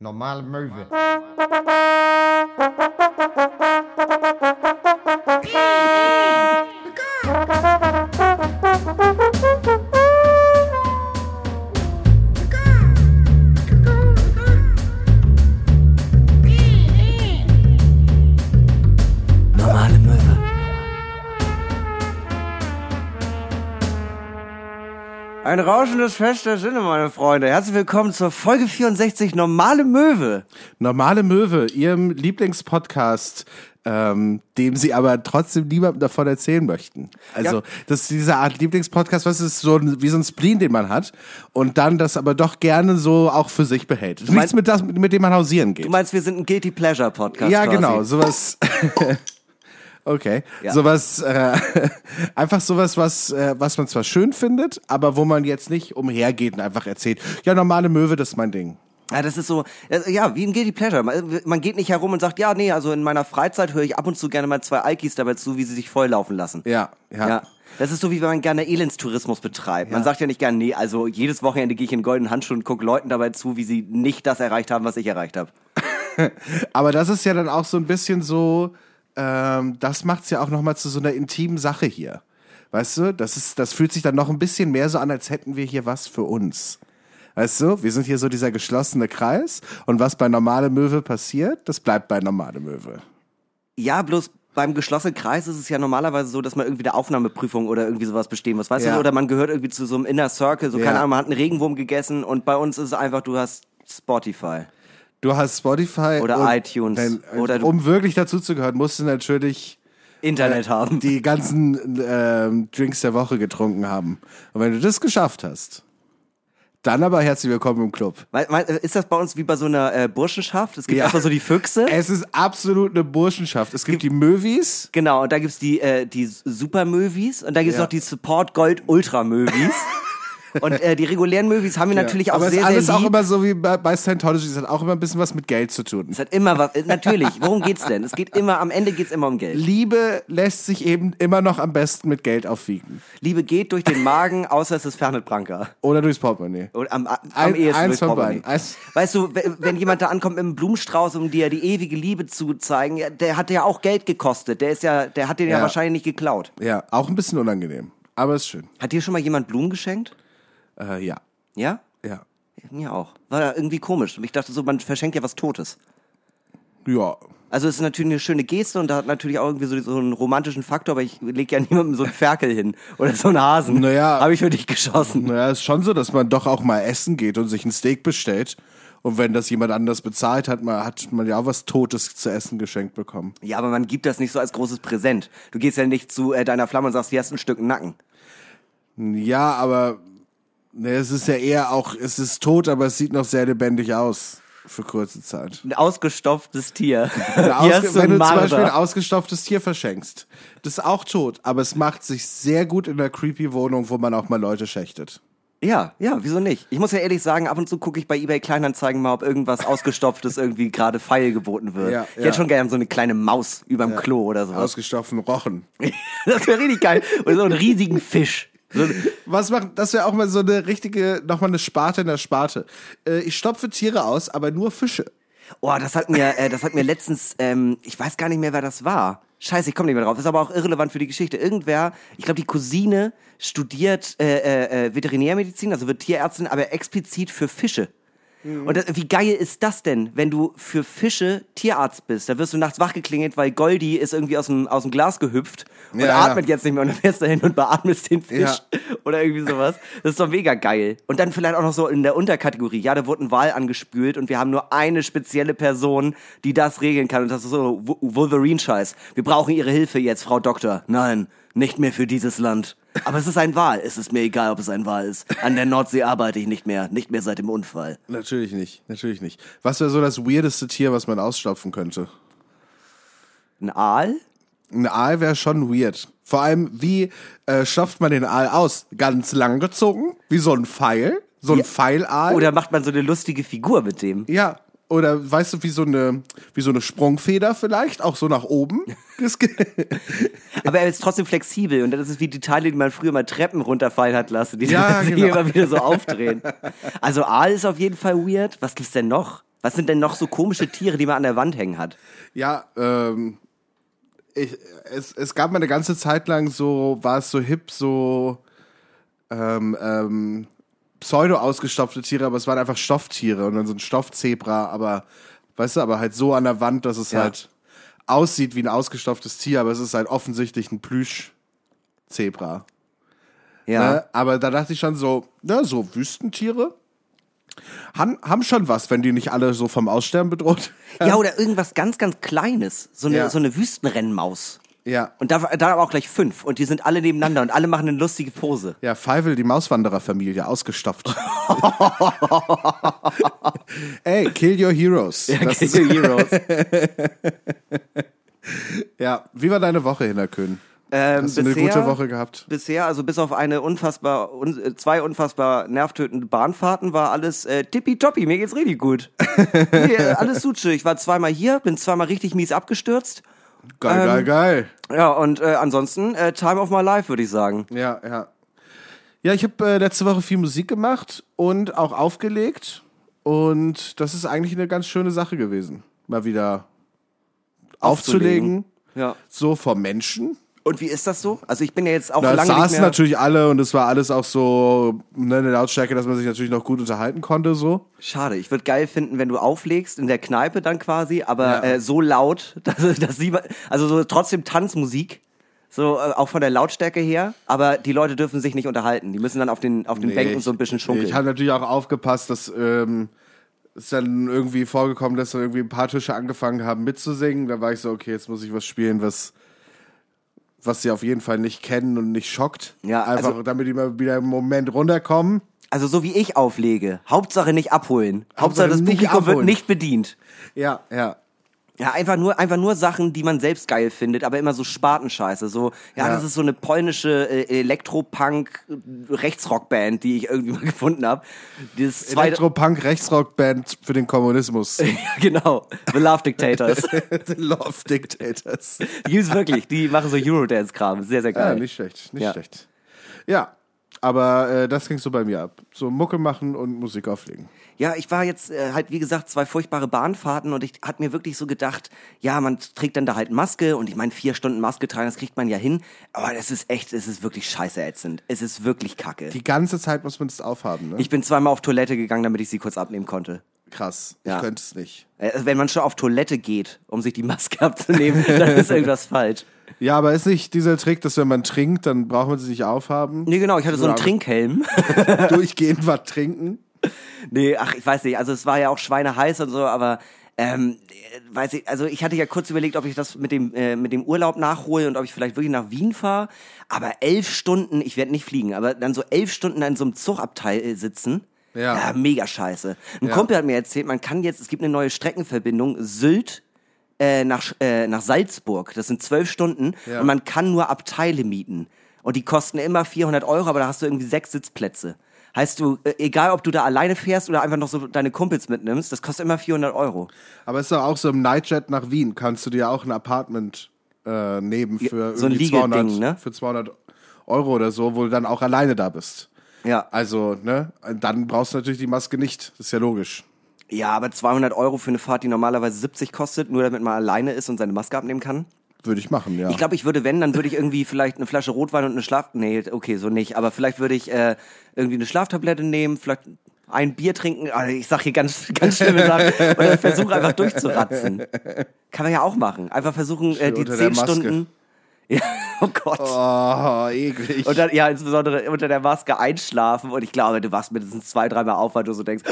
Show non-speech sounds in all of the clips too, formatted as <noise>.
Normale Möwe. Rauschendes Fest der Sinne, meine Freunde. Herzlich willkommen zur Folge 64 Normale Möwe. Normale Möwe, ihrem Lieblingspodcast, ähm, dem sie aber trotzdem niemandem davon erzählen möchten. Also, Ja. das ist diese Art Lieblingspodcast, was ist so ein, wie so ein Spleen, den man hat und dann das aber doch gerne so auch für sich behält. Nichts meinst- mit das, mit dem man hausieren geht. Du meinst, wir sind ein Guilty Pleasure Podcast? ja, quasi. genau, sowas. <laughs> Okay, Ja. sowas, äh, <laughs> einfach sowas, was, äh, was man zwar schön findet, aber wo man jetzt nicht umhergeht und einfach erzählt, ja, normale Möwe, das ist mein Ding. Ja, das ist so, äh, ja, wie ein Guilty Pleasure. Man, man geht nicht herum und sagt, ja, nee, also in meiner Freizeit höre ich ab und zu gerne mal zwei Alkis dabei zu, wie sie sich volllaufen lassen. Ja, ja. Ja. Das ist so, wie wenn man gerne Elendstourismus betreibt. Man sagt ja nicht gerne, nee, also jedes Wochenende gehe ich in goldenen Handschuhen und gucke Leuten dabei zu, wie sie nicht das erreicht haben, was ich erreicht habe. <laughs> Aber das ist ja dann auch so ein bisschen so, ähm, das macht's ja auch nochmal zu so einer intimen Sache hier. Weißt du, das ist, das fühlt sich dann noch ein bisschen mehr so an, als hätten wir hier was für uns. Weißt du, wir sind hier so dieser geschlossene Kreis und was bei normale Möwe passiert, das bleibt bei normale Möwe. Ja, bloß beim geschlossenen Kreis ist es ja normalerweise so, dass man irgendwie eine Aufnahmeprüfung oder irgendwie sowas bestehen muss, weißt Ja. du? Oder man gehört irgendwie zu so einem Inner Circle, so Ja. keine Ahnung, man hat einen Regenwurm gegessen und bei uns ist es einfach, du hast Spotify. Du hast Spotify Oder und, iTunes. Dann, Oder du- um wirklich dazu zu gehören, musst du natürlich Internet haben. die ganzen ähm, Drinks der Woche getrunken haben. Und wenn du das geschafft hast, dann aber herzlich willkommen im Club. Ist das bei uns wie bei so einer äh, Burschenschaft? Es gibt Ja. erstmal so die Füchse. <laughs> Es ist absolut eine Burschenschaft. Es gibt die Möwis. Genau, und da gibt's die, äh, die Super-Möwis und da gibt's Ja. noch die Support-Gold-Ultra-Möwis. <laughs> und äh, die regulären Möwis haben wir natürlich auch Aber es sehr, ist alles sehr auch lieb. immer so wie bei, bei Scientology. Es hat auch immer ein bisschen was mit Geld zu tun. es hat immer was, äh, natürlich, worum geht's denn? Es geht immer, am Ende geht's immer um Geld. Liebe lässt sich eben immer noch am besten mit Geld aufwiegen. Liebe geht durch den Magen, außer es ist Fernet Branca. Oder durchs Portemonnaie. Und am, am Ein- ehesten eins durchs von Portemonnaie. beiden. Eins- Weißt du, wenn jemand da ankommt mit einem Blumenstrauß, um dir die ewige Liebe zu zeigen, ja, der hat ja auch Geld gekostet. Der ist ja, der hat den ja, Ja. wahrscheinlich nicht geklaut. Ja, auch ein bisschen unangenehm. Aber ist schön. Hat dir schon mal jemand Blumen geschenkt? Äh, ja, Ja? ja. Mir auch. War irgendwie komisch. Ich dachte so, man verschenkt ja was Totes. Ja. Also es ist natürlich eine schöne Geste und da hat natürlich auch irgendwie so, so einen romantischen Faktor, aber ich leg ja <laughs> niemandem so einen Ferkel hin oder so einen Hasen. Naja. Habe ich für dich geschossen. Naja, ist schon so, dass man doch auch mal essen geht und sich ein Steak bestellt. Und wenn das jemand anders bezahlt hat, man, hat man ja auch was Totes zu essen geschenkt bekommen. Ja, aber man gibt das nicht so als großes Präsent. Du gehst ja nicht zu äh, deiner Flamme und sagst, hier hast ein Stück Nacken. Ja, aber ne, es ist ja eher auch, es ist tot, aber es sieht noch sehr lebendig aus für kurze Zeit. Ein ausgestopftes Tier. <laughs> Ausge- wenn du zum Beispiel ein ausgestopftes Tier verschenkst, das ist auch tot, aber es macht sich sehr gut in einer creepy Wohnung, wo man auch mal Leute schächtet. Ja, ja, wieso nicht? Ich muss ja ehrlich sagen, ab und zu gucke ich bei eBay Kleinanzeigen mal, ob irgendwas ausgestopftes <laughs> irgendwie gerade feil geboten wird. Ja, ich ja. hätte schon gerne so eine kleine Maus überm Klo oder sowas. Ausgestopften Rochen. <laughs> Das wäre richtig geil. Und so einen riesigen Fisch. Was macht, das wäre auch mal so eine richtige, nochmal eine Sparte in der Sparte. Äh, ich stopfe Tiere aus, aber nur Fische. Oh, das hat mir, äh, das hat mir letztens, ähm, ich weiß gar nicht mehr, wer das war. Scheiße, ich komme nicht mehr drauf. Ist aber auch irrelevant für die Geschichte. Irgendwer, ich glaube, die Cousine studiert äh, äh, äh, Veterinärmedizin, also wird Tierärztin, aber explizit für Fische. Und das, wie geil ist das denn, wenn du für Fische Tierarzt bist? Da wirst du nachts wachgeklingelt, weil Goldi ist irgendwie aus dem, aus dem Glas gehüpft und Ja, ja. atmet jetzt nicht mehr. Und dann fährst du hin und beatmest den Fisch Ja. oder irgendwie sowas. Das ist doch mega geil. Und dann vielleicht auch noch so in der Unterkategorie. Ja, da wurde ein Wal angespült und wir haben nur eine spezielle Person, die das regeln kann. Und das ist so Wo- Wolverine-Scheiß. Wir brauchen Ihre Hilfe jetzt, Frau Doktor. Nein, nicht mehr für dieses Land. Aber es ist ein Wal. Es ist mir egal, ob es ein Wal ist. An der Nordsee arbeite ich nicht mehr. Nicht mehr seit dem Unfall. Natürlich nicht, natürlich nicht. Was wäre so das weirdeste Tier, was man ausstopfen könnte? Ein Aal? Ein Aal wäre schon weird. Vor allem, wie äh, stopft man den Aal aus? Ganz lang gezogen? Wie so ein Pfeil? So ein Ja. Pfeilaal? Oder macht man so eine lustige Figur mit dem? ja. Oder weißt du, wie so eine, wie so eine Sprungfeder vielleicht, auch so nach oben. <laughs> Aber er ist trotzdem flexibel und das ist wie die Teile, die man früher mal Treppen runterfallen hat lassen, die Ja, sich <laughs> genau. immer wieder so aufdrehen. Also Aal ist auf jeden Fall weird. Was gibt's denn noch? Was sind denn noch so komische Tiere, die man an der Wand hängen hat? Ja, ähm, ich, es, es gab mal eine ganze Zeit lang so, war es so hip, so ähm, ähm, pseudo ausgestopfte Tiere, aber es waren einfach Stofftiere und dann so ein Stoffzebra, aber weißt du, aber halt so an der Wand, dass es Ja. halt aussieht wie ein ausgestopftes Tier, aber es ist halt offensichtlich ein Plüschzebra. Ja. Ne? Aber da dachte ich schon so, na, so Wüstentiere haben, haben schon was, wenn die nicht alle so vom Aussterben bedroht. Ja, oder irgendwas ganz, ganz Kleines. So eine, Ja. so eine Wüstenrennmaus. Ja. Und da, da aber auch gleich fünf. Und die sind alle nebeneinander und alle machen eine lustige Pose. Ja, Feivel, die Mauswandererfamilie, ausgestopft. <laughs> Ey, kill your heroes. Das ist, Heroes. <laughs> ja, wie war deine Woche, Hinterkön? Ähm, Hast du eine bisher- gute Woche gehabt? Bisher, also bis auf eine unfassbar, un, äh, zwei unfassbar nervtötende Bahnfahrten, war alles äh, tippitoppi. Mir geht's richtig gut. <laughs> nee, alles Suche. Ich war zweimal hier, bin zweimal richtig mies abgestürzt. Geil, Ähm, geil, geil. Ja, und äh, ansonsten äh, Time of my life, würde ich sagen. Ja, ja. Ja, ich habe äh, letzte Woche viel Musik gemacht und auch aufgelegt. Und das ist eigentlich eine ganz schöne Sache gewesen. Mal wieder aufzulegen, Ja. so vor Menschen. Und wie ist das so? Also ich bin ja jetzt auch Da lange nicht saßen natürlich alle und es war alles auch so ne, eine Lautstärke, dass man sich natürlich noch gut unterhalten konnte. So. Schade, ich würde geil finden, wenn du auflegst in der Kneipe dann quasi, aber Ja. äh, so laut, <laughs> dass, dass sie, also so trotzdem Tanzmusik, so äh, auch von der Lautstärke her, aber die Leute dürfen sich nicht unterhalten. Die müssen dann auf den auf den Bänken ich- so ein bisschen schunkeln. Ich habe natürlich auch aufgepasst, dass ähm, es dann irgendwie vorgekommen, dass dann irgendwie ein paar Tische angefangen haben mitzusingen. Da war ich so, okay, jetzt muss ich was spielen, was was sie auf jeden Fall nicht kennen und nicht schockt. Ja, einfach also- damit die mal wieder im Moment runterkommen. also so wie ich auflege, Hauptsache nicht abholen. Hauptsache das nicht Publikum wird abholen. nicht bedient. Ja, ja. Ja, einfach nur, einfach nur Sachen, die man selbst geil findet, aber immer so Spatenscheiße. So, ja, Ja. das ist so eine polnische äh, Elektropunk-Rechtsrockband, die ich irgendwie <laughs> mal gefunden habe. Dieses zweite, Elektropunk Rechtsrockband für den Kommunismus. <laughs> ja, genau, The Love Dictators. <laughs> The Love Dictators. Die gibt's wirklich, die machen so Eurodance-Kram, sehr, sehr Ja, geil. nicht schlecht, nicht Ja. schlecht. Ja, aber äh, das ging so bei mir ab. So Mucke machen und Musik auflegen. Ja, ich war jetzt äh, halt, wie gesagt, zwei furchtbare Bahnfahrten und ich hatte mir wirklich so gedacht, ja, man trägt dann da halt Maske und ich meine, vier Stunden Maske tragen, das kriegt man ja hin, aber das ist echt, es ist wirklich scheiße ätzend. Es ist wirklich kacke. Die ganze Zeit muss man das aufhaben, ne? Ich bin zweimal auf Toilette gegangen, damit ich sie kurz abnehmen konnte. Krass. Ja. Ich könnte es nicht. Äh, Also wenn man schon auf Toilette geht, um sich die Maske <laughs> abzunehmen, dann ist irgendwas falsch. Ja, aber ist nicht dieser Trick, dass wenn man trinkt, dann braucht man sie nicht aufhaben? Nee, genau, ich hatte so einen. Trinkhelm. <laughs> Durchgehend was trinken? <laughs> Nee, ach, ich weiß nicht. Also es war ja auch schweineheiß und so, aber ähm, äh, weiß ich, also ich hatte ja kurz überlegt, ob ich das mit dem äh, mit dem Urlaub nachhole und ob ich vielleicht wirklich nach Wien fahre. Aber elf Stunden, ich werde nicht fliegen, aber dann so elf Stunden in so einem Zugabteil äh, sitzen. Ja. mega scheiße. Ein Ja. Kumpel hat mir erzählt, man kann jetzt, es gibt eine neue Streckenverbindung, Sylt äh, nach, äh, nach Salzburg. Das sind zwölf Stunden Ja. und man kann nur Abteile mieten. Und die kosten immer 400 Euro, aber da hast du irgendwie sechs Sitzplätze. Heißt du, äh, egal ob du da alleine fährst oder einfach noch so deine Kumpels mitnimmst, das kostet immer 400 Euro. Aber ist doch auch so im Nightjet nach Wien, kannst du dir auch ein Apartment äh, nehmen für so ein irgendwie Liegeding, 200, ne? für 200 Euro oder so, wo du dann auch alleine da bist. Ja. Also, ne, dann brauchst du natürlich die Maske nicht. Das ist ja logisch. Ja, aber 200 Euro für eine Fahrt, die normalerweise 70 kostet, nur damit man alleine ist und seine Maske abnehmen kann. Würde ich machen, ja. Ich glaube, ich würde, wenn, dann würde ich irgendwie vielleicht eine Flasche Rotwein und eine Schlaf... Nee, okay, so nicht. Aber vielleicht würde ich äh, irgendwie eine Schlaftablette nehmen, vielleicht ein Bier trinken. Also ich sag hier ganz, <laughs> ganz schlimme Sachen. Oder versuche einfach durchzuratzen. Kann man ja auch machen. Einfach versuchen, äh, die unter der 10 Maske. Stunden... <laughs> Ja, oh Gott. oh, eklig. Und dann, ja, insbesondere unter der Maske einschlafen. Und ich glaube, du wachst mindestens zwei, dreimal auf, weil du so denkst,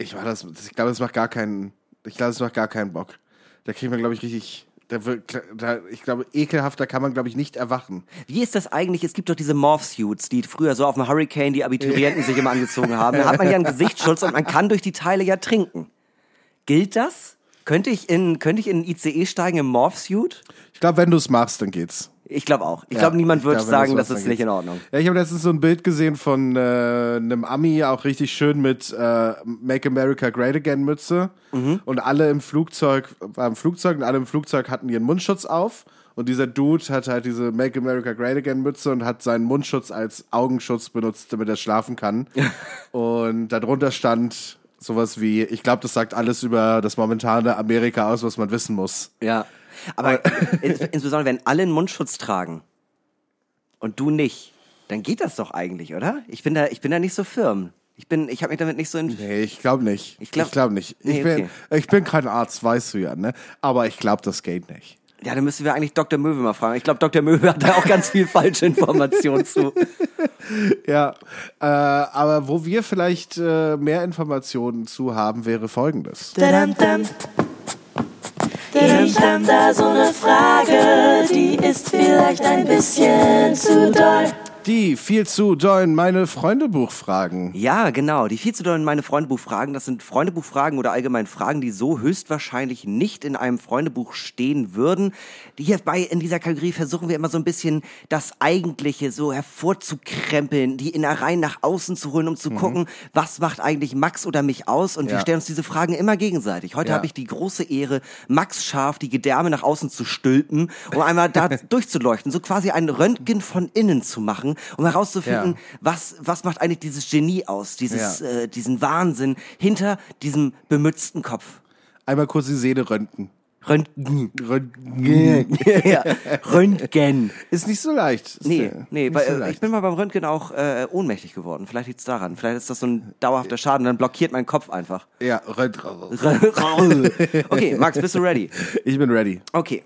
Ich, war das, ich glaube, das macht gar keinen. Ich glaube, das macht gar keinen Bock. Da kriegt man, glaube ich, richtig. Da wird, da, ich glaube, ekelhafter kann man, glaube ich, nicht erwachen. Wie ist das eigentlich? Es gibt doch diese Morph-Suits, die früher so auf dem Hurricane die Abiturienten <laughs> sich immer angezogen haben. Da hat man ja einen Gesichtsschutz und man kann durch die Teile ja trinken. Gilt das? Könnte ich in, könnte ich in ICE steigen im Morph-Suit? Ich glaube, wenn du es machst, dann geht's. Ich glaube auch. Ich Ja, glaube, niemand wird glaub, sagen, das ist nicht in Ordnung. Ja, ich habe letztens so ein Bild gesehen von äh, einem Ami, auch richtig schön mit äh, Make America Great Again Mütze. Mhm. Und alle im Flugzeug, war im Flugzeug und alle im Flugzeug hatten ihren Mundschutz auf. Und dieser Dude hat halt diese Make America Great Again Mütze und hat seinen Mundschutz als Augenschutz benutzt, damit er schlafen kann. <laughs> und darunter stand sowas wie, ich glaube, das sagt alles über das momentane Amerika aus, was man wissen muss. Ja. Aber <laughs> ins, insbesondere, wenn alle einen Mundschutz tragen und du nicht, dann geht das doch eigentlich, oder? Ich bin da, ich bin da nicht so firm. Ich bin, ich habe mich damit nicht so in. Nee, ich glaube nicht. Ich glaub- ich glaub nicht. Ich, Nee, bin, okay. ich bin kein Arzt, weißt du ja, ne? Aber ich glaube, das geht nicht. Ja, dann müssen wir eigentlich Dr. Möwe mal fragen. Ich glaube, Dr. Möwe hat da auch ganz viel falsche Informationen zu. <laughs> Ja, äh, aber wo wir vielleicht äh, mehr Informationen zu haben, wäre folgendes. Ich hab da so eine Frage, die ist vielleicht ein bisschen zu doll. Die viel zu dollen meine Freundebuchfragen. Ja, genau. Die viel zu dollen meine Freundebuchfragen, das sind Freundebuchfragen oder allgemein Fragen, die so höchstwahrscheinlich nicht in einem Freundebuch stehen würden. Hierbei in dieser Kategorie versuchen wir immer so ein bisschen das Eigentliche so hervorzukrempeln, die Innereien nach außen zu holen, um zu gucken, was macht eigentlich Max oder mich aus? Und wir Ja. stellen uns diese Fragen immer gegenseitig. Heute Ja. habe ich die große Ehre, Max Scharf die Gedärme nach außen zu stülpen, um einmal da <laughs> durchzuleuchten, so quasi ein Röntgen von innen zu machen, um herauszufinden, Ja. was, was macht eigentlich dieses Genie aus, dieses, Ja. äh, diesen Wahnsinn hinter diesem bemützten Kopf. Einmal kurz die Seele röntgen. Röntgen. Röntgen. <laughs> ja, Röntgen. Ist nicht so leicht. Ist, Nee, äh, nee, weil, so äh, leicht. ich bin mal beim Röntgen auch äh, ohnmächtig geworden. Vielleicht liegt's daran. Vielleicht ist das so ein dauerhafter Schaden, dann blockiert mein Kopf einfach. Ja, Röntgen. okay, Max, bist du ready? Ich bin ready. Okay.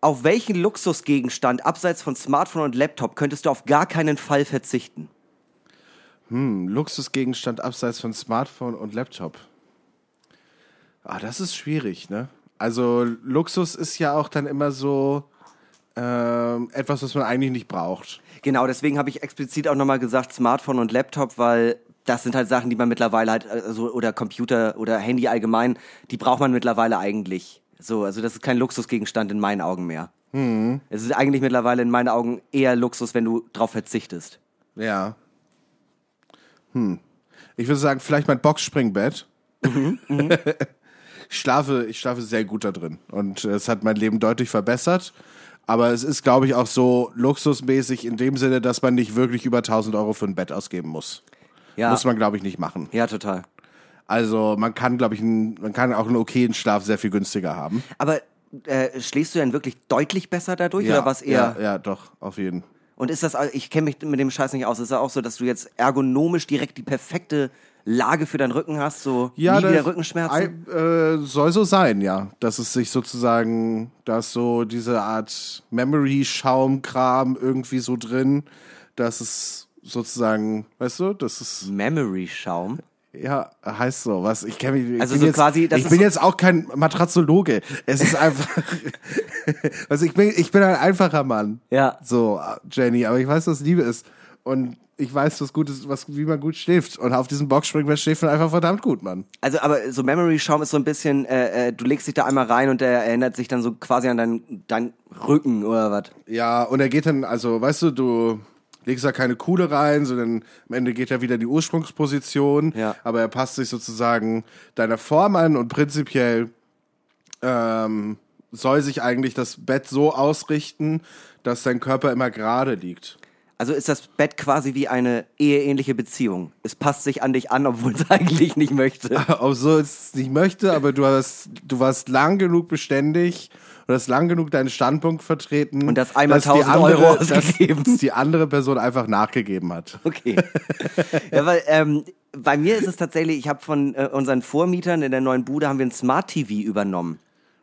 Auf welchen Luxusgegenstand abseits von Smartphone und Laptop könntest du auf gar keinen Fall verzichten? Hm, Luxusgegenstand abseits von Smartphone und Laptop. Ah, das ist schwierig, ne? Also Luxus ist ja auch dann immer so ähm, etwas, was man eigentlich nicht braucht. Genau, deswegen habe ich explizit auch nochmal gesagt Smartphone und Laptop, weil das sind halt Sachen, die man mittlerweile halt, also, oder Computer oder Handy allgemein, die braucht man mittlerweile eigentlich. So, also das ist kein Luxusgegenstand in meinen Augen mehr. Es ist eigentlich mittlerweile in meinen Augen eher Luxus, wenn du drauf verzichtest. Ja. Hm. Ich würde sagen, vielleicht mein Boxspringbett. <laughs> ich schlafe, ich schlafe sehr gut da drin und es hat mein Leben deutlich verbessert. Aber es ist, glaube ich, auch so luxusmäßig in dem Sinne, dass man nicht wirklich über 1000 Euro für ein Bett ausgeben muss. Ja, Muss man, glaube ich, nicht machen. ja, total. Also man kann, glaube ich, ein, man kann auch einen okayen Schlaf sehr viel günstiger haben. Aber äh, schläfst du denn wirklich deutlich besser dadurch oder was eher? Ja, ja, doch, auf jeden. Und ist das, ich kenne mich mit dem Scheiß nicht aus, ist das auch so, dass du jetzt ergonomisch direkt die perfekte Lage für deinen Rücken hast, so nie das- wieder Rückenschmerzen? Äh, soll so sein, ja. Dass es sich sozusagen, da ist so diese Art Memory-Schaumkram irgendwie so drin, dass es sozusagen, weißt du, das ist, Memory-Schaum? Ja, heißt so, was, ich kenne mich, ich Also bin so jetzt, quasi, das ich bin so- jetzt auch kein Matrazologe. Es ist einfach, <laughs> also ich bin, ich bin ein einfacher Mann. Ja. So, Jenny, aber ich weiß, was Liebe ist. Und ich weiß, was gut ist, was, wie man gut schläft. Und auf diesem Boxspringbett schläft man einfach verdammt gut, Mann. Also, aber so Memory-Schaum ist so ein bisschen, äh, äh, du legst dich da einmal rein und der erinnert sich dann so quasi an deinen dein Rücken oder was? Ja, und er geht dann, also, weißt du, du legst da keine Kuhle rein, sondern am Ende geht er wieder in die Ursprungsposition. Ja. Aber er passt sich sozusagen deiner Form an und prinzipiell ähm, soll sich eigentlich das Bett so ausrichten, dass dein Körper immer gerade liegt. Also ist das Bett quasi wie eine eheähnliche Beziehung. Es passt sich an dich an, obwohl es <laughs> eigentlich nicht möchte. So es nicht möchte, aber du hast, du warst lang genug beständig und hast lang genug deinen Standpunkt vertreten. Und das einmal dass die 1000 andere- Euro <laughs> ausgegeben. Dass die andere Person einfach nachgegeben hat. Okay. ja, weil ähm, bei mir ist es tatsächlich, ich habe von äh, unseren Vormietern in der neuen Bude haben wir ein Smart TV übernommen.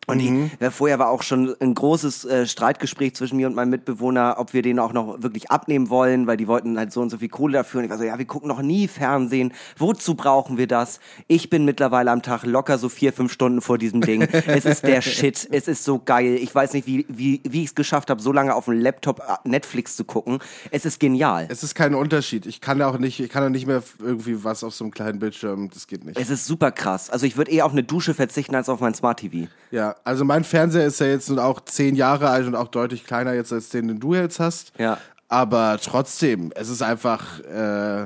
Und Mhm. ich, ja, vorher war auch schon ein großes äh, Streitgespräch zwischen mir und meinem Mitbewohner, ob wir den auch noch wirklich abnehmen wollen, weil die wollten halt so und so viel Kohle dafür. Und ich war so, ja, wir gucken noch nie Fernsehen. Wozu brauchen wir das? Ich bin mittlerweile am Tag locker so vier, fünf Stunden vor diesem Ding. <laughs> es ist der Shit. Es ist so geil. Ich weiß nicht, wie, wie, wie ich es geschafft habe, so lange auf dem Laptop äh, Netflix zu gucken. Es ist genial. Es ist kein Unterschied. Ich kann auch nicht, ich kann auch nicht mehr irgendwie was auf so einem kleinen Bildschirm. Das geht nicht. Es ist super krass. Also ich würde eher auf eine Dusche verzichten als auf mein Smart TV. Ja, also mein Fernseher ist ja jetzt nun auch zehn Jahre alt und auch deutlich kleiner jetzt als den, den du jetzt hast. Ja. Aber trotzdem, es ist einfach, äh,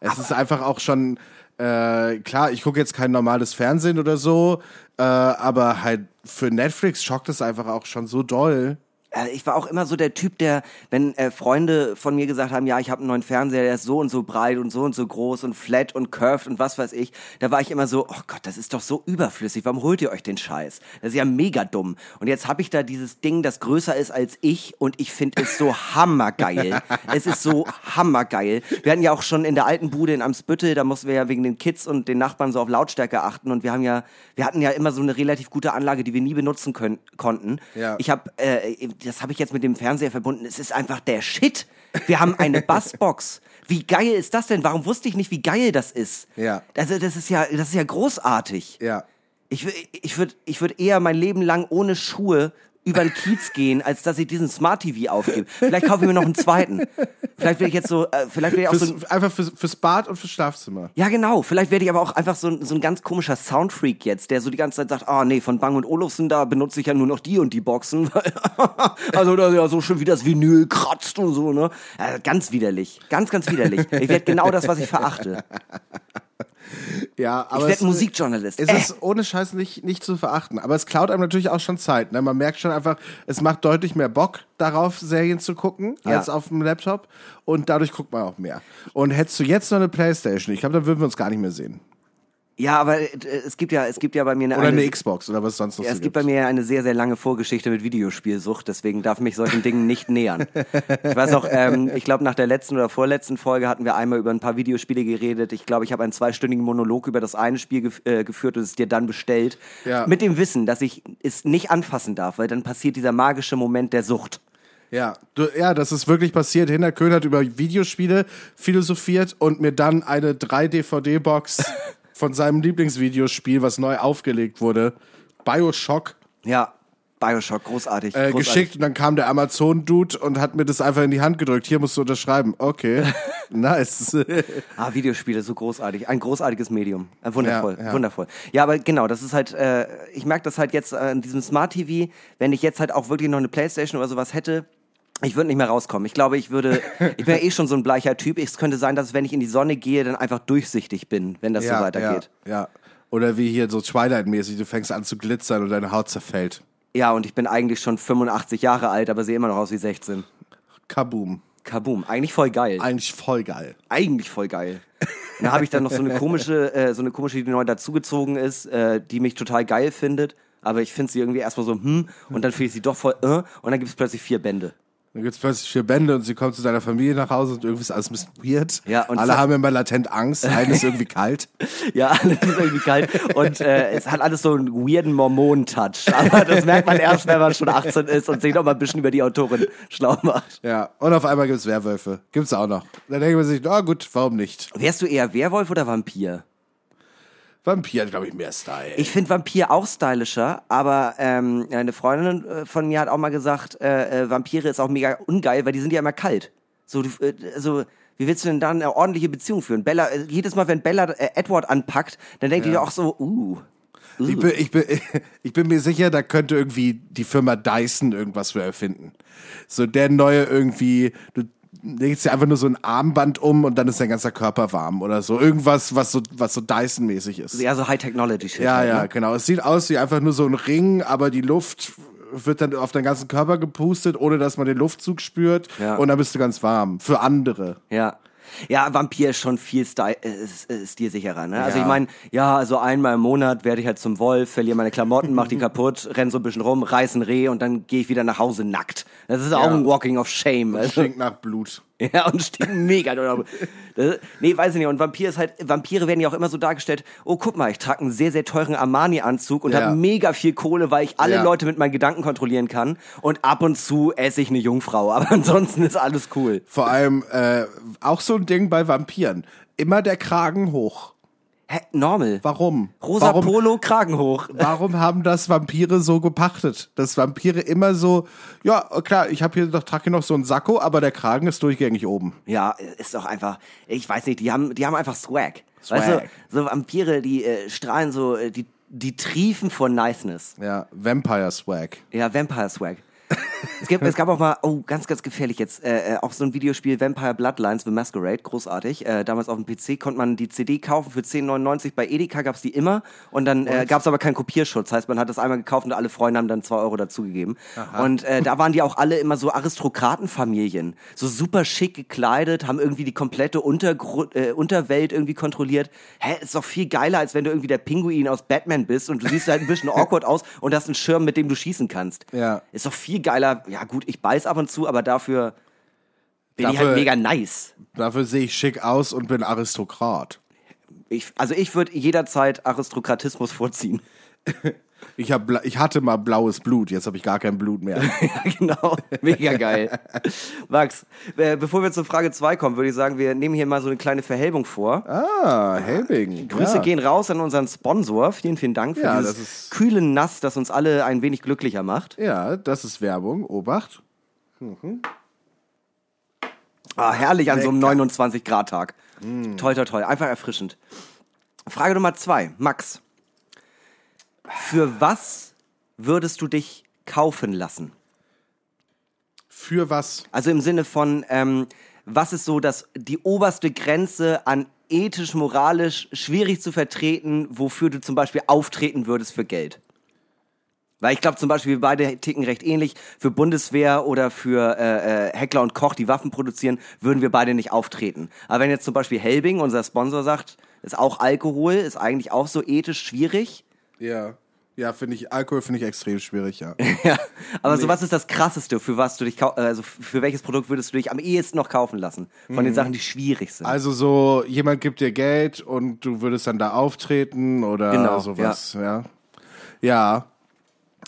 es ist einfach auch schon, äh, klar, ich gucke jetzt kein normales Fernsehen oder so, äh, aber halt für Netflix schockt es einfach auch schon so doll. Äh, ich war auch immer so der Typ, der, wenn äh, Freunde von mir gesagt haben, ja, ich habe einen neuen Fernseher, der ist so und so breit und so und so groß und flat und curved und was weiß ich, da war ich immer so, oh Gott, das ist doch so überflüssig, warum holt ihr euch den Scheiß? Das ist ja mega dumm. Und jetzt habe ich da dieses Ding, das größer ist als ich und ich finde es so hammergeil. <laughs> es ist so hammergeil. Wir hatten ja auch schon in der alten Bude in Amsbüttel, da mussten wir ja wegen den Kids und den Nachbarn so auf Lautstärke achten und wir haben ja, wir hatten ja immer so eine relativ gute Anlage, die wir nie benutzen können, konnten. Ja. Ich habe, äh, das habe ich jetzt mit dem Fernseher verbunden. Es ist einfach der Shit. Wir haben eine <laughs> Bassbox. Wie geil ist das denn? Warum wusste ich nicht, wie geil das ist? Ja. Also das ist ja, das ist ja großartig. Ja. Ich, ich würde ich würd eher mein Leben lang ohne Schuhe über den Kiez gehen, als dass ich diesen Smart TV aufgebe. Vielleicht kaufe ich mir noch einen zweiten. Vielleicht werde ich jetzt so, äh, vielleicht werde ich auch so, Fürs, einfach fürs, fürs Bad und fürs Schlafzimmer. ja genau, vielleicht werde ich aber auch einfach so, ein- so ein ganz komischer Soundfreak jetzt, der so die ganze Zeit sagt, ah nee, von Bang und Olufsen, da benutze ich ja nur noch die und die Boxen. <laughs> also das ist ja so schön, wie das Vinyl kratzt und so, ne? Ja, ganz widerlich, ganz, ganz widerlich. Ich werde genau das, was ich verachte. Ja, Ich aber werde es- Musikjournalist. Es Äh. ist ohne Scheiß nicht, nicht zu verachten. Aber es klaut einem natürlich auch schon Zeit. Ne? Man merkt schon einfach, es macht deutlich mehr Bock darauf, Serien zu gucken, Ja. als auf dem Laptop. Und dadurch guckt man auch mehr. Und hättest du jetzt noch eine Playstation, ich glaube, dann würden wir uns gar nicht mehr sehen. Ja, aber äh, es gibt ja, es gibt ja bei mir eine, Oder eine eine Xbox oder was sonst noch Ja, es gibt bei mir eine sehr, sehr lange Vorgeschichte mit Videospielsucht, deswegen darf mich solchen Dingen nicht nähern. Ich weiß auch, ähm, <laughs> ich glaube, nach der letzten oder vorletzten Folge hatten wir einmal über ein paar Videospiele geredet. Ich glaube, ich habe einen zweistündigen Monolog über das eine Spiel gef äh, geführt und es dir dann bestellt. Ja. Mit dem Wissen, dass ich es nicht anfassen darf, weil dann passiert dieser magische Moment der Sucht. Ja, du, ja, das ist wirklich passiert. Hinter Köhn hat über Videospiele philosophiert und mir dann eine 3-DVD-Box <laughs> von seinem Lieblingsvideospiel, was neu aufgelegt wurde, Bioshock, Ja, Bioshock, großartig. äh, großartig. geschickt. Und dann kam der Amazon-Dude und hat mir das einfach in die Hand gedrückt. Hier musst du unterschreiben. Okay, <laughs> nice. <laughs> Ah, Videospiele, so großartig. Ein großartiges Medium. Äh, wundervoll, Ja, ja. wundervoll. Ja, aber genau, das ist halt, äh, ich merke das halt jetzt äh, an diesem Smart TV, wenn ich jetzt halt auch wirklich noch eine Playstation oder sowas hätte, ich würde nicht mehr rauskommen. Ich glaube, ich würde, <laughs> ich bin ja eh schon so ein bleicher Typ. Es könnte sein, dass wenn ich in die Sonne gehe, dann einfach durchsichtig bin, wenn das so weitergeht. Ja, ja. Oder wie hier so Twilight-mäßig, du fängst an zu glitzern und deine Haut zerfällt. Ja, und ich bin eigentlich schon 85 Jahre alt, aber sehe immer noch aus wie 16. Kaboom. Kaboom. Eigentlich voll geil. Eigentlich voll geil. eigentlich voll geil. Und da habe ich dann noch so eine komische, <laughs> äh, so eine komische, die neu dazugezogen ist, äh, die mich total geil findet. Aber ich finde sie irgendwie erstmal so, hm, und dann finde ich sie doch voll, äh, und dann gibt es plötzlich vier Bände. Dann gibt's plötzlich vier Bände und sie kommt zu deiner Familie nach Hause und irgendwie ist alles ein bisschen weird. Ja, und Alle haben immer latent Angst, einen ist irgendwie kalt. <laughs> Ja, alles ist irgendwie kalt. Und äh, es hat alles so einen weirden Mormonen-Touch. Aber das merkt man erst, wenn man schon 18 ist und sich noch mal ein bisschen über die Autorin schlau macht. Ja, und auf einmal gibt's Werwölfe. Gibt's auch noch. Dann denkt man sich, na gut, warum nicht? Wärst du eher Werwolf oder Vampir? Vampir hat, glaube ich, mehr Style. Ich finde Vampir auch stylischer, aber ähm, eine Freundin äh, von mir hat auch mal gesagt, äh, äh, Vampire ist auch mega ungeil, weil die sind ja immer kalt. So, äh, also, wie willst du denn dann eine ordentliche Beziehung führen? Bella, äh, jedes Mal, wenn Bella äh, Edward anpackt, dann denkt die auch so, uh. Ich bin, ich, bin, <laughs> ich bin mir sicher, da könnte irgendwie die Firma Dyson irgendwas für erfinden. So der neue irgendwie, du legst dir einfach nur so ein Armband um und dann ist dein ganzer Körper warm oder so. Irgendwas, was so, was so Dyson-mäßig ist. Ja, so High-Technology-Shit. Ja, halt, ja, Ne? genau. Es sieht aus wie einfach nur so ein Ring, aber die Luft wird dann auf deinen ganzen Körper gepustet, ohne dass man den Luftzug spürt. Ja. Und dann bist du ganz warm. Für andere. Ja. Ja, Vampir ist schon viel Style, äh, äh, stilsicherer, ne? Also Ja. ich meine, ja, also einmal im Monat werde ich halt zum Wolf, verliere meine Klamotten, mach die <laughs> kaputt, renn so ein bisschen rum, reiß ein Reh und dann gehe ich wieder nach Hause nackt. Das ist auch Ja. ein Walking of Shame. Also. Stinkt nach Blut. <laughs> Ja, und stinken mega. <laughs> Das, nee, weiß ich nicht. Und Vampir ist halt, Vampire werden ja auch immer so dargestellt, oh, guck mal, ich trage einen sehr, sehr teuren Armani-Anzug und Ja. habe mega viel Kohle, weil ich alle Ja. Leute mit meinen Gedanken kontrollieren kann. Und ab und zu esse ich eine Jungfrau. <laughs> Aber ansonsten ist alles cool. Vor allem äh, auch so ein Ding bei Vampiren. Immer der Kragen hoch. Hä, normal. Warum? Rosa Warum, Polo, Kragen hoch. warum haben das Vampire so gepachtet? Dass Vampire immer so, ja, klar, ich habe hier noch, trage hier noch so einen Sakko, aber der Kragen ist durchgängig oben. Ja, ist doch einfach, ich weiß nicht, die haben, die haben einfach Swag. Swag. Weißt du, so Vampire, die äh, strahlen so, äh, die, die triefen vor Niceness. Ja, Vampire Swag. Ja, Vampire Swag. Es, gibt, es gab auch mal, oh, ganz, ganz gefährlich jetzt, äh, äh, auch so ein Videospiel Vampire Bloodlines The Masquerade, großartig. Äh, damals auf dem PC konnte man die CD kaufen für 10,99. Bei Edeka gab's die immer und dann äh, gab's aber keinen Kopierschutz. Heißt, man hat das einmal gekauft und alle Freunde haben dann zwei Euro dazugegeben. Und äh, da waren die auch alle immer so Aristokratenfamilien. So super schick gekleidet, haben irgendwie die komplette Untergru äh, Unterwelt irgendwie kontrolliert. Hä, ist doch viel geiler, als wenn du irgendwie der Pinguin aus Batman bist und du siehst halt ein bisschen <laughs> awkward aus und hast einen Schirm, mit dem du schießen kannst. Ja. Ist doch viel geiler. Ja gut, ich beiß ab und zu, aber dafür bin ich Dafür- halt mega nice. Dafür sehe ich schick aus und bin Aristokrat. Ich, also ich würde jederzeit Aristokratismus <laughs> vorziehen. Ich, hab, ich hatte mal blaues Blut, jetzt habe ich gar kein Blut mehr. <laughs> ja, genau. Mega geil. Max, äh, bevor wir zur Frage 2 kommen, würde ich sagen, wir nehmen hier mal so eine kleine Verhelbung vor. Ah, Helbing. Grüße ja. gehen raus an unseren Sponsor. Vielen, vielen Dank für Ja, dieses das ist- kühle Nass, das uns alle ein wenig glücklicher macht. Ja, das ist Werbung. Obacht. Ah, herrlich an so einem Lecker. Mm. 29-Grad-Tag. Toll, toll, toll. Einfach erfrischend. Frage Nummer zwei. Max, für was würdest du dich kaufen lassen? Für was? Also im Sinne von, ähm, was ist so das, die oberste Grenze an ethisch, moralisch schwierig zu vertreten, wofür du zum Beispiel auftreten würdest für Geld? Weil ich glaube zum Beispiel, wir beide ticken recht ähnlich. Für Bundeswehr oder für äh, äh, Heckler und Koch, die Waffen produzieren, würden wir beide nicht auftreten. Aber wenn jetzt zum Beispiel Helbing, unser Sponsor, sagt, ist auch Alkohol, ist eigentlich auch so ethisch schwierig. Ja. Ja, finde ich, Alkohol finde ich extrem schwierig, ja. <laughs> Ja. Aber so was ist das krasseste, für was du dich also für welches Produkt würdest du dich am ehesten noch kaufen lassen? Von den Sachen, die schwierig sind. Also so, jemand gibt dir Geld und du würdest dann da auftreten oder Genau, sowas, ja. ja.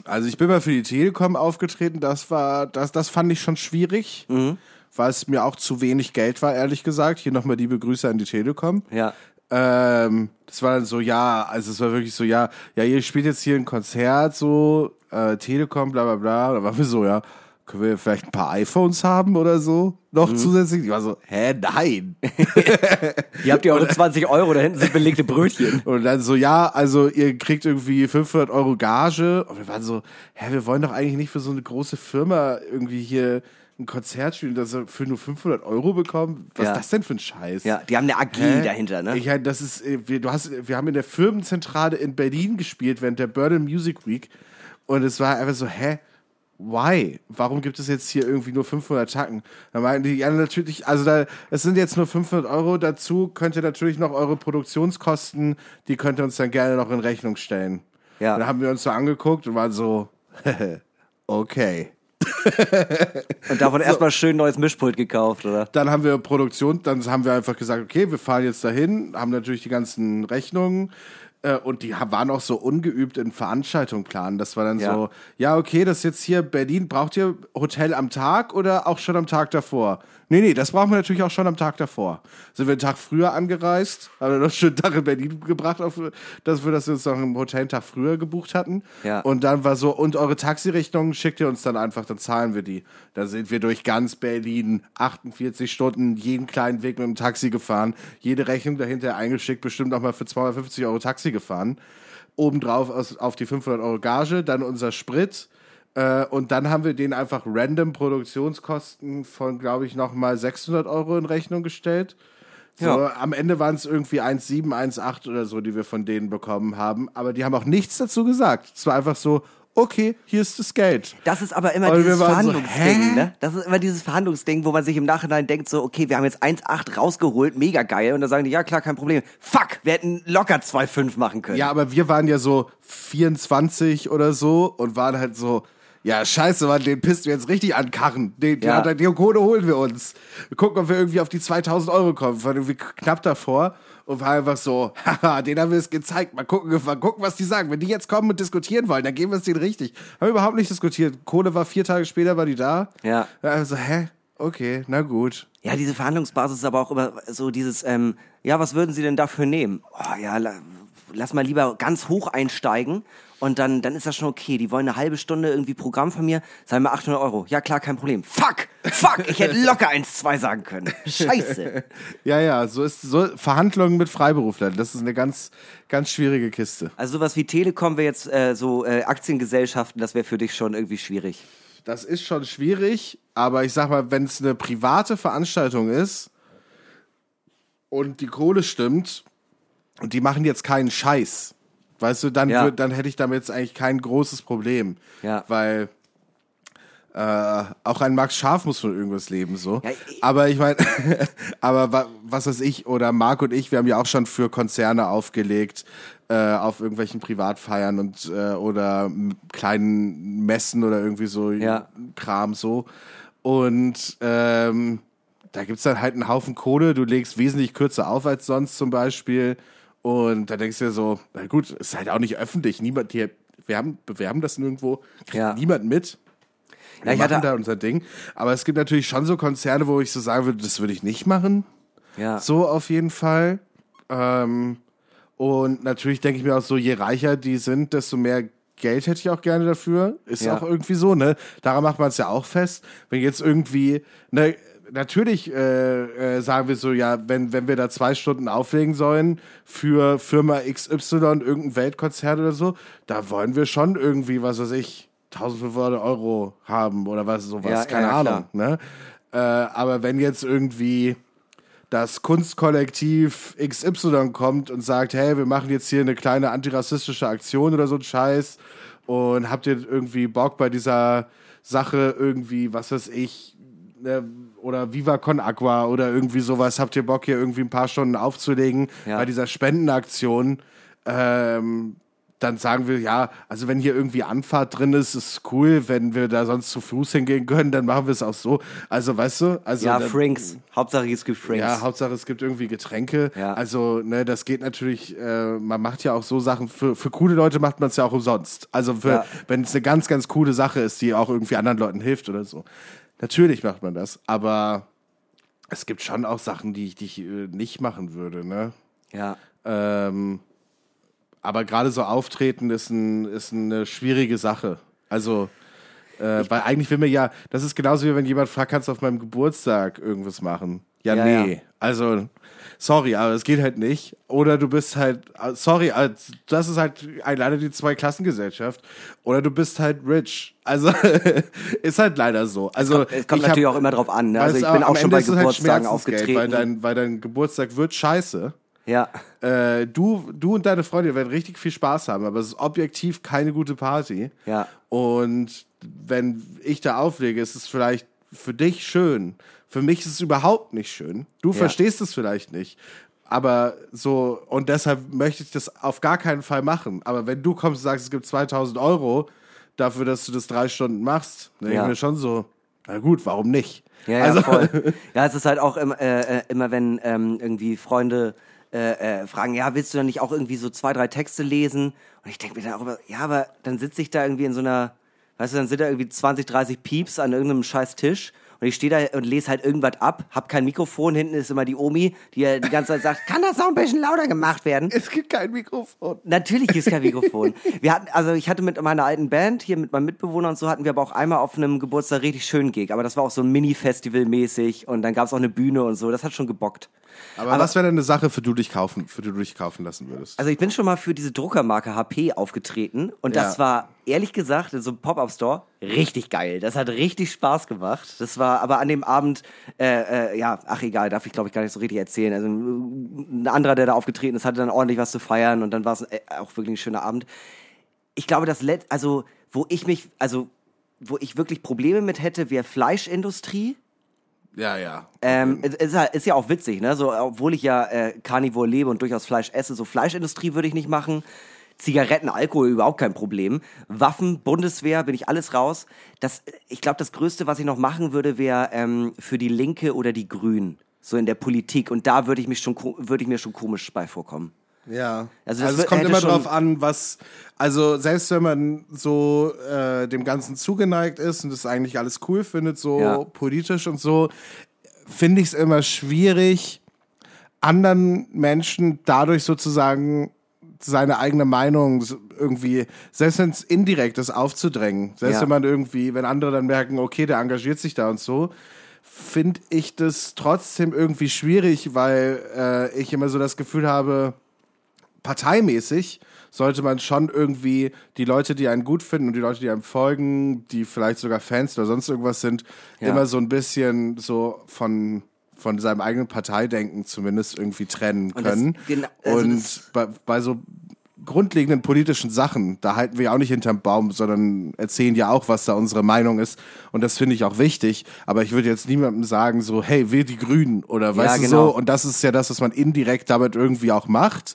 Also ich bin mal für die Telekom aufgetreten, das war, das, das fand ich schon schwierig, Mhm. weil es mir auch zu wenig Geld war, ehrlich gesagt. Hier nochmal liebe Grüße an die Telekom. Ja. Ähm, das war dann so, ja, also es war wirklich so, ja, ja, ihr spielt jetzt hier ein Konzert, so, äh, Telekom, bla bla bla. Da waren wir so, ja, können wir vielleicht ein paar iPhones haben oder so? Noch Mhm. zusätzlich? Ich war so, hä, nein. <laughs> Ihr habt ja eure 20 Euro, da hinten sind belegte Brötchen. Und dann so, ja, also ihr kriegt irgendwie 500 Euro Gage. Und wir waren so, hä, wir wollen doch eigentlich nicht für so eine große Firma irgendwie hier ein Konzert spielen, das für nur 500 Euro bekommen. Was Ja. ist das denn für ein Scheiß? Ja, die haben eine AG Hä? dahinter, ne? Ich, das ist, äh, wir, du hast, wir haben in der Firmenzentrale in Berlin gespielt während der Berlin Music Week. Und es war einfach so, hä? Why? Warum gibt es jetzt hier irgendwie nur 500 Tacken? Da meinten die, ja, natürlich, also da, es sind jetzt nur 500 Euro. Dazu könnt ihr natürlich noch eure Produktionskosten, die könnt ihr uns dann gerne noch in Rechnung stellen. Ja. Dann haben wir uns so angeguckt und waren so, <laughs> okay. <laughs> Und davon erstmal schön neues Mischpult gekauft, oder? Dann haben wir Produktion, dann haben wir einfach gesagt, okay, wir fahren jetzt dahin, haben natürlich die ganzen Rechnungen äh, und die waren auch so ungeübt in Veranstaltung planen. Das war dann Ja. so, ja, okay, das ist jetzt hier Berlin, braucht ihr Hotel am Tag oder auch schon am Tag davor? Nee, nee, das brauchen wir natürlich auch schon am Tag davor. Sind wir einen Tag früher angereist, haben wir noch einen schönen Tag in Berlin gebracht, auf, dass wir das uns noch im Hotel einen Tag früher gebucht hatten. Ja. Und dann war so, und eure Taxirechnungen schickt ihr uns dann einfach, dann zahlen wir die. Da sind wir durch ganz Berlin 48 Stunden jeden kleinen Weg mit dem Taxi gefahren, jede Rechnung dahinter eingeschickt, bestimmt auch mal für 250 Euro Taxi gefahren. Obendrauf aus, auf die 500 Euro Gage, dann unser Sprit. Äh, und dann haben wir denen einfach random Produktionskosten von, glaube ich, nochmal 600 Euro in Rechnung gestellt. So, Ja. Am Ende waren es irgendwie 1,7, 1,8 oder so, die wir von denen bekommen haben. Aber die haben auch nichts dazu gesagt. Es war einfach so, okay, hier ist das Geld. Das ist aber immer dieses so, Verhandlungsding, hä? ne? Das ist immer dieses Verhandlungsding, wo man sich im Nachhinein denkt so, okay, wir haben jetzt 1,8 rausgeholt, mega geil. Und dann sagen die, ja klar, kein Problem. Fuck, wir hätten locker 2,5 machen können. Ja, aber wir waren ja so 24 oder so und waren halt so, ja, scheiße, Mann, den pisst wir jetzt richtig an Karren. Den, Ja. ja. die Kohle holen wir uns. Wir gucken, ob wir irgendwie auf die 2000 Euro kommen. Wir waren irgendwie knapp davor und war einfach so, <laughs> haha, den haben wir es gezeigt. Mal gucken, <laughs> mal gucken, was die sagen. Wenn die jetzt kommen und diskutieren wollen, dann geben wir es denen richtig. Haben wir überhaupt nicht diskutiert. Kohle war vier Tage später, war die da. Ja. Also, hä? Okay, na gut. Ja, diese Verhandlungsbasis ist aber auch immer so dieses, ähm, ja, was würden Sie denn dafür nehmen? Oh, ja, la, lass mal lieber ganz hoch einsteigen und dann, dann ist das schon okay. Die wollen eine halbe Stunde irgendwie Programm von mir, sagen wir 800 Euro. Ja, klar, kein Problem. Fuck, fuck, ich hätte locker 1,2 sagen können. Scheiße. <laughs> Ja, ja, so ist so Verhandlungen mit Freiberuflern. Das ist eine ganz, ganz schwierige Kiste. Also sowas wie Telekom wäre jetzt äh, so äh, Aktiengesellschaften, das wäre für dich schon irgendwie schwierig. das ist schon schwierig, aber ich sag mal, wenn es eine private Veranstaltung ist und die Kohle stimmt und die machen jetzt keinen Scheiß, weißt du, dann, Ja. würd, dann hätte ich damit jetzt eigentlich kein großes Problem. Ja. Weil äh, auch ein Max Scharf muss von irgendwas leben, so. Ja, ich- aber ich meine, <laughs> aber wa, was weiß ich, oder Marc und ich, wir haben ja auch schon für Konzerne aufgelegt, äh, auf irgendwelchen Privatfeiern und äh, oder kleinen Messen oder irgendwie so Ja. Kram so. Und ähm, da gibt's dann halt einen Haufen Kohle, du legst wesentlich kürzer auf als sonst zum Beispiel. Und da denkst du dir so, na gut, ist halt auch nicht öffentlich. Niemand hier, wir haben, bewerben das nirgendwo, kriegt Ja. niemand mit. Wir Ja, ich machen hatte- da unser Ding. Aber es gibt natürlich schon so Konzerne, wo ich so sagen würde, das würde ich nicht machen. Ja. So auf jeden Fall. Ähm, und natürlich denke ich mir auch so, je reicher die sind, desto mehr Geld hätte ich auch gerne dafür. Ist Ja. auch irgendwie so, ne? Daran macht man es ja auch fest. Wenn jetzt irgendwie, ne, natürlich äh, äh, sagen wir so, ja, wenn, wenn wir da zwei Stunden auflegen sollen für Firma XY, irgendein Weltkonzert oder so, da wollen wir schon irgendwie, was weiß ich, 1500 Euro haben oder was, sowas, Ja, keine ja, Ahnung, ne? Äh, aber wenn jetzt irgendwie das Kunstkollektiv XY kommt und sagt, hey, wir machen jetzt hier eine kleine antirassistische Aktion oder so ein Scheiß und habt ihr irgendwie Bock bei dieser Sache irgendwie, was weiß ich, ne, oder Viva Con Aqua oder irgendwie sowas, habt ihr Bock hier irgendwie ein paar Stunden aufzulegen Ja. bei dieser Spendenaktion, ähm, dann sagen wir, ja, also wenn hier irgendwie Anfahrt drin ist, ist cool, wenn wir da sonst zu Fuß hingehen können, dann machen wir es auch so. Also, weißt du, also Ja, dann- Frinks. Hauptsache es gibt Frinks. ja, Hauptsache es gibt irgendwie Getränke. Ja. Also, ne, das geht natürlich, äh, man macht ja auch so Sachen, für, für coole Leute macht man es ja auch umsonst. Also, Ja. wenn es eine ganz, ganz coole Sache ist, die auch irgendwie anderen Leuten hilft oder so. Natürlich macht man das, aber es gibt schon auch Sachen, die ich, die ich äh, nicht machen würde, ne? ja. Ähm, aber gerade so auftreten ist, ein, ist eine schwierige Sache. Also, äh, weil eigentlich will mir ja, das ist genauso wie wenn jemand fragt, kannst du auf meinem Geburtstag irgendwas machen? Ja, Ja, nee. ja. Also, sorry, aber es geht halt nicht. Oder du bist halt, äh, sorry, äh, das ist halt leider die Zweiklassengesellschaft. Oder du bist halt rich. Also, <laughs> ist halt leider so. Also, Es kommt ich natürlich hab- auch immer drauf an. Ne? Also ich bin auch schon Ende bei es halt Geburtstagen Schmerzensgeld, aufgetreten. Weil dein, weil dein Geburtstag wird scheiße. ja. Äh, du, du und deine Freunde werden richtig viel Spaß haben, aber es ist objektiv keine gute Party. Ja. Und wenn ich da auflege, ist es vielleicht für dich schön. Für mich ist es überhaupt nicht schön. Du verstehst es vielleicht nicht. Aber so, und deshalb möchte ich das auf gar keinen Fall machen. Aber wenn du kommst und sagst, es gibt 2000 Euro dafür, dass du das drei Stunden machst, dann denke Ja. ich mir schon so, na gut, warum nicht? Ja, ja, Also- voll. Ja, es ist halt auch immer, äh, äh, immer wenn ähm, irgendwie Freunde äh, äh, fragen, ja, willst du dann nicht auch irgendwie so zwei, drei Texte lesen? Und ich denke mir dann auch immer, ja, aber dann sitze ich da irgendwie in so einer, weißt du, dann sind da irgendwie 20, 30 Pieps an irgendeinem scheiß Tisch und ich stehe da und lese halt irgendwas ab, hab kein Mikrofon, hinten ist immer die Omi, die ja die ganze Zeit sagt, kann das noch ein bisschen lauter gemacht werden? Es gibt kein Mikrofon. Natürlich ist kein <laughs> Mikrofon. Wir hatten, also ich hatte mit meiner alten Band, hier mit meinem Mitbewohner und so, hatten wir aber auch einmal auf einem Geburtstag richtig schönen Gig. Aber das war auch so ein Mini-Festival mäßig und dann gab es auch eine Bühne und so. Das hat schon gebockt. Aber, was wäre denn eine Sache, für du dich kaufen, für die du dich kaufen lassen würdest? Also ich bin schon mal für diese Druckermarke HP aufgetreten und das Ja. war ehrlich gesagt in so einem Pop-Up-Store richtig geil. Das hat richtig Spaß gemacht. Das war aber an dem Abend, äh, äh, ja, ach egal, darf ich glaube ich gar nicht so richtig erzählen. Also ein anderer, der da aufgetreten ist, hatte dann ordentlich was zu feiern und dann war es äh, auch wirklich ein schöner Abend. Ich glaube, das Let also wo ich mich, also wo ich wirklich Probleme mit hätte, wäre Fleischindustrie. Ja, ja. Ähm, ist, halt- ist ja auch witzig, ne? So, obwohl ich ja äh, Carnivore lebe und durchaus Fleisch esse, so Fleischindustrie würde ich nicht machen. Zigaretten, Alkohol überhaupt kein Problem. Waffen, Bundeswehr, bin ich alles raus. Das, ich glaube, das Größte, was ich noch machen würde, wäre ähm, für die Linke oder die Grünen. So in der Politik. Und da würde ich mich schon, ko- würde ich mir schon komisch bei vorkommen. Ja. Also Also, es kommt immer drauf an, was, also selbst wenn man so äh, dem Ganzen zugeneigt ist und das eigentlich alles cool findet, so Ja. politisch und so, finde ich es immer schwierig, anderen Menschen dadurch sozusagen seine eigene Meinung irgendwie, selbst wenn es indirekt ist, aufzudrängen. Selbst Ja. wenn man irgendwie, wenn andere dann merken, okay, der engagiert sich da und so, finde ich das trotzdem irgendwie schwierig, weil äh, ich immer so das Gefühl habe, parteimäßig sollte man schon irgendwie die Leute, die einen gut finden und die Leute, die einem folgen, die vielleicht sogar Fans oder sonst irgendwas sind, Ja. immer so ein bisschen so von von seinem eigenen Parteidenken zumindest irgendwie trennen Und das- können. genau, also und bei, bei so grundlegenden politischen Sachen, da halten wir ja auch nicht hinterm Baum, sondern erzählen ja auch, was da unsere Meinung ist. Und das finde ich auch wichtig. Aber ich würde jetzt niemandem sagen, so, hey, wähl die Grünen oder weißt du genau. so. Und das ist ja das, was man indirekt damit irgendwie auch macht.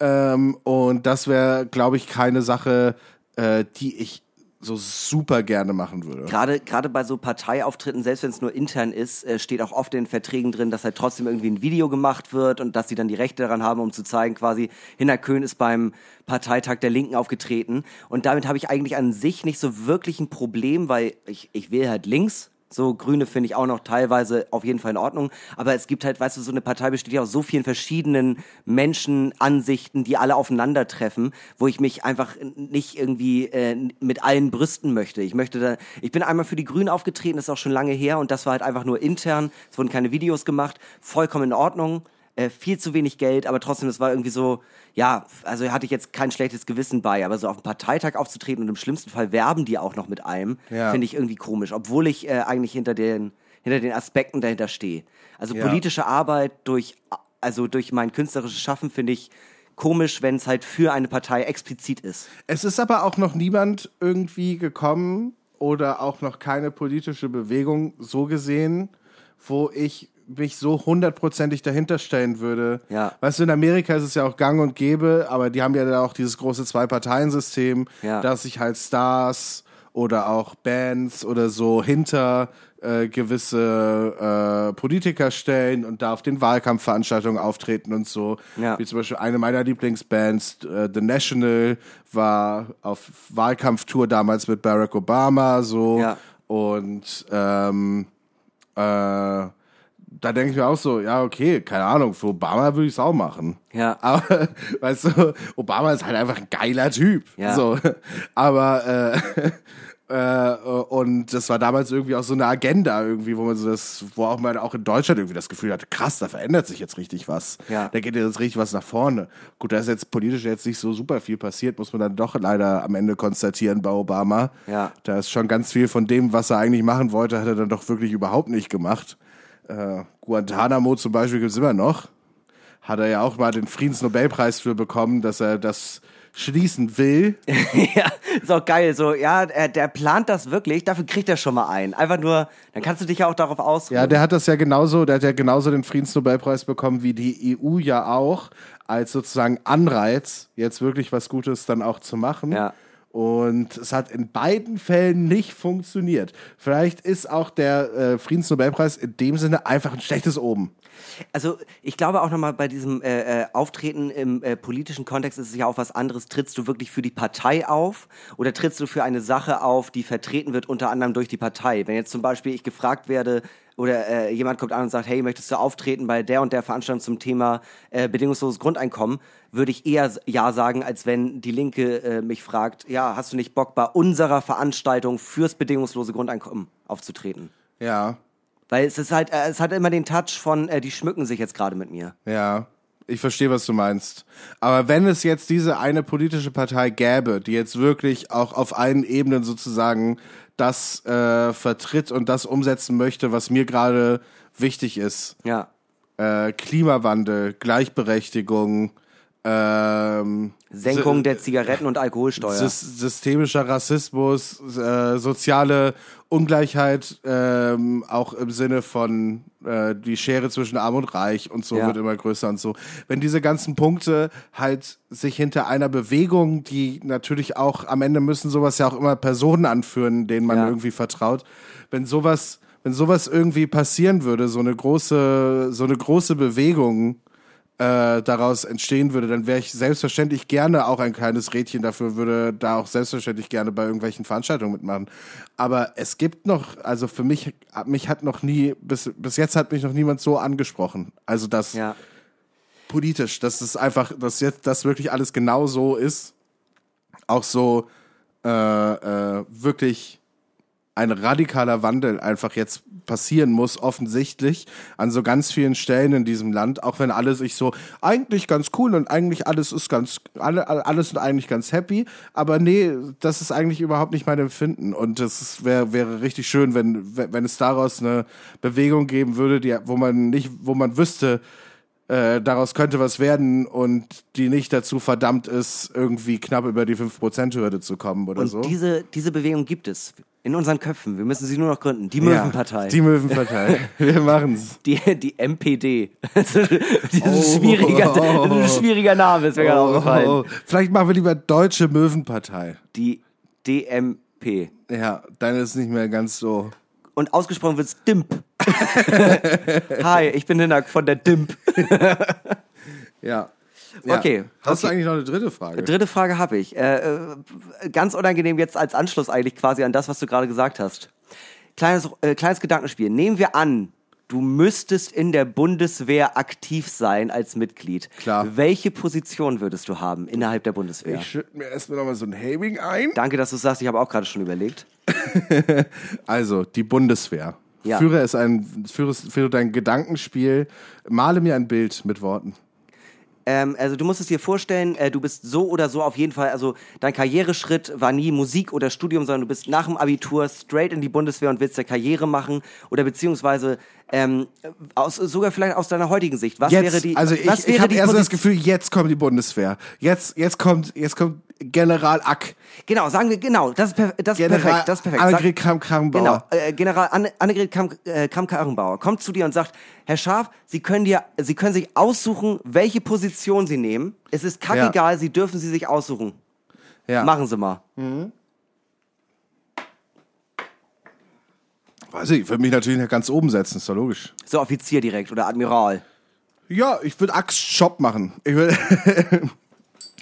Ähm, und das wäre, glaube ich, keine Sache, äh, die ich so super gerne machen würde. Gerade, gerade bei so Parteiauftritten, selbst wenn es nur intern ist, äh, steht auch oft in den Verträgen drin, dass halt trotzdem irgendwie ein Video gemacht wird und dass sie dann die Rechte daran haben, um zu zeigen, quasi, Hinner Köhn ist beim Parteitag der Linken aufgetreten. Und damit habe ich eigentlich an sich nicht so wirklich ein Problem, weil ich, ich wähle halt links. So Grüne finde ich auch noch teilweise auf jeden Fall in Ordnung. Aber es gibt halt, weißt du, so eine Partei besteht ja aus so vielen verschiedenen Menschen, Ansichten, die alle aufeinandertreffen, wo ich mich einfach nicht irgendwie äh, mit allen brüsten möchte. Ich möchte da, ich bin einmal für die Grünen aufgetreten, das ist auch schon lange her und das war halt einfach nur intern. Es wurden keine Videos gemacht, vollkommen in Ordnung. Äh, viel zu wenig Geld, aber trotzdem, das war irgendwie so, ja, also hatte ich jetzt kein schlechtes Gewissen bei, aber so auf dem Parteitag aufzutreten und im schlimmsten Fall werben die auch noch mit einem, Ja. finde ich irgendwie komisch, obwohl ich äh, eigentlich hinter den, hinter den Aspekten dahinter stehe. Also Ja. politische Arbeit durch, also durch mein künstlerisches Schaffen finde ich komisch, wenn es halt für eine Partei explizit ist. Es ist aber auch noch niemand irgendwie gekommen oder auch noch keine politische Bewegung so gesehen, wo ich mich so hundertprozentig dahinter stellen würde. Ja. Weißt du, in Amerika ist es ja auch gang und gäbe, aber die haben ja da auch dieses große Zwei-Parteien-System, Ja. dass sich halt Stars oder auch Bands oder so hinter äh, gewisse äh, Politiker stellen und da auf den Wahlkampfveranstaltungen auftreten und so. Ja. Wie zum Beispiel eine meiner Lieblingsbands, äh, The National, war auf Wahlkampftour damals mit Barack Obama so. Ja. Und ähm, äh, da denke ich mir auch so, ja, okay, keine Ahnung, für Obama würde ich es auch machen. Ja. Aber, <laughs> weißt du, Obama ist halt einfach ein geiler Typ. Ja. So. Aber, äh, <laughs> äh, und das war damals irgendwie auch so eine Agenda irgendwie, wo man so das, wo auch man auch in Deutschland irgendwie das Gefühl hatte, krass, da verändert sich jetzt richtig was. Ja. Da geht jetzt richtig was nach vorne. Gut, da ist jetzt politisch jetzt nicht so super viel passiert, muss man dann doch leider am Ende konstatieren bei Obama. Ja. Da ist schon ganz viel von dem, was er eigentlich machen wollte, hat er dann doch wirklich überhaupt nicht gemacht. Äh, Guantanamo zum Beispiel gibt's immer noch. Hat er ja auch mal den Friedensnobelpreis für bekommen, dass er das schließen will. <laughs> ja, ist auch geil. So, ja, er, der plant das wirklich, dafür kriegt er schon mal ein. Einfach nur, dann kannst du dich ja auch darauf ausruhen. Ja, der hat das ja genauso, der hat ja genauso den Friedensnobelpreis bekommen wie die EU ja auch, als sozusagen Anreiz, jetzt wirklich was Gutes dann auch zu machen. Ja. Und es hat in beiden Fällen nicht funktioniert. Vielleicht ist auch der äh, Friedensnobelpreis in dem Sinne einfach ein schlechtes Oben. Also ich glaube auch nochmal bei diesem äh, äh, Auftreten im äh, politischen Kontext ist es ja auch was anderes. Trittst du wirklich für die Partei auf oder trittst du für eine Sache auf, die vertreten wird unter anderem durch die Partei? Wenn jetzt zum Beispiel ich gefragt werde oder äh, jemand kommt an und sagt, hey, möchtest du auftreten bei der und der Veranstaltung zum Thema äh, bedingungsloses Grundeinkommen, würde ich eher ja sagen, als wenn die Linke äh, mich fragt, ja, hast du nicht Bock bei unserer Veranstaltung fürs bedingungslose Grundeinkommen aufzutreten? Ja, Weil es ist halt, äh, es hat immer den Touch von, äh, die schmücken sich jetzt gerade mit mir. Ja, ich verstehe, was du meinst. Aber wenn es jetzt diese eine politische Partei gäbe, die jetzt wirklich auch auf allen Ebenen sozusagen das äh, vertritt und das umsetzen möchte, was mir gerade wichtig ist, Ja. äh, Klimawandel, Gleichberechtigung, ähm, Senkung der Zigaretten- und Alkoholsteuer. Sys systemischer Rassismus, äh, soziale Ungleichheit, ähm, auch im Sinne von äh, die Schere zwischen Arm und Reich und so Ja. wird immer größer und so. Wenn diese ganzen Punkte halt sich hinter einer Bewegung, die natürlich auch am Ende müssen sowas ja auch immer Personen anführen, denen man Ja. irgendwie vertraut, wenn sowas, wenn sowas irgendwie passieren würde, so eine große, so eine große Bewegung, äh, daraus entstehen würde, dann wäre ich selbstverständlich gerne auch ein kleines Rädchen dafür, würde da auch selbstverständlich gerne bei irgendwelchen Veranstaltungen mitmachen. Aber es gibt noch, also für mich, mich hat noch nie, bis, bis jetzt hat mich noch niemand so angesprochen. Also das ja. politisch, dass es einfach, dass jetzt das wirklich alles genau so ist. Auch so äh, äh, wirklich ein radikaler Wandel einfach jetzt passieren muss, offensichtlich, an so ganz vielen Stellen in diesem Land, auch wenn alle sich so eigentlich ganz cool und eigentlich alles ist ganz, alle, alles sind eigentlich ganz happy, aber nee, das ist eigentlich überhaupt nicht mein Empfinden. Und es wäre wäre richtig schön, wenn, wenn es daraus eine Bewegung geben würde, die, wo man nicht, wo man wüsste, äh, daraus könnte was werden und die nicht dazu verdammt ist, irgendwie knapp über die 5%-Hürde zu kommen oder Und so. diese, diese Bewegung gibt es in unseren Köpfen. Wir müssen sie nur noch gründen. Die Möwenpartei. Ja, die Möwenpartei. <laughs> Wir machen's. Die, die MPD. <laughs> das ist ein Oh, schwieriger, oh, das ist ein schwieriger Name, ist mir gerade aufgefallen. Oh, vielleicht machen wir lieber Deutsche Möwenpartei. Die DMP. Ja, dann ist es nicht mehr ganz so. Und ausgesprochen wird's DIMP. <laughs> Hi, ich bin Hinak von der DIMP. <laughs> Ja. ja. Okay, Hast du okay. eigentlich noch eine dritte Frage? Dritte Frage habe ich. Äh, äh, ganz unangenehm jetzt als Anschluss eigentlich quasi an das, was du gerade gesagt hast. Kleines, äh, kleines Gedankenspiel. Nehmen wir an, du müsstest in der Bundeswehr aktiv sein als Mitglied. Klar. Welche Position würdest du haben innerhalb der Bundeswehr? ich schütte mir erstmal nochmal so ein Having ein. Danke, dass du es sagst. Ich habe auch gerade schon überlegt. <laughs> Also, die Bundeswehr. Ja. Führe es ein, führe, führe dein Gedankenspiel, male mir ein Bild mit Worten. Ähm, also du musst es dir vorstellen, äh, du bist so oder so auf jeden Fall, also dein Karriereschritt war nie Musik oder Studium, sondern du bist nach dem Abitur straight in die Bundeswehr und willst eine Karriere machen oder beziehungsweise ähm, aus, sogar vielleicht aus deiner heutigen Sicht. Was Jetzt, wäre die? also ich, was ich habe eher so das Gefühl, jetzt kommt die Bundeswehr. Jetzt, jetzt kommt, jetzt kommt General Ack. Genau, sagen wir genau. Das ist, per das ist General perfekt. Das ist perfekt. Annegret Kramp-Karrenbauer. Genau, äh, General Anne, Annegret Kramp- äh, Kramp-Karrenbauer kommt zu dir und sagt, Herr Scharf, Sie können dir, Sie können sich aussuchen, welche Position Sie nehmen. Es ist kackegal, Sie dürfen sie sich aussuchen. Ja. Machen Sie mal. Weiß ich, ich würde mich natürlich nach ganz oben setzen, ist doch logisch. So Offizier direkt oder Admiral. Ja, ich würde Axt Shop machen. Ich würde <laughs>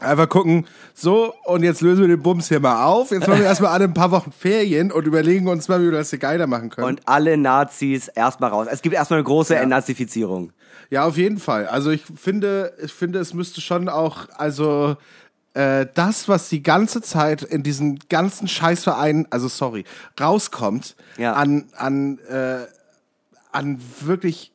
einfach gucken, so, und jetzt lösen wir den Bums hier mal auf. Jetzt machen wir erstmal alle ein paar Wochen Ferien und überlegen uns mal, wie wir das hier geiler machen können. Und alle Nazis erstmal raus. Es gibt erstmal eine große Entnazifizierung. Ja, auf jeden Fall. Also ich finde, ich finde, es müsste schon auch, also äh, das, was die ganze Zeit in diesen ganzen Scheißvereinen, also sorry, rauskommt, Ja. an, an, äh, an wirklich,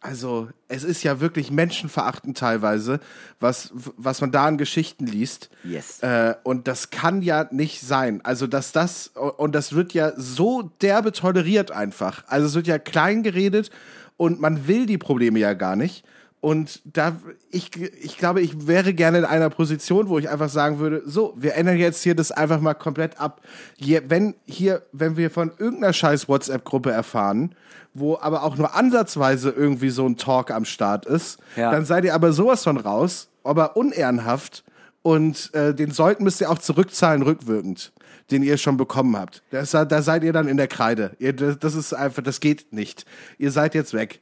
also es ist ja wirklich menschenverachtend teilweise, was, was man da an Geschichten liest. Yes. Äh, und das kann ja nicht sein. Also, dass das, und das wird ja so derbe toleriert einfach. Also, es wird ja klein geredet und man will die Probleme ja gar nicht. Und da, ich, ich glaube, ich wäre gerne in einer Position, wo ich einfach sagen würde, so, wir ändern jetzt hier das einfach mal komplett ab. Hier, wenn hier, wenn wir von irgendeiner scheiß WhatsApp-Gruppe erfahren, wo aber auch nur ansatzweise irgendwie so ein Talk am Start ist, Ja. dann seid ihr aber sowas von raus, aber unehrenhaft und äh, den sollten müsst ihr auch zurückzahlen rückwirkend, den ihr schon bekommen habt. Das, da seid ihr dann in der Kreide. Ihr, das, das ist einfach, das geht nicht. Ihr seid jetzt weg.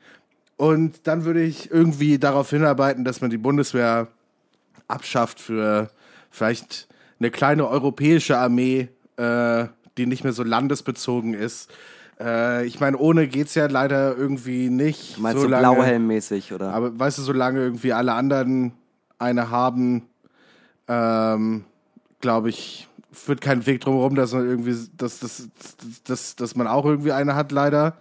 Und dann würde ich irgendwie darauf hinarbeiten, dass man die Bundeswehr abschafft für vielleicht eine kleine europäische Armee, äh, die nicht mehr so landesbezogen ist. Äh, ich meine, ohne geht's ja leider irgendwie nicht. Meinst du solange- Blauhelm-mäßig, oder? aber weißt du, solange irgendwie alle anderen eine haben, ähm, glaube ich, führt kein Weg drum herum, dass man irgendwie, dass, dass, dass, dass man auch irgendwie eine hat, leider.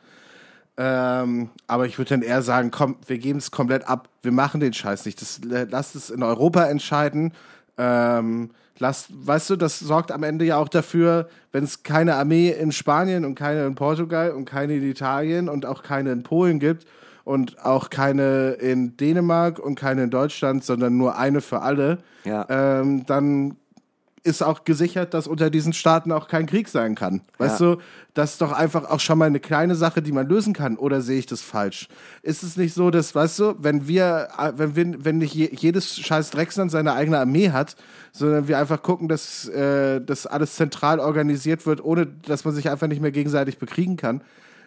Ähm, aber ich würde dann eher sagen, komm, wir geben es komplett ab. Wir machen den Scheiß nicht. Das, äh, lasst es in Europa entscheiden. Ähm, lasst, weißt du, das sorgt am Ende ja auch dafür, wenn es keine Armee in Spanien und keine in Portugal und keine in Italien und auch keine in Polen gibt und auch keine in Dänemark und keine in Deutschland, sondern nur eine für alle, Ja. ähm, dann ist auch gesichert, dass unter diesen Staaten auch kein Krieg sein kann. Weißt Ja. du, das ist doch einfach auch schon mal eine kleine Sache, die man lösen kann. Oder sehe ich das falsch? Ist es nicht so, dass, weißt du, wenn wir, äh, wenn wir, wenn nicht je, jedes scheiß Drecksland seine eigene Armee hat, sondern wir einfach gucken, dass äh, das alles zentral organisiert wird, ohne dass man sich einfach nicht mehr gegenseitig bekriegen kann,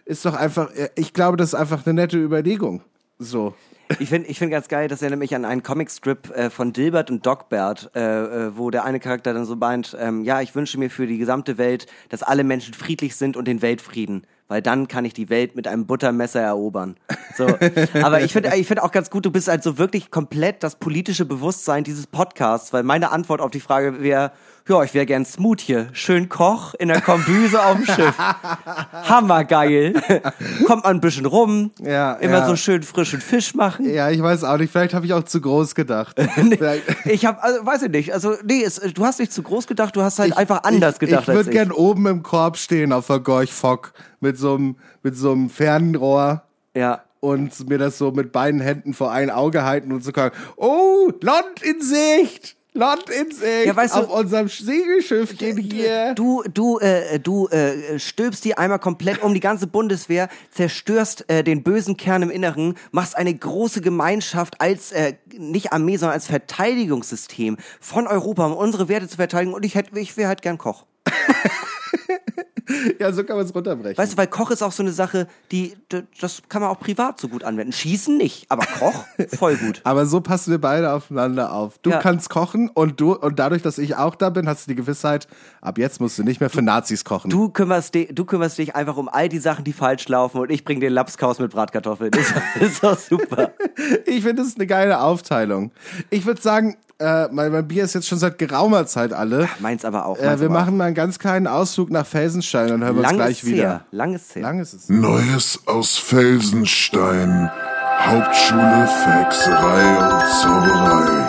ist doch einfach, äh, ich glaube, das ist einfach eine nette Überlegung. So. Ich finde ich find ganz geil, das erinnert mich an einen Comicstrip äh, von Dilbert und Dogbert, äh, äh, wo der eine Charakter dann so meint, ähm, ja, ich wünsche mir für die gesamte Welt, dass alle Menschen friedlich sind und den Weltfrieden, weil dann kann ich die Welt mit einem Buttermesser erobern. So. <laughs> Aber ich finde ich find auch ganz gut, du bist halt so wirklich komplett das politische Bewusstsein dieses Podcasts, weil meine Antwort auf die Frage wäre, Ja, ich wäre gern Smoothie. Schön Koch in der Kombüse auf dem <laughs> Schiff. Hammergeil. Kommt man ein bisschen rum. Ja, Immer ja. so schön frischen Fisch machen. Ja, ich weiß auch nicht. Vielleicht habe ich auch zu groß gedacht. <laughs> Ich habe, also, weiß ich nicht. Also, nee, es, du hast nicht zu groß gedacht, du hast halt einfach anders ich, gedacht Ich würde ich. gern oben im Korb stehen auf der Gorch Fock mit so einem mit so einem Fernrohr Ja. und mir das so mit beiden Händen vor ein Auge halten und so sagen, oh, Land in Sicht! Land in Sicht! Ja, weißt du- auf unserem Segelschiffchen hier. Du, du, äh, du äh, stülpst die einmal komplett um die ganze Bundeswehr, zerstörst äh, den bösen Kern im Inneren, machst eine große Gemeinschaft als äh, nicht Armee, sondern als Verteidigungssystem von Europa, um unsere Werte zu verteidigen. Und ich hätte, ich wäre halt gern Koch. <laughs> <laughs> Ja, so kann man es runterbrechen. Weißt du, weil Koch ist auch so eine Sache, die, das kann man auch privat so gut anwenden. Schießen nicht, aber Koch <laughs> voll gut. Aber so passen wir beide aufeinander auf. Du Ja. kannst kochen und du und dadurch, dass ich auch da bin, hast du die Gewissheit, ab jetzt musst du nicht mehr für Nazis kochen. Du kümmerst, dich, du kümmerst dich einfach um all die Sachen, die falsch laufen und ich bring den Lapskaus mit Bratkartoffeln. Ist, <laughs> ist doch super. Ich finde es eine geile Aufteilung. Ich würde sagen, äh, mein, mein Bier ist jetzt schon seit geraumer Zeit alle. Meins aber auch. Äh, meins wir aber auch. machen mal einen ganz kleinen Ausflug nach Felsenstein und hören wir uns gleich wieder. Lang ist her. Lang ist es. Neues aus Felsenstein. Hauptschule für Hexerei und Zauberei.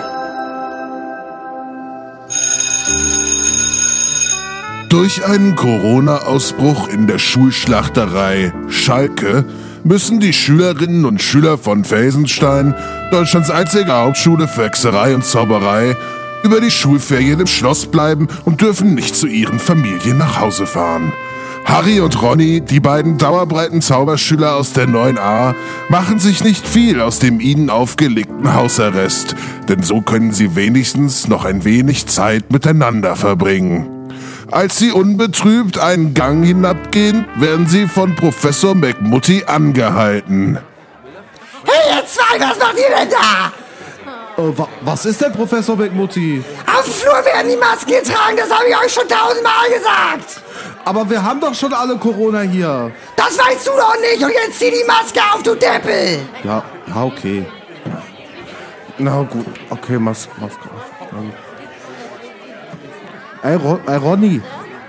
Durch einen Corona-Ausbruch in der Schulschlachterei Schalke müssen die Schülerinnen und Schüler von Felsenstein, Deutschlands einzige Hauptschule für Hexerei und Zauberei, über die Schulferien im Schloss bleiben und dürfen nicht zu ihren Familien nach Hause fahren. Harry und Ronny, die beiden dauerbreiten Zauberschüler aus der 9a, machen sich nicht viel aus dem ihnen aufgelegten Hausarrest, denn so können sie wenigstens noch ein wenig Zeit miteinander verbringen. Als sie unbetrübt einen Gang hinabgehen, werden sie von Professor McMutty angehalten. Hey, ihr zwei, was macht ihr denn da? Äh, wa was ist denn Professor McMutti? Auf dem Flur werden die Masken getragen, das habe ich euch schon tausendmal gesagt. Aber wir haben doch schon alle Corona hier. Das weißt du doch nicht und jetzt zieh die Maske auf, du Deppel. Ja, ja, okay. Na gut, okay, Mas Maske auf. Na. Ey, Ro ey, Ronny,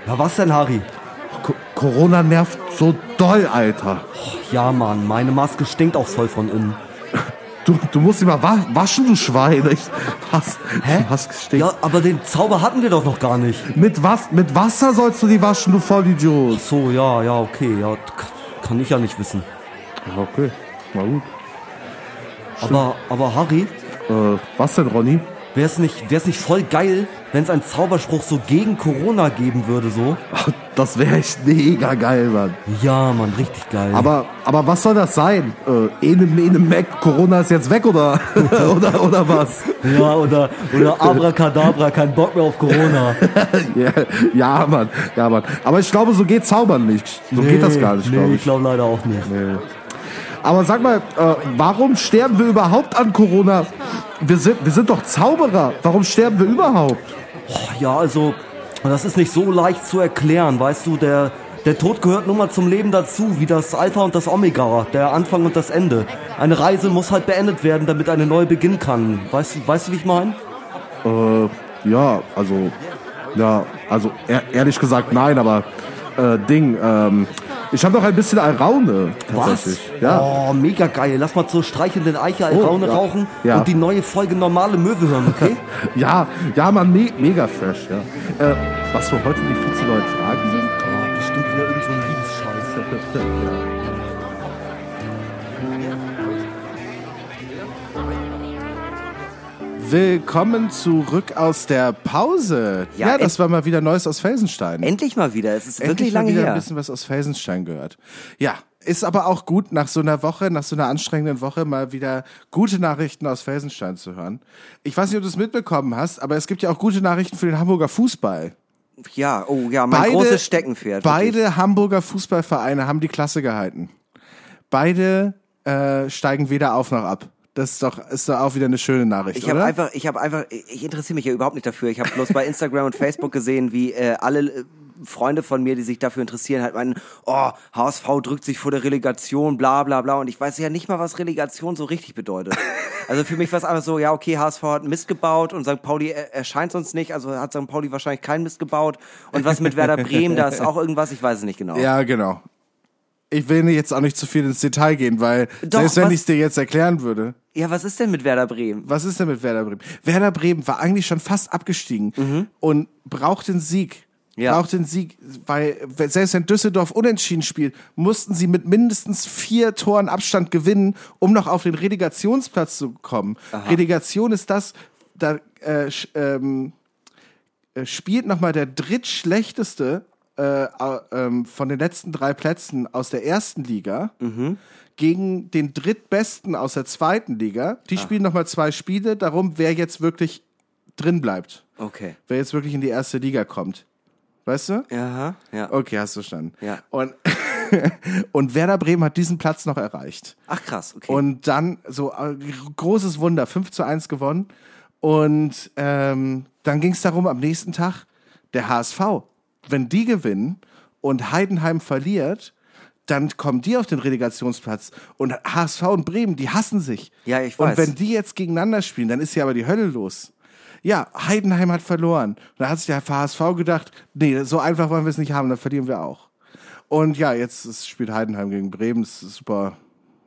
Ja, was denn, Harry? Co Corona nervt so doll, Alter. Ja, Mann, meine Maske stinkt auch voll von innen. Du, du musst mal wa waschen, du Schwein. Ich, was? Hä? Was steht? Ja, aber den Zauber hatten wir doch noch gar nicht. Mit, was, mit Wasser sollst du die waschen, du Vollidiot. So, ja, ja, okay, ja, kann ich ja nicht wissen. Okay, na gut. Aber, aber Harry, Äh, was denn, Ronny? Wär's nicht, wär's nicht voll geil, wenn es einen Zauberspruch so gegen Corona geben würde, so? Das wäre echt mega geil, Mann. Ja, Mann, richtig geil. Aber, aber was soll das sein? Äh, ene, mene, Mac, Corona ist jetzt weg, oder? <laughs> oder, oder was? ja, oder, oder Abracadabra, kein Bock mehr auf Corona. <laughs> ja, ja, Mann, ja, Mann. Aber ich glaube, so geht Zaubern nicht. So geht das gar nicht, nee, glaube ich ich. glaube leider auch nicht. Aber sag mal, äh, warum sterben wir überhaupt an Corona? Wir sind, wir sind doch Zauberer. Warum sterben wir überhaupt? Ja, also, das ist nicht so leicht zu erklären, weißt du, der, der Tod gehört nun mal zum Leben dazu, wie das Alpha und das Omega, der Anfang und das Ende. Eine Reise muss halt beendet werden, damit eine neue beginnen kann. Weißt du, weißt du, wie ich meine? Äh, ja, also, ja, also ehr, ehrlich gesagt nein, aber äh, Ding, ähm, ich habe noch ein bisschen Alraune. tatsächlich. Ja. Oh, mega geil. Lass mal zur streichelnden Eiche Alraune ja. rauchen Ja. und die neue Folge normale Möwe hören, okay? <laughs> Ja, ja, man, me mega fresh, ja. Äh, was für heute die 14 neuen Fragen sind? oh, bestimmt wieder irgend so ein Liebesscheiß. <laughs> Willkommen zurück aus der Pause. Ja, Ja, das war mal wieder Neues aus Felsenstein. Endlich mal wieder. Es ist Endlich wirklich mal lange wieder her. ein bisschen was aus Felsenstein gehört. Ja, ist aber auch gut, nach so einer Woche, nach so einer anstrengenden Woche mal wieder gute Nachrichten aus Felsenstein zu hören. Ich weiß nicht, ob du es mitbekommen hast, aber es gibt ja auch gute Nachrichten für den Hamburger Fußball. Ja, oh ja, mein großes Steckenpferd. wirklich. Beide Hamburger Fußballvereine haben die Klasse gehalten. Beide äh, steigen weder auf noch ab. Das ist doch, ist doch auch wieder eine schöne Nachricht, Ich habe einfach, ich habe einfach, ich interessiere mich ja überhaupt nicht dafür. Ich habe bloß bei Instagram und Facebook gesehen, wie äh, alle äh, Freunde von mir, die sich dafür interessieren, halt meinen, oh, HSV drückt sich vor der Relegation, bla bla bla. Und ich weiß ja nicht mal, was Relegation so richtig bedeutet. Also für mich war es einfach so, ja, okay, HSV hat Mist gebaut und St. Pauli er- erscheint sonst nicht, also hat St. Pauli wahrscheinlich keinen Mist gebaut. Und was mit Werder Bremen, da ist auch irgendwas, ich weiß es nicht genau. Ja, genau. Ich will jetzt auch nicht zu viel ins Detail gehen, weil Doch, selbst wenn ich es dir jetzt erklären würde, Ja, was ist denn mit Werder Bremen? was ist denn mit Werder Bremen? Werder Bremen war eigentlich schon fast abgestiegen und braucht den Sieg. Ja. Braucht den Sieg, weil selbst wenn Düsseldorf unentschieden spielt, mussten sie mit mindestens vier Toren Abstand gewinnen, um noch auf den Relegationsplatz zu kommen. Relegation ist das, da äh, ähm, äh, spielt nochmal der drittschlechteste äh, au- ähm, von den letzten drei Plätzen aus der ersten Liga gegen den drittbesten aus der zweiten Liga. Die spielen nochmal zwei Spiele, darum, wer jetzt wirklich drin bleibt. Okay. Wer jetzt wirklich in die erste Liga kommt. Weißt du? Ja, ja. Okay, hast du verstanden. Ja. Und, <laughs> und Werder Bremen hat diesen Platz noch erreicht. Ach krass, okay. Und dann so äh, großes Wunder, 5 zu 1 gewonnen. Und ähm, dann ging es darum, am nächsten Tag, der HSV, wenn die gewinnen und Heidenheim verliert, dann kommen die auf den Relegationsplatz. Und HSV und Bremen, die hassen sich. Ja, ich Und weiß. wenn die jetzt gegeneinander spielen, dann ist ja aber die Hölle los. Ja, Heidenheim hat verloren. Und da hat sich der HSV gedacht, nee, so einfach wollen wir es nicht haben, dann verlieren wir auch. Und ja, jetzt spielt Heidenheim gegen Bremen. Das ist super,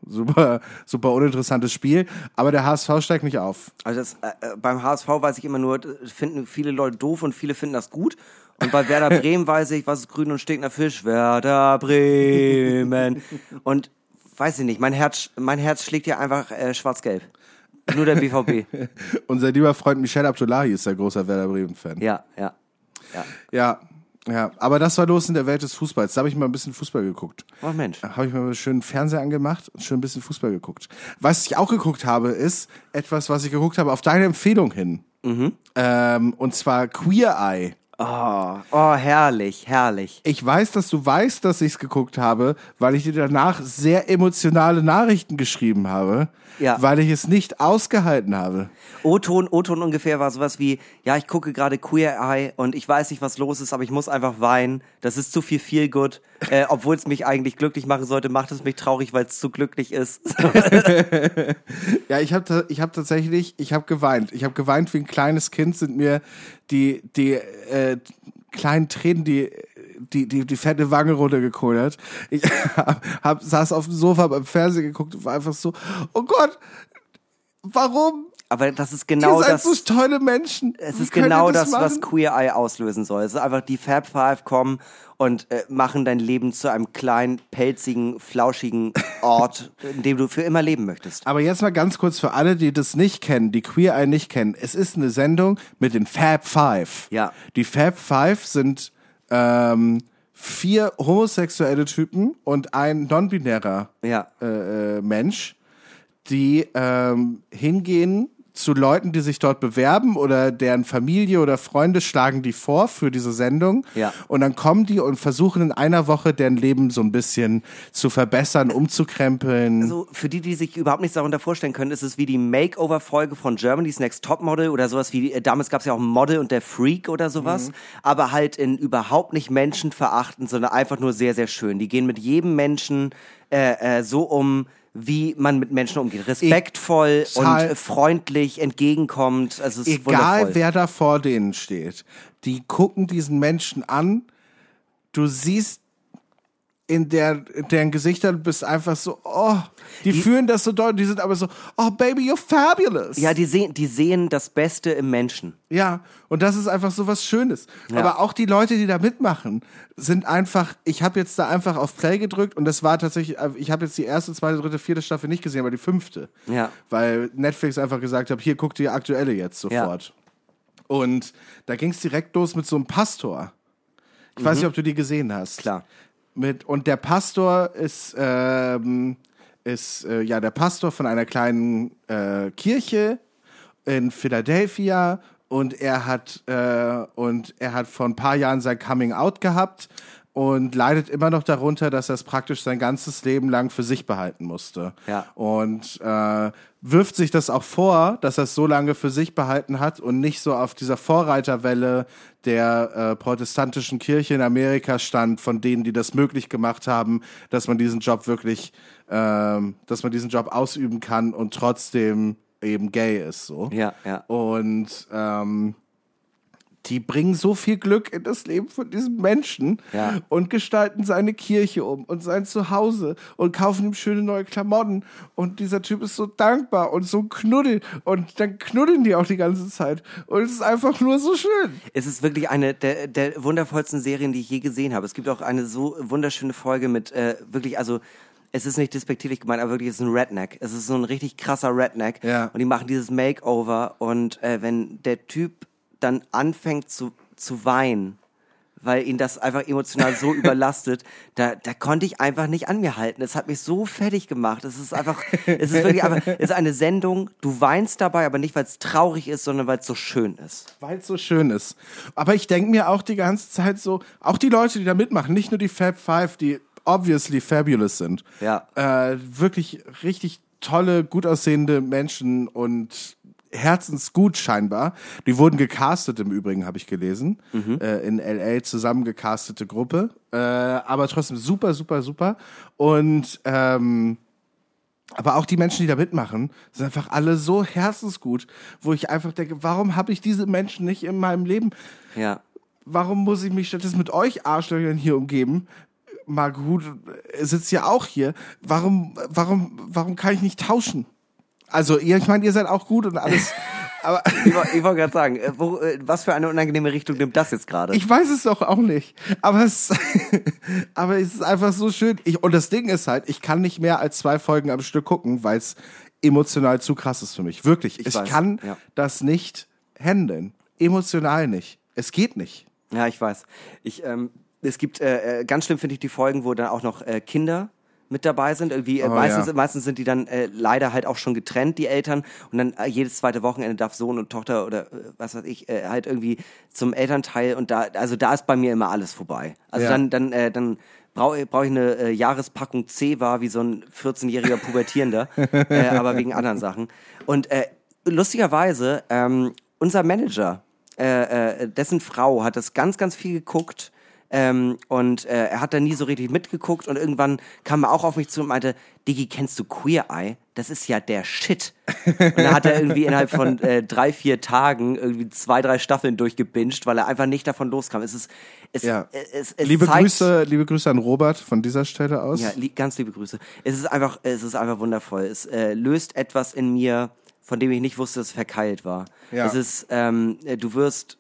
super, super uninteressantes Spiel. Aber der HSV steigt nicht auf. Also das, äh, äh, beim HSV weiß ich immer nur, finden viele Leute doof und viele finden das gut. Und bei Werder <laughs> Bremen weiß ich, was ist grün und stinkt nach Fisch? Werder Bremen. Und weiß ich nicht, mein Herz, mein Herz schlägt ja einfach äh, schwarz-gelb. Nur der BVB. <laughs> Unser lieber Freund Michel Abdullahi ist der großer Werder Bremen-Fan. Ja, ja. Ja. ja, ja. Aber das war los in der Welt des Fußballs. Da habe ich mal ein bisschen Fußball geguckt. Oh Mensch. habe ich mir schön Fernseher angemacht und schön ein bisschen Fußball geguckt. Was ich auch geguckt habe, ist etwas, was ich geguckt habe auf deine Empfehlung hin. Ähm, und zwar Queer Eye. Oh, oh, herrlich, herrlich. Ich weiß, dass du weißt, dass ich es geguckt habe, weil ich dir danach sehr emotionale Nachrichten geschrieben habe, Ja. weil ich es nicht ausgehalten habe. O-Ton, O-Ton ungefähr war sowas wie, ja, ich gucke gerade Queer Eye und ich weiß nicht, was los ist, aber ich muss einfach weinen. Das ist zu viel Feel Good. Äh, <laughs> Obwohl es mich eigentlich glücklich machen sollte, macht es mich traurig, weil es zu glücklich ist. <laughs> <laughs> Ja, ich habe ich hab tatsächlich, ich habe geweint. Ich habe geweint wie ein kleines Kind, sind mir die, die äh, kleinen Tränen, die die, die, die fette Wange runtergekullert. Ich <laughs> hab, hab, saß auf dem Sofa beim Fernsehen geguckt und war einfach so, oh Gott, warum? Aber das ist genau Ihr seid das. so tolle Menschen. Es ist genau das, machen? was Queer Eye auslösen soll. Es ist einfach die Fab Five kommen und äh, machen dein Leben zu einem kleinen, pelzigen, flauschigen Ort, <laughs> in dem du für immer leben möchtest. Aber jetzt mal ganz kurz für alle, die das nicht kennen, die Queer Eye nicht kennen. Es ist eine Sendung mit den Fab Five. Ja. Die Fab Five sind ähm, vier homosexuelle Typen und ein non-binärer Ja. äh, äh, Mensch, die ähm, hingehen zu Leuten, die sich dort bewerben oder deren Familie oder Freunde schlagen die vor für diese Sendung. Ja. Und dann kommen die und versuchen in einer Woche deren Leben so ein bisschen zu verbessern, umzukrempeln. Also für die, die sich überhaupt nichts darunter vorstellen können, ist es wie die Makeover-Folge von Germany's Next Topmodel oder sowas wie, äh, damals gab es ja auch Model und der Freak oder sowas, Mhm. aber halt in überhaupt nicht menschenverachtend, sondern einfach nur sehr, sehr schön. Die gehen mit jedem Menschen äh, äh, so um, wie man mit Menschen umgeht. Respektvoll Total. und freundlich, entgegenkommt. Also es ist Egal wundervoll. wer da vor denen steht, die gucken diesen Menschen an. Du siehst in, der, in deren Gesichtern bist einfach so, oh, die, fühlen das so deutlich, die sind aber so, oh Baby, you're fabulous. Ja, die sehen, die sehen das Beste im Menschen. Ja, und das ist einfach so was Schönes. Aber auch die Leute, die da mitmachen, sind einfach, ich habe jetzt da einfach auf Play gedrückt und das war tatsächlich, ich habe jetzt die erste, zweite, dritte, vierte Staffel nicht gesehen, aber die fünfte. Ja. Weil Netflix einfach gesagt hat, hier guckt die aktuelle jetzt sofort. Und da ging es direkt los mit so einem Pastor. Ich weiß nicht, ob du die gesehen hast. Mhm. Klar. Mit, und der Pastor ist, ähm, ist äh, ja der Pastor von einer kleinen äh, Kirche in Philadelphia. Und er hat äh, und er hat vor ein paar Jahren sein Coming Out gehabt und leidet immer noch darunter, dass er es praktisch sein ganzes Leben lang für sich behalten musste. Ja. Und äh, wirft sich das auch vor, dass er es so lange für sich behalten hat und nicht so auf dieser Vorreiterwelle der äh, protestantischen Kirche in Amerika stand, von denen, die das möglich gemacht haben, dass man diesen Job wirklich, ähm, dass man diesen Job ausüben kann und trotzdem eben gay ist. So. Ja, ja. Und ähm, die bringen so viel Glück in das Leben von diesem Menschen Ja. und gestalten seine Kirche um und sein Zuhause und kaufen ihm schöne neue Klamotten. Und dieser Typ ist so dankbar und so ein Knuddel. Und dann knuddeln die auch die ganze Zeit. Und es ist einfach nur so schön. Es ist wirklich eine der, der wundervollsten Serien, die ich je gesehen habe. Es gibt auch eine so wunderschöne Folge mit äh, wirklich, also es ist nicht despektierlich gemeint, aber wirklich, es ist ein Redneck. Es ist so ein richtig krasser Redneck. Ja. Und die machen dieses Makeover und äh, wenn der Typ dann anfängt zu, zu weinen, weil ihn das einfach emotional so <laughs> überlastet, da, da konnte ich einfach nicht an mir halten. Es hat mich so fertig gemacht. Es ist einfach, es ist wirklich einfach, es ist eine Sendung, du weinst dabei, aber nicht, weil es traurig ist, sondern weil es so schön ist. Weil es so schön ist. Aber ich denke mir auch die ganze Zeit so, auch die Leute, die da mitmachen, nicht nur die Fab Five, die obviously fabulous sind. Ja. Äh, wirklich richtig tolle, gut aussehende Menschen und herzensgut scheinbar. Die wurden gecastet im Übrigen, habe ich gelesen. Äh, in LA zusammengecastete Gruppe. Äh, aber trotzdem super, super, super. Und ähm, aber auch die Menschen, die da mitmachen, sind einfach alle so herzensgut, wo ich einfach denke, warum habe ich diese Menschen nicht in meinem Leben? Ja. Warum muss ich mich stattdessen mit euch Arschlöchern hier umgeben? Margut sitzt ja auch hier. Warum, warum, warum kann ich nicht tauschen? Also, ihr, ich meine, ihr seid auch gut und alles. <laughs> aber Ich, ich wollte gerade sagen, äh, wo, äh, was für eine unangenehme Richtung nimmt das jetzt gerade? ich weiß es doch auch nicht. Aber es, <laughs> aber es ist einfach so schön. Ich, und das Ding ist halt, ich kann nicht mehr als zwei Folgen am Stück gucken, weil es emotional zu krass ist für mich. Wirklich. Ich, weiß, kann ja. das nicht handeln. Emotional nicht. Es geht nicht. Ja, ich weiß. Ich, ähm, es gibt, äh, äh, ganz schlimm finde ich die Folgen, wo dann auch noch äh, Kinder mit dabei sind. Irgendwie, äh, Oh, meistens, ja. meistens sind die dann äh, leider halt auch schon getrennt, die Eltern. Und dann äh, jedes zweite Wochenende darf Sohn und Tochter oder äh, was weiß ich, äh, halt irgendwie zum Elternteil. Und da, also da ist bei mir immer alles vorbei. Also Ja. dann, dann, äh, dann brauche brauch ich eine äh, Jahrespackung C war wie so ein 14-jähriger Pubertierender, <laughs> äh, aber wegen anderen Sachen. Und äh, lustigerweise, ähm, unser Manager, äh, äh, dessen Frau hat das ganz, ganz viel geguckt. Ähm, und äh, er hat da nie so richtig mitgeguckt und irgendwann kam er auch auf mich zu und meinte, Digi, kennst du Queer Eye? Das ist ja der Shit. Und dann hat er irgendwie innerhalb von äh, drei, vier Tagen irgendwie zwei, drei Staffeln durchgebinged, weil er einfach nicht davon loskam. Es ist, es, Ja. äh, es, es liebe zeigt, Grüße, liebe Grüße an Robert von dieser Stelle aus. ja, li ganz liebe Grüße. Es ist einfach, es ist einfach wundervoll. Es äh, löst etwas in mir, von dem ich nicht wusste, dass es verkeilt war. Ja. Es ist, ähm, äh, du wirst,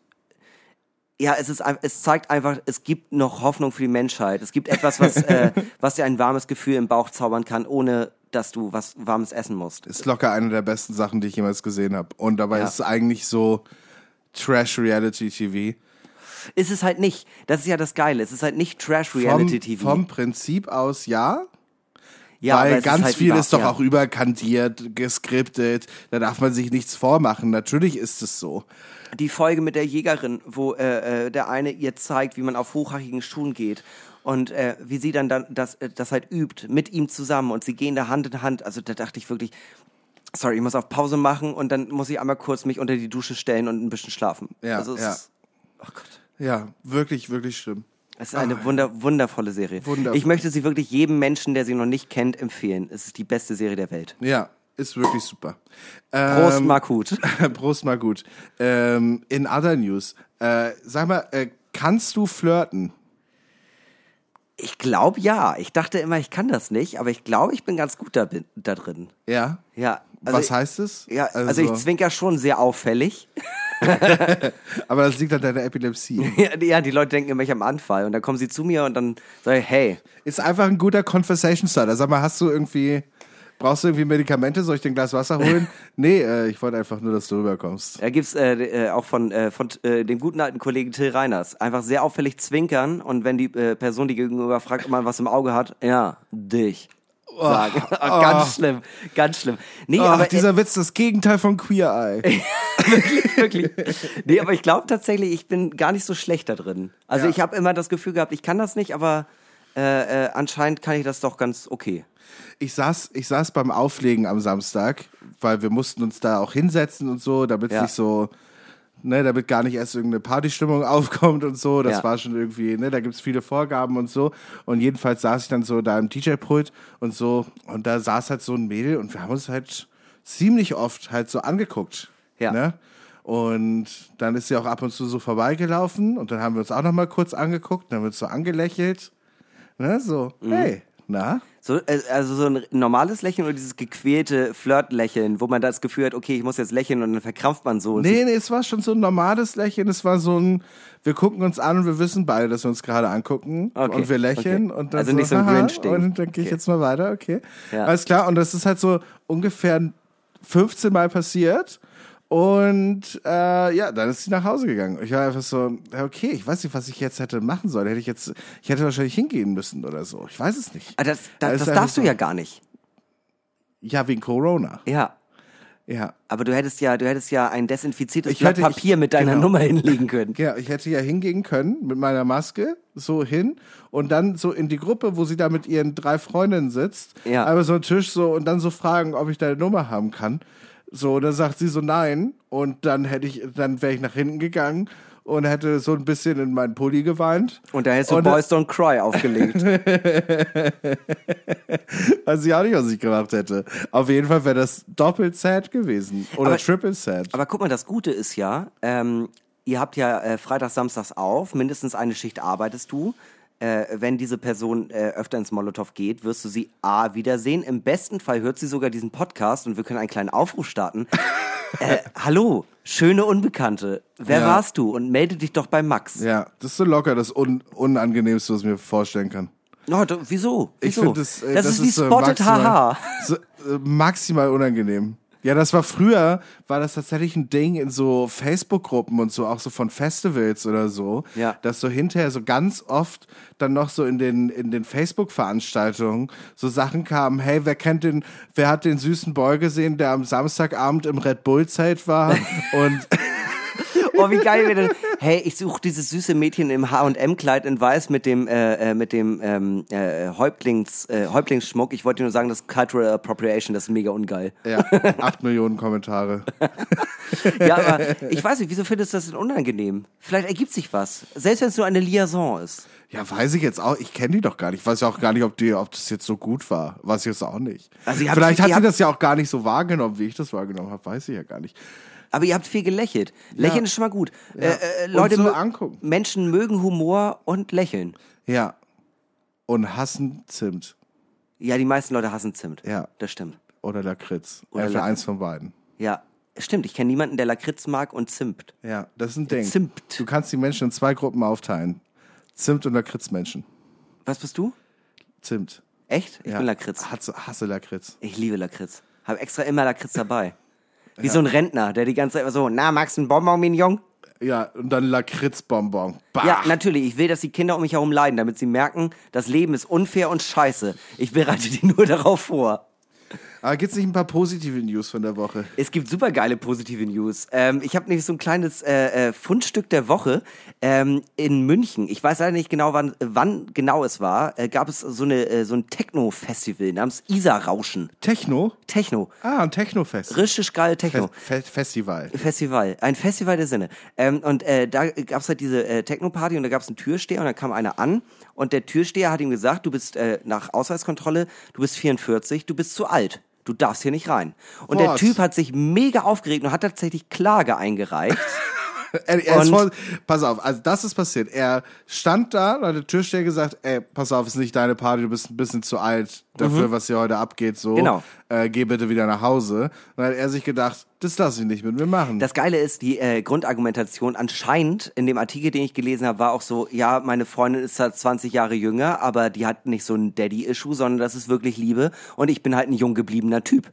ja, es ist, es zeigt einfach, es gibt noch Hoffnung für die Menschheit. Es gibt etwas, was, äh, <laughs> was dir ein warmes Gefühl im Bauch zaubern kann, ohne dass du was warmes essen musst. Ist locker eine der besten Sachen, die ich jemals gesehen habe. Und dabei Ja. ist es eigentlich so Trash-Reality-TV. Ist es halt nicht. Das ist ja das Geile. Es ist halt nicht Vom, Trash-Reality-TV. vom Prinzip aus ja, ja, weil ganz halt viel über- ist doch ja. auch überkantiert, geskriptet. Da darf man sich nichts vormachen. Natürlich ist es so. die Folge mit der Jägerin, wo äh, äh, der eine ihr zeigt, wie man auf hochhackigen Schuhen geht und äh, wie sie dann, dann das, äh, das halt übt mit ihm zusammen und sie gehen da Hand in Hand. Also da dachte ich wirklich, sorry, ich muss auf Pause machen und dann muss ich einmal kurz mich unter die Dusche stellen und ein bisschen schlafen. Ja, also ja. ist, oh Gott. Ja, wirklich, wirklich schlimm. Es ist eine wunder, wundervolle Serie. Wundervoll. Ich möchte sie wirklich jedem Menschen, der sie noch nicht kennt, empfehlen. Es ist die beste Serie der Welt. Ja, ist wirklich super. Prost, Ähm, Markut. <laughs> Prost mal gut. Ähm, in other news, äh, sag mal, äh, kannst du flirten? Ich glaube ja. Ich dachte immer, ich kann das nicht, aber ich glaube, ich bin ganz gut da, da drin. Ja. Ja. also Was heißt es? Ja, also, ich zwinker schon sehr auffällig. <laughs> <laughs> aber das liegt an deiner Epilepsie. Ja, die- ja, die Leute denken immer, ich habe einen Anfall. Und dann kommen sie zu mir und dann sage ich, hey, Ist einfach ein guter Conversation Starter. Sag mal, hast du irgendwie, brauchst du irgendwie Medikamente? Soll ich dir ein Glas Wasser holen? <laughs> nee, äh, ich wollte einfach nur, dass du rüberkommst. da gibt's äh, äh, auch von, äh, von äh, dem guten alten Kollegen Till Reiners. Einfach sehr auffällig zwinkern und wenn die äh, Person, die gegenüber fragt, ob man was im Auge hat, ja, dich. Sagen. Oh, <laughs> ganz schlimm, ganz schlimm. Nee, Oh, aber dieser Witz, das Gegenteil von Queer Eye. <laughs> wirklich. Nee, aber ich glaube tatsächlich, ich bin gar nicht so schlecht da drin. Also Ja. ich habe immer das Gefühl gehabt, ich kann das nicht, aber äh, äh, anscheinend kann ich das doch ganz okay. Ich saß, ich saß beim Auflegen am Samstag, weil wir mussten uns da auch hinsetzen und so, damit es Ja. nicht so, ne, damit gar nicht erst irgendeine Partystimmung <laughs> aufkommt und so. Das Ja. war schon irgendwie, ne, da gibt's viele Vorgaben und so. Und jedenfalls saß ich dann so da im DJ-Pult und so, und da saß halt so ein Mädel und wir haben uns halt ziemlich oft halt so angeguckt. Ja. Ne? Und dann ist sie auch ab und zu so vorbeigelaufen und dann haben wir uns auch noch mal kurz angeguckt, dann haben wir uns so angelächelt. Ne, so, Mhm. hey, na? So, äh, also so ein normales Lächeln oder dieses gequälte Flirt-Lächeln, wo man das Gefühl hat, okay, ich muss jetzt lächeln und dann verkrampft man so. Nee, nee, es war schon so ein normales Lächeln. Es war so ein, wir gucken uns an und wir wissen beide, dass wir uns gerade angucken. Okay, Und wir lächeln. okay. Und dann Also nicht so ein Grinch-Ding. Und dann gehe ich Okay. jetzt mal weiter, okay. Ja. Alles klar. Und das ist halt so ungefähr 15 Mal passiert. Und äh, ja, dann ist sie nach Hause gegangen. Ich war einfach so, okay, ich weiß nicht, was ich jetzt hätte machen sollen. Hätte ich jetzt, ich hätte wahrscheinlich hingehen müssen oder so. Ich weiß es nicht. Ah, das, Da das, das darfst du so- ja gar nicht. Ja, wegen Corona. Ja. Ja. Aber du hättest ja, du hättest ja ein desinfiziertes Ich Blatt hätte- ich- Papier mit deiner genau. Nummer hinlegen können. Ja, ich hätte ja hingehen können mit meiner Maske, so hin und dann so in die Gruppe, wo sie da mit ihren drei Freundinnen sitzt, Ja. einmal so einen Tisch so und dann so fragen, ob ich deine Nummer haben kann. So, und dann sagt sie so nein und dann hätte ich, dann wäre ich nach hinten gegangen und hätte so ein bisschen in meinen Pulli geweint. Und da hättest du Und- Boys Don't Cry aufgelegt. <laughs> Weiß ich auch nicht, was ich gemacht hätte. Auf jeden Fall wäre das doppelt sad gewesen. Oder Aber- triple sad. Aber guck mal, das Gute ist ja, ähm, ihr habt ja äh, Freitags, Samstags auf, mindestens eine Schicht arbeitest du. Äh, wenn diese Person äh, öfter ins Molotow geht, wirst du sie A wiedersehen. Im besten Fall hört sie sogar diesen Podcast und wir können einen kleinen Aufruf starten. äh, <laughs> hallo, schöne Unbekannte, wer Ja. warst du? Und melde dich doch bei Max. ja, das ist so locker das Un Unangenehmste, was ich mir vorstellen kann. Oh, du, wieso? Ich wieso? finde das, äh, das, ist wie so Spotted Haha. So, äh, maximal unangenehm. Ja, das war früher, war das tatsächlich ein Ding in so Facebook-Gruppen und so, auch so von Festivals oder so, Ja. dass so hinterher so ganz oft dann noch so in den, in den Facebook-Veranstaltungen so Sachen kamen, hey, wer kennt den, wer hat den süßen Boy gesehen, der am Samstagabend im Red Bull-Zelt war <laughs> und Oh, wie geil wäre das. Hey, ich suche dieses süße Mädchen im H&M-Kleid in Weiß mit dem, äh, äh, mit dem ähm, äh, Häuptlings, äh, Häuptlingsschmuck. Ich wollte dir nur sagen, das ist Cultural Appropriation, das ist mega ungeil. ja, <laughs> acht Millionen Kommentare. <laughs> Ja, aber ich weiß nicht, wieso findest du das denn unangenehm? Vielleicht ergibt sich was. Selbst wenn es nur eine Liaison ist. Ja, weiß ich jetzt auch. Ich kenne die doch gar nicht. Ich weiß ja auch gar nicht, ob, die, ob das jetzt so gut war. Weiß ich jetzt auch nicht. Also Vielleicht hat sie das ja auch gar nicht so wahrgenommen, wie ich das wahrgenommen habe. Weiß ich ja gar nicht. Aber ihr habt viel gelächelt. Lächeln Ja. ist schon mal gut. Ja. Äh, äh, Leute, so angucken. Menschen mögen Humor und lächeln. Ja. Und hassen Zimt. Ja, die meisten Leute hassen Zimt. Ja. Das stimmt. Oder Lakritz. Oder Lakritz. eins von beiden. Ja, stimmt. Ich kenne niemanden, der Lakritz mag und Zimt. Ja, das ist ein Ding. Zimt. Du kannst die Menschen in zwei Gruppen aufteilen. Zimt und Lakritzmenschen. Was bist du? Zimt. Echt? Ich ja. bin Lakritz. Hasse, hasse Lakritz. Ich liebe Lakritz. Hab extra immer Lakritz dabei. Wie so ein Rentner, der die ganze Zeit immer so, na, magst du einen Bonbon, Mignon? Ja, und dann Lakritzbonbon. Bah. Ja, natürlich. Ich will, dass die Kinder um mich herum leiden, damit sie merken, das Leben ist unfair und scheiße. Ich bereite die nur <laughs> darauf vor. Aber gibt's nicht ein paar positive News von der Woche? Es gibt super geile positive News. Ähm, ich habe nämlich so ein kleines äh, äh, Fundstück der Woche ähm, in München. Ich weiß leider nicht genau, wann, wann genau es war. Äh, gab es so, eine, äh, so ein Techno-Festival namens Isar-Rauschen. Techno? Techno. Ah, ein Technofest. Richtig geil Techno. Fe Fe Festival. Festival, ein Festival der Sinne. Ähm, und äh, da gab's halt diese äh, Techno-Party und da gab's einen Türsteher und dann kam einer an und der Türsteher hat ihm gesagt, du bist nach Ausweiskontrolle, du bist 44, du bist zu alt. Du darfst hier nicht rein. Und der Was? Typ hat sich mega aufgeregt und hat tatsächlich Klage eingereicht. <laughs> Er, voll, pass auf, also das ist passiert. Er stand da, hat der Türsteher gesagt, ey, pass auf, ist nicht deine Party, du bist ein bisschen zu alt dafür, was hier heute abgeht, so. Mhm. Genau. Äh, geh bitte wieder nach Hause. Und dann hat er sich gedacht, das lass ich nicht mit mir machen. Das Geile ist, die äh, Grundargumentation anscheinend in dem Artikel, den ich gelesen habe, war auch so, ja, meine Freundin ist halt 20 Jahre jünger, aber die hat nicht so ein Daddy-Issue, sondern das ist wirklich Liebe und ich bin halt ein jung gebliebener Typ.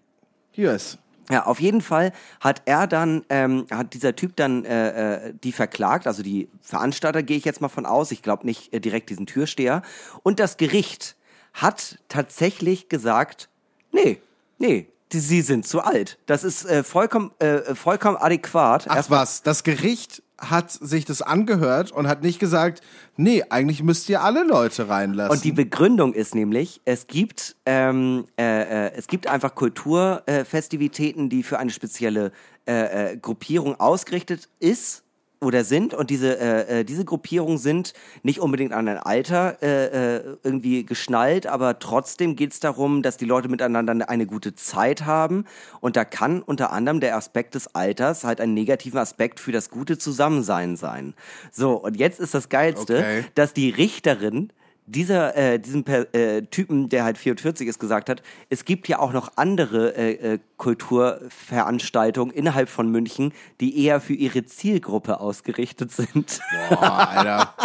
yes. Ja, auf jeden Fall hat er dann, ähm, hat dieser Typ dann äh, äh, die verklagt, also die Veranstalter gehe ich jetzt mal von aus, ich glaube nicht äh, direkt diesen Türsteher. Und das Gericht hat tatsächlich gesagt, nee, nee, die, sie sind zu alt. Das ist äh, vollkommen, äh, vollkommen adäquat. Ach Erstmal- was, das Gericht hat sich das angehört und hat nicht gesagt, nee, eigentlich müsst ihr alle Leute reinlassen. Und die Begründung ist nämlich, es gibt, ähm, äh, äh, es gibt einfach Kulturfestivitäten, äh, die für eine spezielle äh, äh, Gruppierung ausgerichtet ist oder sind und diese äh, äh, diese Gruppierungen sind nicht unbedingt an ein Alter äh, äh, irgendwie geschnallt, aber trotzdem geht es darum, dass die Leute miteinander eine gute Zeit haben und da kann unter anderem der Aspekt des Alters halt ein negativer Aspekt für das gute Zusammensein sein. So und jetzt ist das geilste, Okay. dass die Richterin dieser, äh, diesem per, äh, Typen, der halt 44 ist, gesagt hat, es gibt ja auch noch andere äh, äh, Kulturveranstaltungen innerhalb von München, die eher für ihre Zielgruppe ausgerichtet sind. Boah, Alter. <laughs>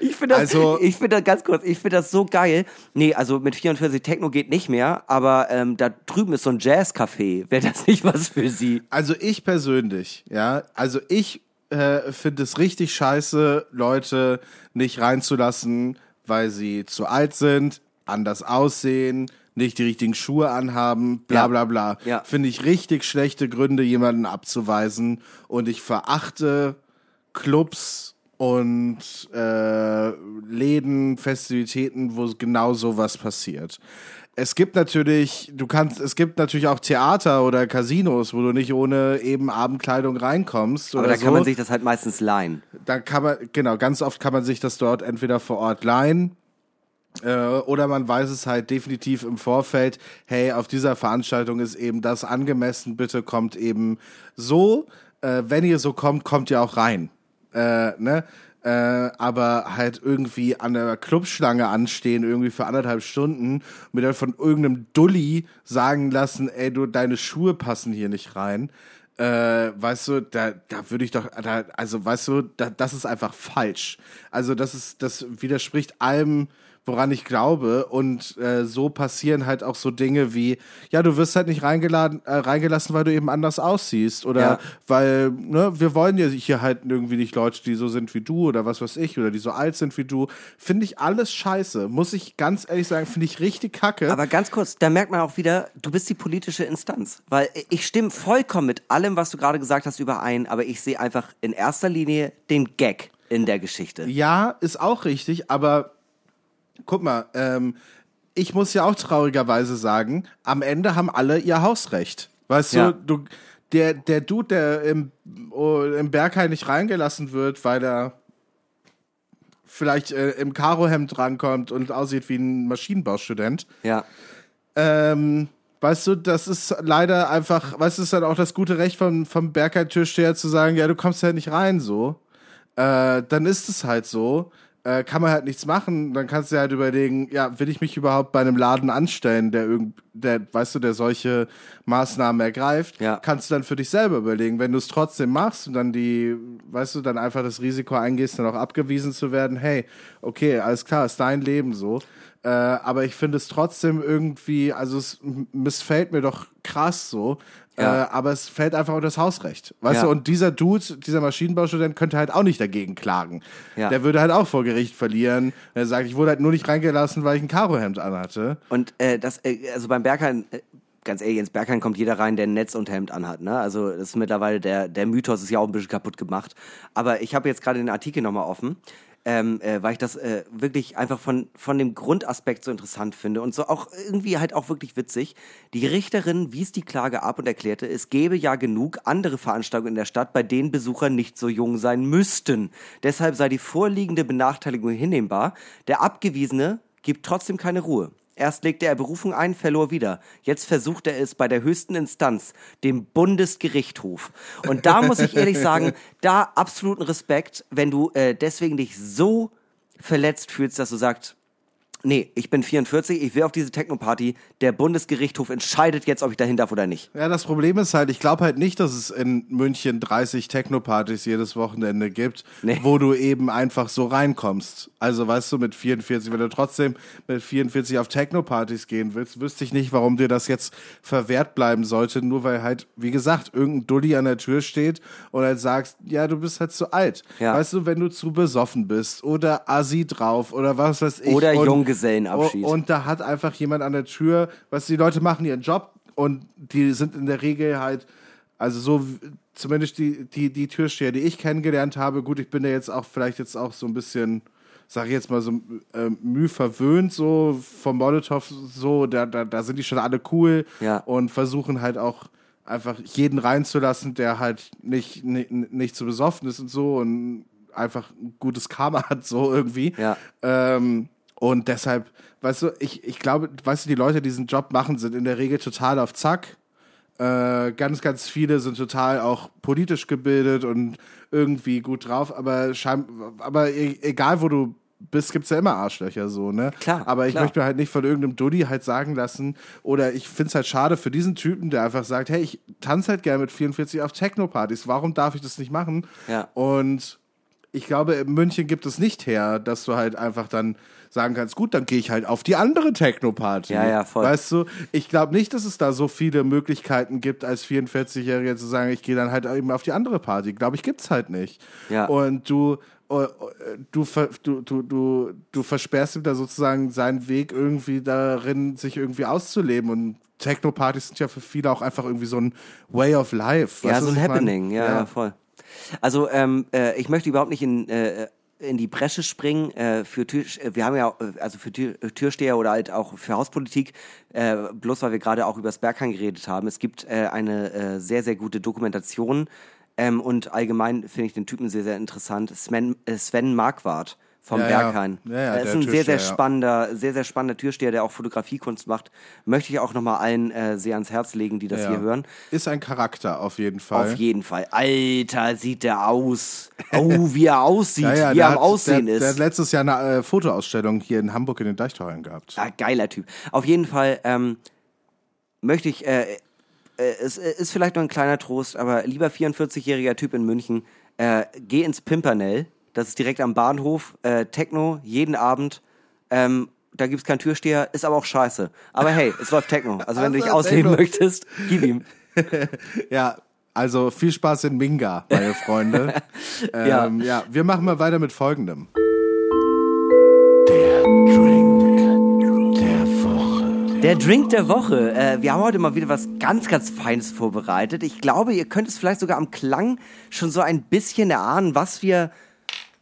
Ich finde das, Also- ich finde das ganz kurz, ich finde das so geil. Nee, also mit 44 Techno geht nicht mehr, aber ähm, da drüben ist so ein Jazzcafé. Wäre das nicht was für Sie? Also ich persönlich, ja, also ich äh, finde es richtig scheiße, Leute nicht reinzulassen, weil sie zu alt sind, anders aussehen, nicht die richtigen Schuhe anhaben, bla bla bla. Ja. Finde ich richtig schlechte Gründe, jemanden abzuweisen. Und ich verachte Clubs und äh, Läden, Festivitäten, wo genau sowas passiert. Es gibt natürlich, du kannst, es gibt natürlich auch Theater oder Casinos, wo du nicht ohne eben Abendkleidung reinkommst. Aber oder da so. kann man sich das halt meistens leihen. Da kann man, genau, ganz oft kann man sich das dort entweder vor Ort leihen äh, oder man weiß es halt definitiv im Vorfeld, hey, auf dieser Veranstaltung ist eben das angemessen, bitte kommt eben so. Äh, wenn ihr so kommt, kommt ihr auch rein. Äh, ne? Äh, aber halt irgendwie an der Clubschlange anstehen, irgendwie für anderthalb Stunden, mir dann von irgendeinem Dulli sagen lassen, ey, du, deine Schuhe passen hier nicht rein äh, weißt du, da, da würde ich doch, da, also weißt du, da, das ist einfach falsch. Also das ist, das widerspricht allem, woran ich glaube. Und äh, so passieren halt auch so Dinge wie, ja, du wirst halt nicht reingeladen, äh, reingelassen, weil du eben anders aussiehst. Oder Ja. weil, ne, wir wollen ja hier halt irgendwie nicht Leute, die so sind wie du oder was weiß ich, oder die so alt sind wie du. Finde ich alles scheiße. Muss ich ganz ehrlich sagen, finde ich richtig kacke. Aber ganz kurz, da merkt man auch wieder, du bist die politische Instanz. Weil ich stimme vollkommen mit allem, was du gerade gesagt hast, überein, aber ich sehe einfach in erster Linie den Gag in der Geschichte. Ja, ist auch richtig, aber guck mal, ähm, ich muss ja auch traurigerweise sagen, am Ende haben alle ihr Hausrecht. Weißt Ja. du, du, der, der Dude, der im, oh, im Berghain nicht reingelassen wird, weil er vielleicht äh, im Karohemd rankommt und aussieht wie ein Maschinenbaustudent, Ja. ähm, weißt du, das ist leider einfach, weißt du, ist dann auch das gute Recht vom, vom Bergheim-Türsteher zu sagen, ja, du kommst ja nicht rein, so. Äh, dann ist es halt so. Äh, kann man halt nichts machen. Dann kannst du halt überlegen, ja, will ich mich überhaupt bei einem Laden anstellen, der irgend, der, weißt du, der solche Maßnahmen ergreift, Ja. kannst du dann für dich selber überlegen. Wenn du es trotzdem machst und dann die, weißt du, dann einfach das Risiko eingehst, dann auch abgewiesen zu werden, hey, okay, alles klar, ist dein Leben so. Äh, aber ich finde es trotzdem irgendwie, also es missfällt mir doch krass so. Ja. Äh, aber es fällt einfach unter das Hausrecht. Weißt Ja. du, und dieser Dude, dieser Maschinenbaustudent könnte halt auch nicht dagegen klagen. Ja. Der würde halt auch vor Gericht verlieren. Er sagt, ich wurde halt nur nicht reingelassen, weil ich ein Karohemd anhatte. Und äh, das, äh, also beim Berghain, äh, ganz ehrlich, ins Berghain kommt jeder rein, der ein Netz und Hemd anhat. Ne? Also das ist mittlerweile der, der Mythos ist ja auch ein bisschen kaputt gemacht. Aber ich habe jetzt gerade den Artikel nochmal offen. Ähm, äh, weil ich das äh, wirklich einfach von, von dem Grundaspekt so interessant finde und so auch irgendwie halt auch wirklich witzig. Die Richterin wies die Klage ab und erklärte, es gäbe ja genug andere Veranstaltungen in der Stadt, bei denen Besucher nicht so jung sein müssten. Deshalb sei die vorliegende Benachteiligung hinnehmbar. Der Abgewiesene gibt trotzdem keine Ruhe. Erst legte er Berufung ein, verlor wieder. Jetzt versucht er es bei der höchsten Instanz, dem Bundesgerichtshof. Und da muss ich ehrlich sagen, <laughs> da absoluten Respekt, wenn du äh, deswegen dich so verletzt fühlst, dass du sagst, nee, ich bin 44, ich will auf diese Techno-Party, der Bundesgerichtshof entscheidet jetzt, ob ich dahin darf oder nicht. Ja, das Problem ist halt, ich glaube halt nicht, dass es in München 30 Techno-Partys jedes Wochenende gibt, Nee. wo du eben einfach so reinkommst. Also weißt du, mit 44, wenn du trotzdem mit 44 auf Techno-Partys gehen willst, wüsste ich nicht, warum dir das jetzt verwehrt bleiben sollte, nur weil halt, wie gesagt, irgendein Dulli an der Tür steht und halt sagst, ja, du bist halt zu alt. Ja. Weißt du, wenn du zu besoffen bist oder assi drauf oder was weiß ich. Oder jung Junggesellenabschied. Und, da hat einfach jemand an der Tür, was die Leute machen ihren Job und die sind in der Regel halt, also so zumindest die, die, die Türsteher, die ich kennengelernt habe, gut, ich bin ja jetzt auch vielleicht jetzt auch so ein bisschen, sag ich jetzt mal so ähm, müh verwöhnt, so vom Molotow, so, da, da, da sind die schon alle cool Ja. und versuchen halt auch einfach jeden reinzulassen, der halt nicht, nicht, nicht zu besoffen ist und so und einfach ein gutes Karma hat, so irgendwie. Ja. Ähm, und deshalb, weißt du, ich, ich glaube, weißt du, die Leute, die diesen Job machen, sind in der Regel total auf Zack. Äh, ganz, ganz viele sind total auch politisch gebildet und irgendwie gut drauf, aber, aber e egal, wo du bist, gibt's ja immer Arschlöcher so, ne? Klar, Aber ich klar. möchte mir halt nicht von irgendeinem Dulli halt sagen lassen, oder ich find's halt schade für diesen Typen, der einfach sagt, hey, ich tanze halt gerne mit 44 auf Techno-Partys, warum darf ich das nicht machen? Ja. Und ich glaube, in München gibt es nicht her, dass du halt einfach dann sagen kannst, gut, dann gehe ich halt auf die andere Techno-Party. Ja, ja, voll. Weißt du, ich glaube nicht, dass es da so viele Möglichkeiten gibt, als 44-Jähriger zu sagen, ich gehe dann halt eben auf die andere Party. Glaube ich, gibt's halt nicht. Ja. Und du, äh, du, du, du, du, du versperrst ihm da sozusagen seinen Weg irgendwie darin, sich irgendwie auszuleben. Und Techno-Partys sind ja für viele auch einfach irgendwie so ein Way of Life. Ja, so ein? Happening, ja, ja. voll. Also ähm, äh, ich möchte überhaupt nicht in, äh, in die Bresche springen äh, für Tür, äh, wir haben ja äh, also für Tür, äh, Türsteher oder halt auch für Hauspolitik, äh, bloß weil wir gerade auch über das Berghain geredet haben. Es gibt äh, eine sehr, sehr gute Dokumentation ähm, und allgemein finde ich den Typen sehr, sehr interessant. Sven, Sven Marquardt vom Ja. Berghain. Ja, ja, er ist ein sehr, sehr spannender, sehr, sehr spannender Türsteher, der auch Fotografiekunst macht. Möchte ich auch nochmal allen äh, sehr ans Herz legen, die das hier hören. Ist ein Charakter auf jeden Fall. Auf jeden Fall. Alter, sieht der aus. <laughs> Oh, wie er aussieht, wie er am hat- Aussehen der, Der hat ist. letztes Jahr eine äh, Fotoausstellung hier in Hamburg in den Deichtorhallen gehabt. Ah, geiler Typ. Auf jeden Fall ähm, möchte ich, äh, äh, es äh, ist vielleicht nur ein kleiner Trost, aber lieber 44-jähriger Typ in München, äh, geh ins Pimpernell. Das ist direkt am Bahnhof. Äh, Techno, jeden Abend. Ähm, da gibt's keinen Türsteher, ist aber auch scheiße. Aber hey, es läuft Techno. Also wenn du dich Also, ausleben Techno. möchtest, gib ihm. <laughs> Ja, also viel Spaß in Minga, meine Freunde. <laughs> Ja. ähm, ja, wir machen mal weiter mit folgendem. Der Drink der Woche. Äh, wir haben heute mal wieder was ganz, ganz Feines vorbereitet. Ich glaube, ihr könnt es vielleicht sogar am Klang schon so ein bisschen erahnen, was wir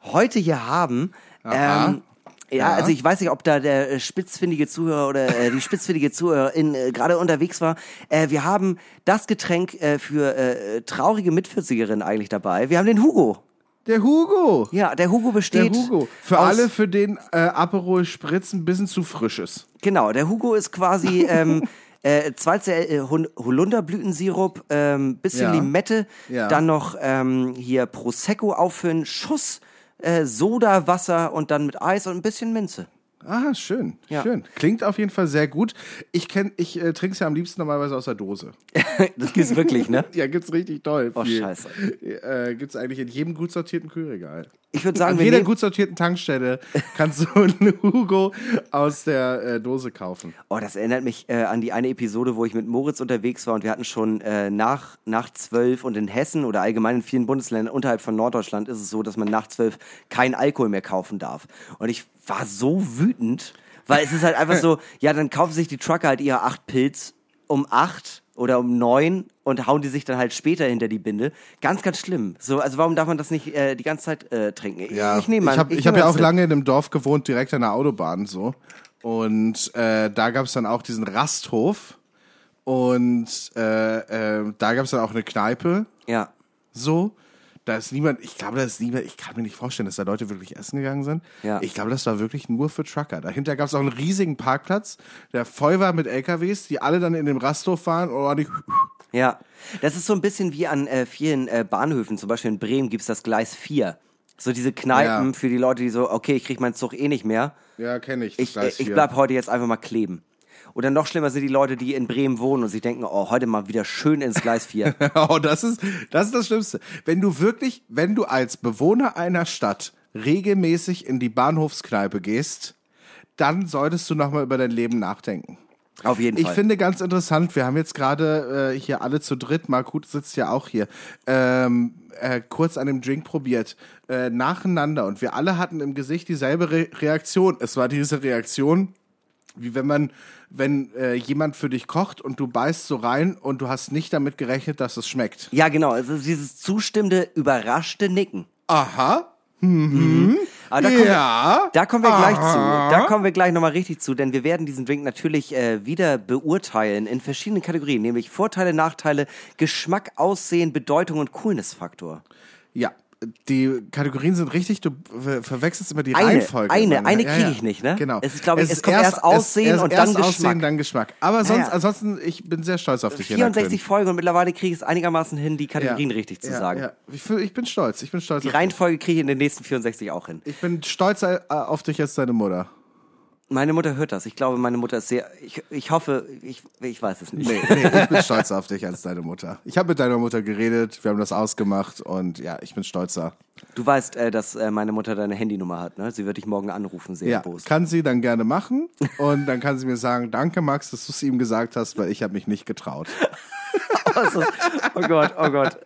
heute hier haben. Ähm, ja, also ich weiß nicht, ob da der äh, spitzfindige Zuhörer oder äh, die spitzfindige Zuhörerin äh, gerade unterwegs war. Äh, wir haben das Getränk äh, für äh, traurige Mitvierzigerinnen eigentlich dabei. Wir haben den Hugo. Der Hugo. Ja, der Hugo Der besteht. Hugo. Für alle, für den äh, Aperol Spritz ein bisschen zu frisch ist. Genau, der Hugo ist quasi <laughs> ähm, äh, 2CL äh, Hol- Holunderblütensirup, ähm, bisschen Ja. Limette, Ja. dann noch ähm, hier Prosecco auffüllen, Schuss äh, Soda, Wasser und dann mit Eis und ein bisschen Minze. Ah, schön, Ja. schön. Klingt auf jeden Fall sehr gut. Ich kenn, ich äh, trinke es ja am liebsten normalerweise aus der Dose. <laughs> das gibt's wirklich, ne? <laughs> Ja, gibt's richtig toll. Oh, scheiße. Äh, gibt's eigentlich in jedem gut sortierten Kühlregal. Ich würde sagen, An jeder gut sortierten Tankstelle <laughs> kannst du einen Hugo aus der äh, Dose kaufen. Oh, das erinnert mich äh, an die eine Episode, wo ich mit Moritz unterwegs war und wir hatten schon äh, nach, nach zwölf und in Hessen oder allgemein in vielen Bundesländern unterhalb von Norddeutschland ist es so, dass man nach zwölf keinen Alkohol mehr kaufen darf. Und ich war so wütend, weil es ist halt einfach <laughs> so, ja, dann kaufen sich die Trucker halt ihre acht Pilz um acht oder um neun und hauen die sich dann halt später hinter die Binde. Ganz, ganz schlimm. So, also warum darf man das nicht äh, die ganze Zeit äh, trinken? Ich- ich nehme ich habe ich hab ja auch lange in einem Dorf gewohnt, direkt an der Autobahn so. Und äh, da gab es dann auch diesen Rasthof. Und äh, äh, da gab es dann auch eine Kneipe. Ja. So. Da ist niemand, ich glaube, da ist niemand, ich kann mir nicht vorstellen, dass da Leute wirklich essen gegangen sind. Ja. Ich glaube, das war wirklich nur für Trucker. Dahinter gab es auch einen riesigen Parkplatz, der voll war mit LKWs, die alle dann in dem Rasthof waren und ordentlich <laughs> Ja, das ist so ein bisschen wie an äh, vielen äh, Bahnhöfen, zum Beispiel in Bremen gibt's das Gleis 4. So diese Kneipen Ja. für die Leute, die so, okay, ich krieg meinen Zug eh nicht mehr. Ja, kenne ich. Ich, äh, ich bleib heute jetzt einfach mal kleben. Oder noch schlimmer sind die Leute, die in Bremen wohnen und sich denken, oh, heute mal wieder schön ins Gleis 4. <laughs> Oh, das ist, das ist das Schlimmste. Wenn du wirklich, wenn du als Bewohner einer Stadt regelmäßig in die Bahnhofskneipe gehst, dann solltest du nochmal über dein Leben nachdenken. Auf jeden Ich Fall. finde ganz interessant, wir haben jetzt gerade äh, hier alle zu dritt, Markut sitzt ja auch hier, ähm, äh, kurz an dem Drink probiert, äh, nacheinander und wir alle hatten im Gesicht dieselbe Re Reaktion. Es war diese Reaktion, wie wenn man, wenn äh, jemand für dich kocht und du beißt so rein und du hast nicht damit gerechnet, dass es schmeckt. Ja, genau. Also dieses zustimmende, überraschte Nicken. Aha. Aber da kommen, Ja. wir, da kommen wir gleich Aha. zu. Da kommen wir gleich nochmal richtig zu, denn wir werden diesen Drink natürlich äh, wieder beurteilen in verschiedenen Kategorien, nämlich Vorteile, Nachteile, Geschmack, Aussehen, Bedeutung und Coolness-Faktor. Ja. Die Kategorien sind richtig, du ver- verwechselst immer die Eine, Reihenfolge. eine, immer, eine Ja, kriege ich nicht, ne? Genau. Es ist, glaube ich, es kommt erst Aussehen und erst dann Aussehen, Geschmack. dann Geschmack. Aber sonst, ja. ansonsten, ich bin sehr stolz auf dich. hier, 64 Folgen und mittlerweile kriege ich es einigermaßen hin, die. Kategorien richtig zu sagen. Ich, ich bin stolz. Ich bin stolz. Die. Reihenfolge kriege ich in den nächsten 64 auch hin. Ich bin stolzer äh, auf dich als deine Mutter. Meine Mutter hört das. Ich glaube, meine Mutter ist sehr. Ich, ich hoffe, ich, ich weiß es nicht. Nee, nee, ich bin stolzer auf dich als deine Mutter. Ich habe mit deiner Mutter geredet, wir haben das ausgemacht und ja, ich bin stolzer. Du weißt, äh, dass äh, meine Mutter deine Handynummer hat, ne? Sie wird dich morgen anrufen, sehr Ja, bos. kann sie dann gerne machen und dann kann sie mir sagen, danke Max, dass du es ihm gesagt hast, weil ich habe mich nicht getraut. <laughs> Oh Gott, oh Gott.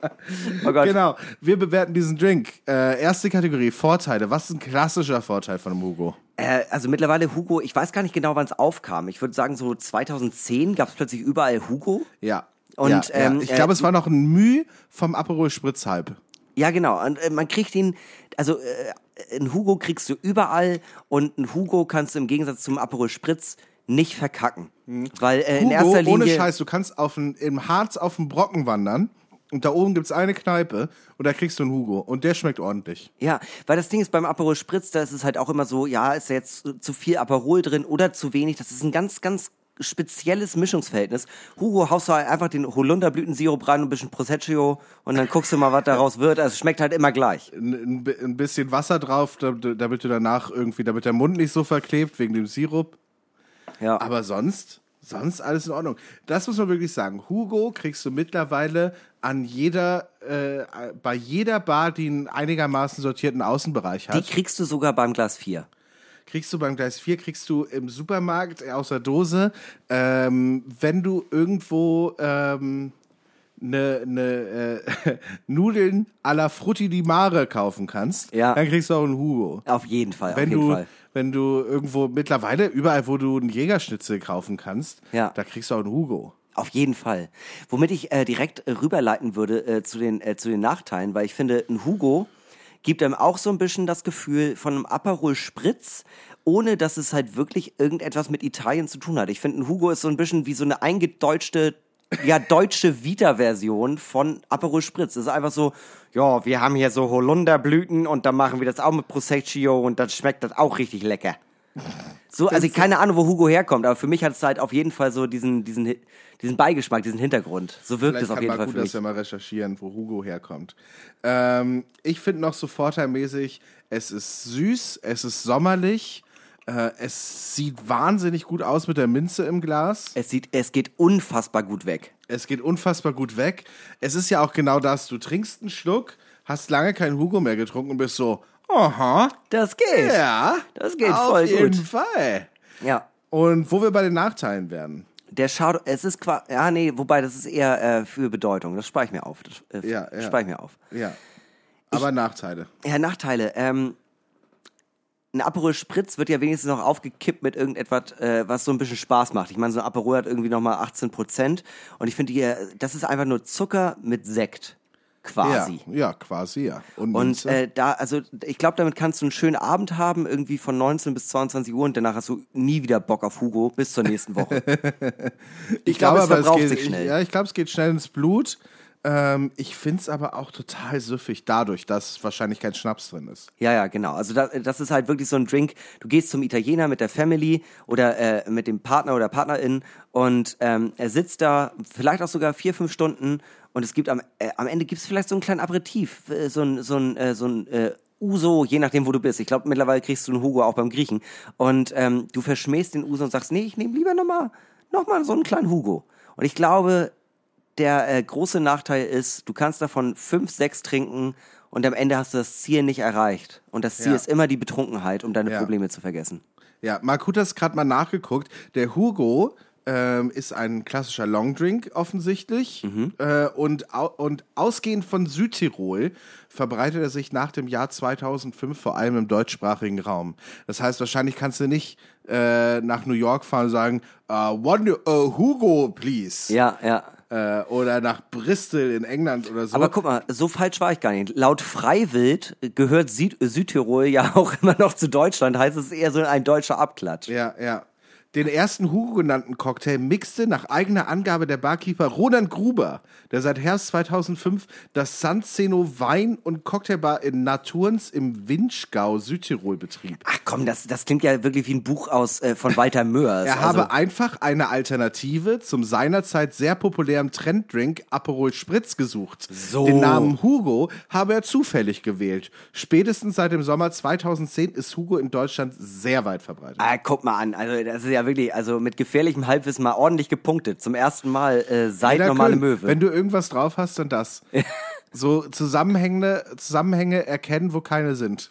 Oh Gott. Genau, wir bewerten diesen Drink. Äh, erste Kategorie, Vorteile. Was ist ein klassischer Vorteil von einem Hugo? Äh, also mittlerweile Hugo, ich weiß gar nicht genau, wann es aufkam. Ich würde sagen, so 2010 gab es plötzlich überall Hugo. Ja. Und, ja, ähm, ja. ich glaube, äh, es war noch ein Mühe vom Aperol Spritz halb. Ja, genau. Und äh, man kriegt ihn, also äh, einen Hugo kriegst du überall und einen Hugo kannst du im Gegensatz zum Aperol Spritz nicht verkacken. Weil äh, in Hugo, erster Linie. ohne Scheiß, du kannst auf ein, im Harz auf den Brocken wandern und da oben gibt's eine Kneipe und da kriegst du einen Hugo und der schmeckt ordentlich. Ja, weil das Ding ist beim Aperol Spritz, da ist es halt auch immer so, ja, ist da jetzt zu viel Aperol drin oder zu wenig. Das ist ein ganz, ganz spezielles Mischungsverhältnis. Hugo haust du halt einfach den Holunderblütensirup rein und ein bisschen Prosecco und dann guckst du mal, was daraus wird. Also es schmeckt halt immer gleich. Ein, ein bi- ein bisschen Wasser drauf, da- damit du danach irgendwie, damit der Mund nicht so verklebt wegen dem Sirup. Ja. Aber sonst, sonst alles in Ordnung. Das muss man wirklich sagen. Hugo kriegst du mittlerweile an jeder, äh, bei jeder Bar, die einen einigermaßen sortierten Außenbereich Die hat. kriegst du sogar beim Glas 4. kriegst du beim Gleis 4, kriegst du im Supermarkt äh, aus der Dose. Ähm, wenn du irgendwo ähm, ne, ne, äh, <laughs> Nudeln à la Frutti di Mare kaufen kannst, Ja. dann kriegst du auch einen Hugo. Auf jeden Fall, Wenn auf jeden du, Fall. Wenn du irgendwo mittlerweile, überall, wo du einen Jägerschnitzel kaufen kannst, Ja. da kriegst du auch einen Hugo. Auf jeden Fall. Womit ich äh, direkt äh, rüberleiten würde äh, zu, den, äh, zu den Nachteilen, weil ich finde, ein Hugo gibt einem auch so ein bisschen das Gefühl von einem Aperol Spritz, ohne dass es halt wirklich irgendetwas mit Italien zu tun hat. Ich finde, ein Hugo ist so ein bisschen wie so eine eingedeutschte, ja, deutsche Vita-Version von Aperol Spritz. Es ist einfach so, ja, wir haben hier so Holunderblüten und dann machen wir das auch mit Prosecco und dann schmeckt das auch richtig lecker. So, also keine Ahnung, wo Hugo herkommt, aber für mich hat es halt auf jeden Fall so diesen, diesen, diesen Beigeschmack, diesen Hintergrund. So wirkt es auf jeden Fall gut, für mich. dass wir mal recherchieren, wo Hugo herkommt. Ähm, ich finde noch so vorteilmäßig, es ist süß, es ist sommerlich, äh, es sieht wahnsinnig gut aus mit der Minze im Glas. Es sieht, es geht unfassbar gut weg. Es geht unfassbar gut weg. Es ist ja auch genau das, du trinkst einen Schluck, hast lange keinen Hugo mehr getrunken und bist so, aha, Das geht. ja, Das geht auf voll jeden gut. Fall. Ja. Und wo wir bei den Nachteilen werden. Der Shadow, es ist quasi, ja, nee, wobei, das ist eher äh, für Bedeutung. Das spare ich mir auf. Das, äh, Ja, ja. spare ich mir auf. Ja. Aber Nachteile. Ja, Nachteile. Ähm, ein Aperol Spritz wird ja wenigstens noch aufgekippt mit irgendetwas, äh, was so ein bisschen Spaß macht. Ich meine, so ein Aperol hat irgendwie nochmal 18 Prozent. Und ich finde, die, äh, das ist einfach nur Zucker mit Sekt. Quasi. Ja, ja, quasi, ja. Und, Und äh, da, also ich glaube, damit kannst du einen schönen Abend haben, irgendwie von 19 bis 22 Uhr und danach hast du nie wieder Bock auf Hugo bis zur nächsten Woche. <laughs> ich glaube, es aber verbraucht geht, sich schnell. Ich, ja, ich glaube, es geht schnell ins Blut. Ähm, ich finde es aber auch total süffig, dadurch, dass wahrscheinlich kein Schnaps drin ist. Ja, ja, genau. Also das, das ist halt wirklich so ein Drink. Du gehst zum Italiener mit der Family oder äh, mit dem Partner oder Partnerin und ähm, er sitzt da vielleicht auch sogar vier, fünf Stunden und es gibt am, äh, am Ende gibt es vielleicht so einen kleinen Aperitif, äh, so ein, so ein, äh, so ein äh, Uso, je nachdem, wo du bist. Ich glaube, mittlerweile kriegst du einen Hugo auch beim Griechen. Und ähm, du verschmähst den Uso und sagst, nee, ich nehme lieber nochmal noch mal so einen kleinen Hugo. Und ich glaube, der äh, große Nachteil ist, du kannst davon fünf, sechs trinken und am Ende hast du das Ziel nicht erreicht. Und das Ziel Ja. ist immer die Betrunkenheit, um deine Ja. Probleme zu vergessen. Ja, hat das gerade mal nachgeguckt. Der Hugo ähm, ist ein klassischer Longdrink offensichtlich. Mhm. Äh, und, au und ausgehend von Südtirol verbreitet er sich nach dem Jahr 2005 vor allem im deutschsprachigen Raum. Das heißt, wahrscheinlich kannst du nicht äh, nach New York fahren und sagen, uh, one uh, Hugo, please. Ja, ja. Äh, oder nach Bristol in England oder so. Aber guck mal, so falsch war ich gar nicht. Laut Freiwild gehört Süd Südtirol ja <laughs> auch immer noch zu Deutschland, heißt es eher so ein deutscher Abklatsch. Ja, ja. Den ersten Hugo genannten Cocktail mixte nach eigener Angabe der Barkeeper Roland Gruber, der seit Herbst 2005 das Sanzeno Wein- und Cocktailbar in Naturns im Winschgau, Südtirol betrieb. Ach komm, das, das klingt ja wirklich wie ein Buch aus äh, von Walter Mörs. Er habe einfach eine Alternative zum seinerzeit sehr populären Trenddrink Aperol Spritz gesucht. So. Den Namen Hugo habe er zufällig gewählt. Spätestens seit dem Sommer 2010 ist Hugo in Deutschland sehr weit verbreitet. Ah, guck mal an, also das ist ja wirklich, also mit gefährlichem Halbwissen mal ordentlich gepunktet. Zum ersten Mal äh, seit Jeder normale. Möwe. Wenn du irgendwas drauf hast, dann das. <laughs> so Zusammenhänge, Zusammenhänge erkennen, wo keine sind.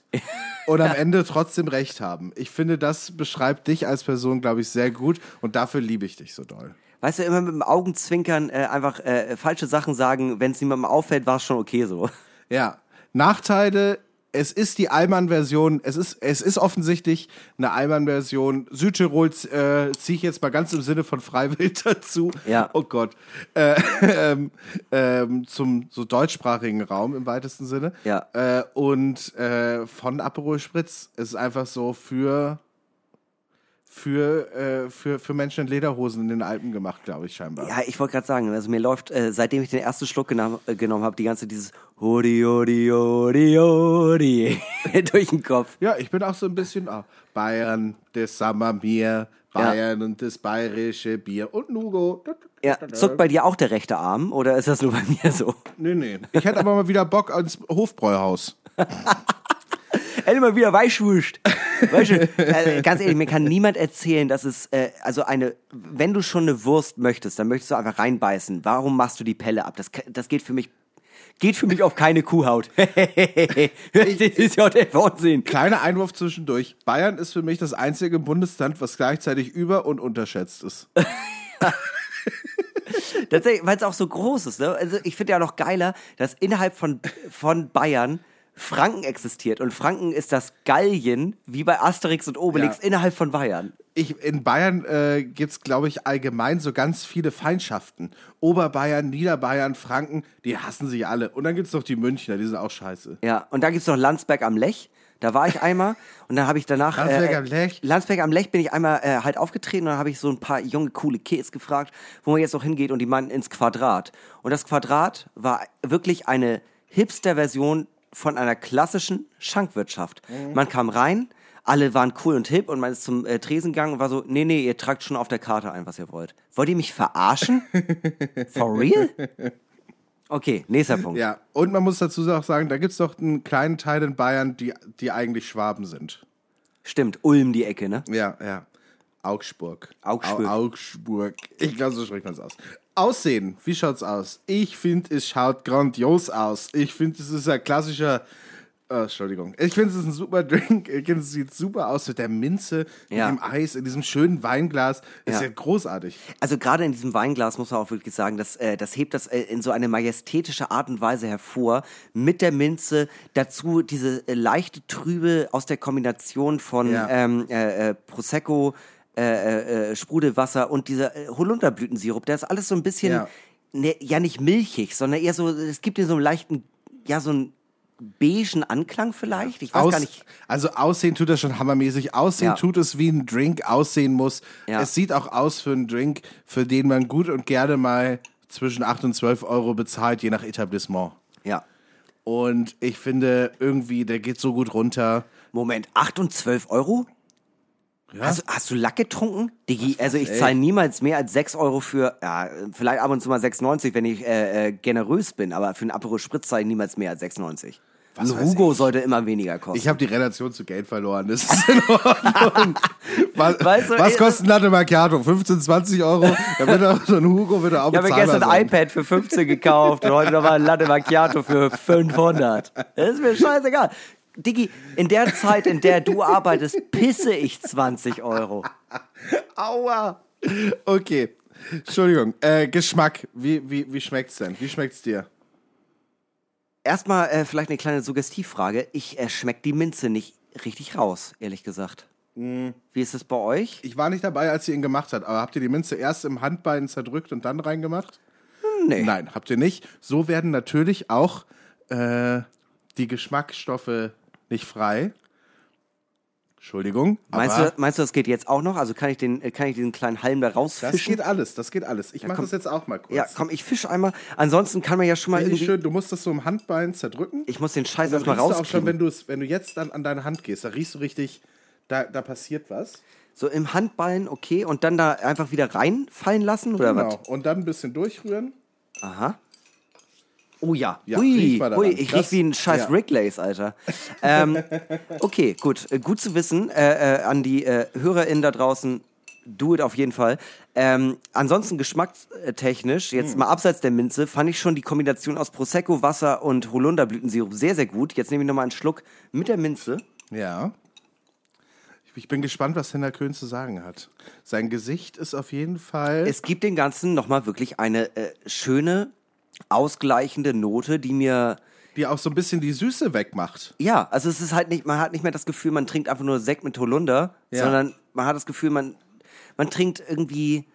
Und am <laughs> Ende trotzdem recht haben. Ich finde, das beschreibt dich als Person, glaube ich, sehr gut. Und dafür liebe ich dich so doll. weißt du, immer mit dem Augenzwinkern äh, einfach äh, falsche Sachen sagen, wenn es niemandem auffällt, war es schon okay so. Ja. Nachteile, es ist die Allmann-Version, es ist, es ist offensichtlich eine Allmann-Version. Südtirol äh, ziehe ich jetzt mal ganz im Sinne von Freiwild <laughs> dazu. Ja. Oh Gott. Äh, <laughs> ähm, ähm, zum so deutschsprachigen Raum im weitesten Sinne. Ja. Äh, und äh, von Aperol Spritz. Es ist einfach so für für, äh, für, für Menschen in Lederhosen in den Alpen gemacht, glaube ich, scheinbar. Ja, ich wollte gerade sagen, also mir läuft, äh, seitdem ich den ersten Schluck genommen, äh, genommen habe, die ganze dieses Hodi, Hodi, Hodi, Hodi <laughs> durch den Kopf. Ja, ich bin auch so ein bisschen ah, Bayern, das Sommerbier, Bayern und das bayerische Bier und Nugo. Ja, zuckt bei dir auch der rechte Arm oder ist das nur bei mir so? Nee, nee. Ich hätte aber mal wieder Bock ans Hofbräuhaus. <laughs> Endlich mal wieder Weichwurst. <laughs> Weißt du, äh, ganz ehrlich, mir kann niemand erzählen, dass es, äh, also eine, wenn du schon eine Wurst möchtest, dann möchtest du einfach reinbeißen. Warum machst du die Pelle ab? Das, das geht für mich, geht für mich auf keine Kuhhaut. <laughs> das ist ja der Wahnsinn. Kleiner Einwurf zwischendurch. Bayern ist für mich das einzige Bundesland, was gleichzeitig über- und unterschätzt ist. <laughs> <laughs> Tatsächlich, weil es auch so groß ist. Ne? Also ich finde ja noch geiler, dass innerhalb von, von Bayern Franken existiert. Und Franken ist das Gallien, wie bei Asterix und Obelix, Ja. innerhalb von Bayern. Ich, in Bayern äh, gibt es, glaube ich, allgemein so ganz viele Feindschaften. Oberbayern, Niederbayern, Franken, die hassen sich alle. Und dann gibt es noch die Münchner, die sind auch scheiße. Ja, und da gibt's noch Landsberg am Lech. Da war ich einmal und dann habe ich danach. Landsberg äh, am Lech? Landsberg am Lech bin ich einmal äh, halt aufgetreten und dann habe ich so ein paar junge, coole Kids gefragt, wo man jetzt noch hingeht und die meinten ins Quadrat. Und das Quadrat war wirklich eine Hipster-Version von einer klassischen Schankwirtschaft. Man kam rein, alle waren cool und hip und man ist zum äh, Tresen gegangen und war so, nee, nee, ihr tragt schon auf der Karte ein, was ihr wollt. Wollt ihr mich verarschen? <laughs> For real? Okay, nächster Punkt. Ja, und man muss dazu auch sagen, da gibt es doch einen kleinen Teil in Bayern, die, die eigentlich Schwaben sind. Stimmt, Ulm die Ecke, ne? Ja, ja. Augsburg. Augsburg. Au Augsburg. Ich glaube, so spricht man es aus. Aussehen, wie schaut's aus? Ich finde, es schaut grandios aus. Ich finde, es ist ein klassischer. Oh, Entschuldigung. Ich finde, es ist ein super <laughs> Drink. Ich finde, es sieht super aus mit der Minze, Ja. mit dem Eis, in diesem schönen Weinglas. Das ist Ja. ja großartig. Also gerade in diesem Weinglas muss man auch wirklich sagen, das, äh, das hebt das äh, in so eine majestätische Art und Weise hervor. Mit der Minze, dazu diese äh, leichte Trübe aus der Kombination von Ja. ähm, äh, äh, Prosecco, äh, äh, äh, Sprudelwasser und dieser äh, Holunderblütensirup. Der ist alles so ein bisschen, Ja. ne, ja nicht milchig, sondern eher so, es gibt dir so einen leichten, ja so einen beigen Anklang vielleicht. Ich weiß Aus, gar nicht. Also aussehen tut das schon hammermäßig. Aussehen Ja. tut es, wie ein Drink aussehen muss. Ja. Es sieht auch aus für einen Drink, für den man gut und gerne mal zwischen 8 und 12 Euro bezahlt, je nach Etablissement. Ja. Und ich finde irgendwie, der geht so gut runter. Moment, 8 und 12 Euro? Ja? Hast, hast du Lack getrunken? Digi, also ich zahle niemals mehr als 6 Euro für, ja, vielleicht ab und zu mal 6,90, wenn ich äh, äh, generös bin, aber für einen Aperol Spritz zahle ich niemals mehr als 6,90. Was Ein Hugo ich? sollte immer weniger kosten. Ich habe die Relation zu Geld verloren. Das ist in Ordnung. <laughs> was Weißt du, was kostet ein Latte Macchiato? 15, 20 Euro? Da wird auch so ein Hugo wird auch ich habe gestern ein iPad für 15 gekauft und heute nochmal ein Latte Macchiato für 500. Das ist mir scheißegal. Diggi, in der Zeit, in der du arbeitest, pisse ich 20 Euro. Aua. Okay. Entschuldigung. Äh, Geschmack. Wie, wie, wie schmeckt's denn? Wie schmeckt's dir? Erstmal äh, vielleicht eine kleine Suggestivfrage. Ich äh, schmeck die Minze nicht richtig raus, ehrlich gesagt. Mm. Wie ist es bei euch? Ich war nicht dabei, als sie ihn gemacht hat, aber habt ihr die Minze erst im Handbein zerdrückt und dann reingemacht? Nee. Nein, habt ihr nicht. So werden natürlich auch äh, die Geschmacksstoffe nicht frei. Entschuldigung. Meinst du, meinst du, das geht jetzt auch noch? Also kann ich, den, äh, kann ich diesen kleinen Halm da das rausfischen? geht alles, das geht alles. Ich mache komm. das jetzt auch mal kurz. Ja, komm, ich fisch einmal. Ansonsten kann man ja schon mal irgendwie... schön, du musst das so im Handbein zerdrücken. Ich muss den Scheiß erstmal du auch schon, wenn, wenn du jetzt dann an deine Hand gehst, da riechst du richtig, da, da passiert was. So im Handballen, okay, und dann da einfach wieder reinfallen lassen, oder Genau. was? Und dann ein bisschen durchrühren. Aha. Oh ja. Ja, daran. hui, ich Das- riech wie ein scheiß ja. Wrigley's, Alter. ähm, <laughs> okay, gut. Äh, Gut zu wissen äh, äh, an die äh, HörerInnen da draußen. Do it auf jeden Fall. Ähm, ansonsten geschmackstechnisch, jetzt Hm. mal abseits der Minze, fand ich schon die Kombination aus Prosecco, Wasser und Holunderblütensirup sehr, sehr gut. Jetzt nehme ich nochmal einen Schluck mit der Minze. Ja. Ich- bin gespannt, was Henna Köhn zu sagen hat. Sein Gesicht ist auf jeden Fall. Es gibt dem Ganzen nochmal wirklich eine äh, schöne, ausgleichende Note, die mir die auch so ein bisschen die Süße wegmacht. Ja, also es ist halt nicht, man hat nicht mehr das Gefühl, man trinkt einfach nur Sekt mit Holunder, Ja. sondern man hat das Gefühl, man, man trinkt irgendwie,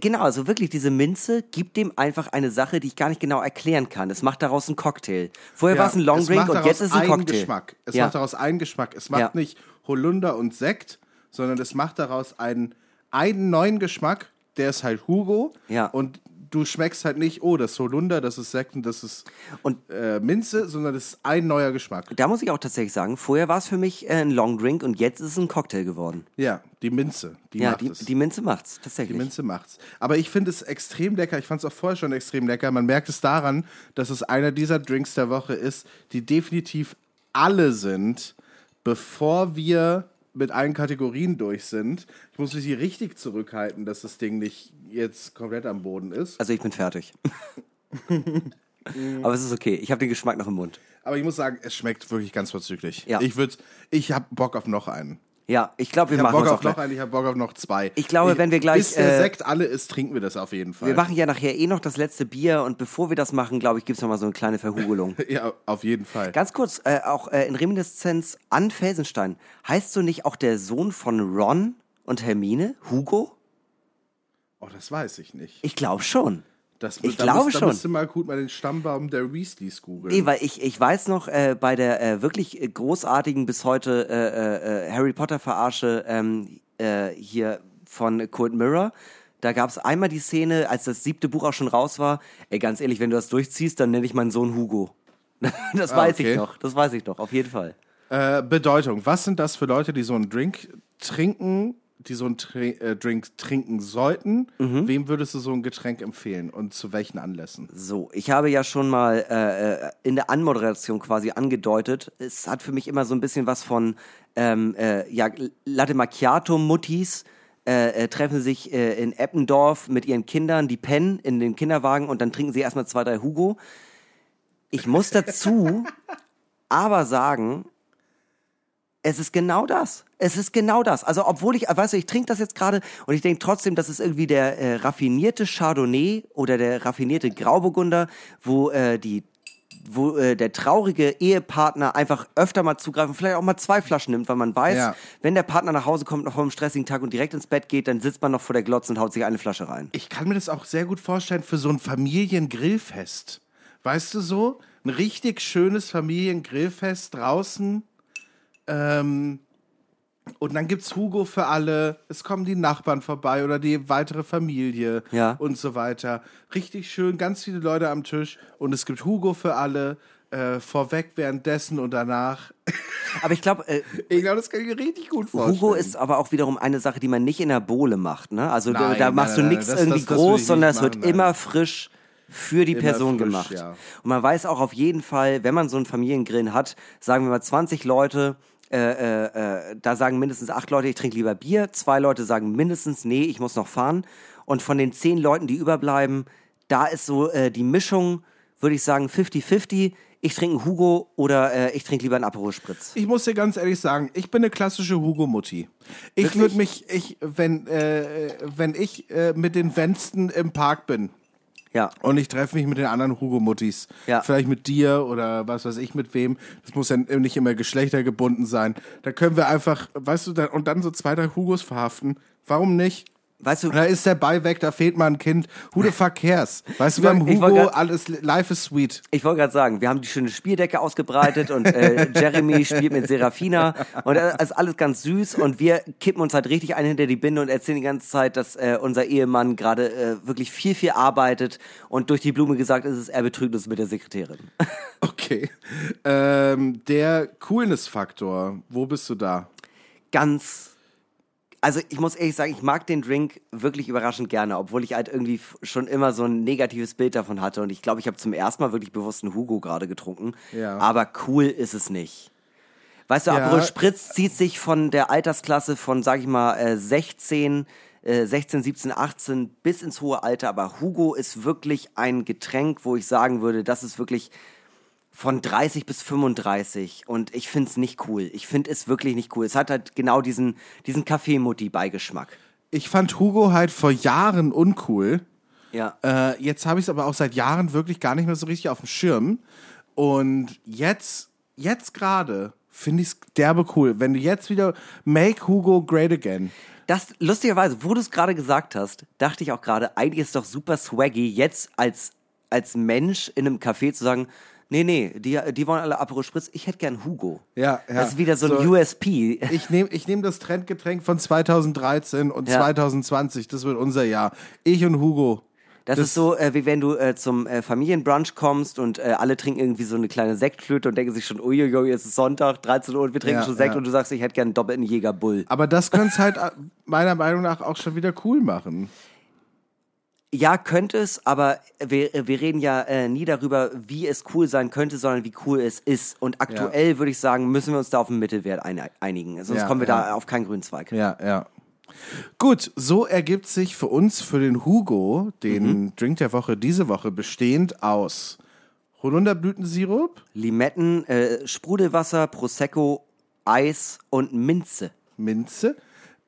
genau, also wirklich diese Minze gibt dem einfach eine Sache, die ich gar nicht genau erklären kann. Es macht daraus einen Cocktail. Vorher war es ein Long es Drink macht und jetzt ist es ein Cocktail. Geschmack. Es ja. macht daraus einen Geschmack. Es macht Ja. nicht Holunder und Sekt, sondern es macht daraus einen, einen neuen Geschmack, der ist halt Hugo. Ja. Und du schmeckst halt nicht, oh, das ist Holunder, das ist Sekt und das ist Und- äh, Minze, sondern das ist ein neuer Geschmack. da muss ich auch tatsächlich sagen, vorher war es für mich äh, ein Long Drink und jetzt ist es ein Cocktail geworden. Ja, die Minze, die ja, macht die, es. die Minze macht's, Die tatsächlich. Minze macht's. Aber ich finde es extrem lecker. Ich fand es auch vorher schon extrem lecker. Man merkt es daran, dass es einer dieser Drinks der Woche ist, die definitiv alle sind, bevor wir mit allen Kategorien durch sind. Ich muss mich hier richtig zurückhalten, dass das Ding nicht jetzt komplett am Boden ist. Also ich bin fertig. <laughs> Aber es ist okay, ich habe den Geschmack noch im Mund. Aber ich muss sagen, es schmeckt wirklich ganz vorzüglich. Ja. Ich würde, ich habe Bock auf noch einen. Ja, ich glaube, wir Ich machen Bock uns auf noch einen, ich habe Bock auf noch zwei. Ich glaube, wenn wir gleich, Bis der äh, Sekt alle ist, trinken wir das auf jeden Fall. Wir machen ja nachher eh noch das letzte Bier und bevor wir das machen, glaube ich, gibt's noch mal so eine kleine Verhugulung. <laughs> ja, auf jeden Fall. Ganz kurz, äh, auch äh, in Reminiszenz an Felsenstein. Heißt du nicht auch der Sohn von Ron und Hermine? Hugo? Oh, das weiß ich nicht. Ich glaube schon. Das, Ich da glaube musst, Da schon. musst du mal gut mal den Stammbaum der Weasleys googeln. Nee, weil ich, ich weiß noch, äh, bei der äh, wirklich äh, großartigen bis heute äh, äh, Harry Potter Verarsche ähm, äh, hier von Kurt Mirror, da gab es einmal die Szene, als das siebte Buch auch schon raus war, ey, ganz ehrlich, wenn du das durchziehst, dann nenne ich meinen Sohn Hugo. <laughs> das weiß okay. ich noch, das weiß ich noch, auf jeden Fall. Äh, Bedeutung. Was sind das für Leute, die so einen Drink trinken, die so einen äh, Drink trinken sollten? Mhm. Wem würdest du so ein Getränk empfehlen und zu welchen Anlässen? So, ich habe ja schon mal äh, äh, in der Anmoderation quasi angedeutet, es hat für mich immer so ein bisschen was von ähm, äh, ja, Latte Macchiato-Muttis, äh, äh, treffen sich äh, in Eppendorf mit ihren Kindern, die pennen in den Kinderwagen und dann trinken sie erstmal zwei, drei Hugo. Ich muss dazu <laughs> aber sagen, es ist genau das. Es ist genau das. Also, obwohl ich, weißt du, ich trinke das jetzt gerade und ich denke trotzdem, das ist irgendwie der äh, raffinierte Chardonnay oder der raffinierte Grauburgunder, wo äh, die wo äh, der traurige Ehepartner einfach öfter mal zugreifen, vielleicht auch mal zwei Flaschen nimmt, weil man weiß, Ja. wenn der Partner nach Hause kommt, noch vor einem stressigen Tag und direkt ins Bett geht, dann sitzt man noch vor der Glotze und haut sich eine Flasche rein. Ich kann mir das auch sehr gut vorstellen für so ein Familiengrillfest. Weißt du so? Ein richtig schönes Familiengrillfest draußen. Ähm, und dann gibt's Hugo für alle. Es kommen die Nachbarn vorbei oder die weitere Familie Ja. und so weiter. Richtig schön, ganz viele Leute am Tisch. Und es gibt Hugo für alle. Äh, vorweg, währenddessen und danach. <laughs> Aber ich glaube, äh, Ich glaube, das kann ich mir richtig gut vorstellen. Hugo ist aber auch wiederum eine Sache, die man nicht in der Bohle macht. Ne? Also da- Nein, da nein, machst nein, du nichts irgendwie das- groß, sondern es wird nein. immer frisch für die Immer Person frisch, gemacht. ja. Und man weiß auch auf jeden Fall, wenn man so einen Familiengrillen hat, sagen wir mal 20 Leute, äh, äh, äh, da sagen mindestens acht Leute, ich trinke lieber Bier, zwei Leute sagen mindestens, nee, ich muss noch fahren. Und von den zehn Leuten, die überbleiben, da ist so äh, die Mischung, würde ich sagen, 50-50. ich trinke einen Hugo oder äh, ich trinke lieber einen Aperol Spritz. Ich muss dir ganz ehrlich sagen, ich bin eine klassische Hugo-Mutti. Ich würde mich, ich, wenn, äh, wenn ich mit den Wensten im Park bin Ja. und ich treffe mich mit den anderen Hugo-Muttis, Ja. vielleicht mit dir oder was weiß ich mit wem, das muss ja nicht immer geschlechtergebunden sein, da können wir einfach, weißt du, da, und dann so zwei, drei Hugos verhaften. Warum nicht? Weißt du, Da ist der Ball weg, da fehlt mal ein Kind. Who the fuck cares? Weißt du, wir haben Hugo, grad- alles, life is sweet. Ich wollte gerade sagen, wir haben die schöne Spieldecke ausgebreitet und äh, Jeremy spielt mit Serafina und das ist alles ganz süß und wir kippen uns halt richtig ein hinter die Binde und erzählen die ganze Zeit, dass äh, unser Ehemann gerade äh, wirklich viel, viel arbeitet und durch die Blume gesagt ist, es, er betrügt uns mit der Sekretärin. <laughs> Okay. Ähm, der Coolness-Faktor, wo bist du da? Ganz, also ich muss ehrlich sagen, ich mag den Drink wirklich überraschend gerne, obwohl ich halt irgendwie schon immer so ein negatives Bild davon hatte und ich glaube, ich habe zum ersten Mal wirklich bewusst einen Hugo gerade getrunken, Ja. aber cool ist es nicht. Weißt du, Ja. Aperol Spritz zieht sich von der Altersklasse von, sag ich mal, äh, 16, äh, 16, 17, 18 bis ins hohe Alter. Aber Hugo ist wirklich ein Getränk, wo ich sagen würde, das ist wirklich von 30 bis 35. Und ich find's nicht cool. Ich find es wirklich nicht cool. Es hat halt genau diesen, diesen Kaffeemutti-Beigeschmack. Ich fand Hugo halt vor Jahren uncool. Ja. Äh, jetzt habe ich es aber auch seit Jahren wirklich gar nicht mehr so richtig auf dem Schirm. Und jetzt, jetzt gerade finde ich es derbe cool. Wenn du jetzt wieder Make Hugo Great Again. Das, lustigerweise, wo du es gerade gesagt hast, dachte ich auch gerade, eigentlich ist es doch super swaggy, jetzt als, als Mensch in einem Café zu sagen, nee, nee, die, die wollen alle Aperol Spritz, ich hätte gern Hugo. Ja, ja. Das ist wieder so ein So- USP. Ich nehme ich nehm das Trendgetränk von 2013 und Ja. 2020. Das wird unser Jahr. Ich und Hugo. Das, ist so, äh, wie wenn du äh, zum äh, Familienbrunch kommst und äh, alle trinken irgendwie so eine kleine Sektflöte und denken sich schon, uiuiui, es ist Sonntag, 13 Uhr und wir trinken Ja, schon Sekt ja. und du sagst, ich hätte gern einen doppelten Jäger Bull. Aber das könnte es halt äh, meiner Meinung nach auch schon wieder cool machen. Ja, könnte es, aber wir, wir reden ja äh, nie darüber, wie es cool sein könnte, sondern wie cool es ist. Und aktuell würde ich sagen, müssen wir uns da auf einen Mittelwert ein, einigen. Sonst Ja, kommen wir ja. da auf keinen grünen Zweig. Ja, ja. Gut, so ergibt sich für uns, für den Hugo, den Drink der Woche diese Woche, bestehend aus Holunderblütensirup, Limetten, äh, Sprudelwasser, Prosecco, Eis und Minze. Minze.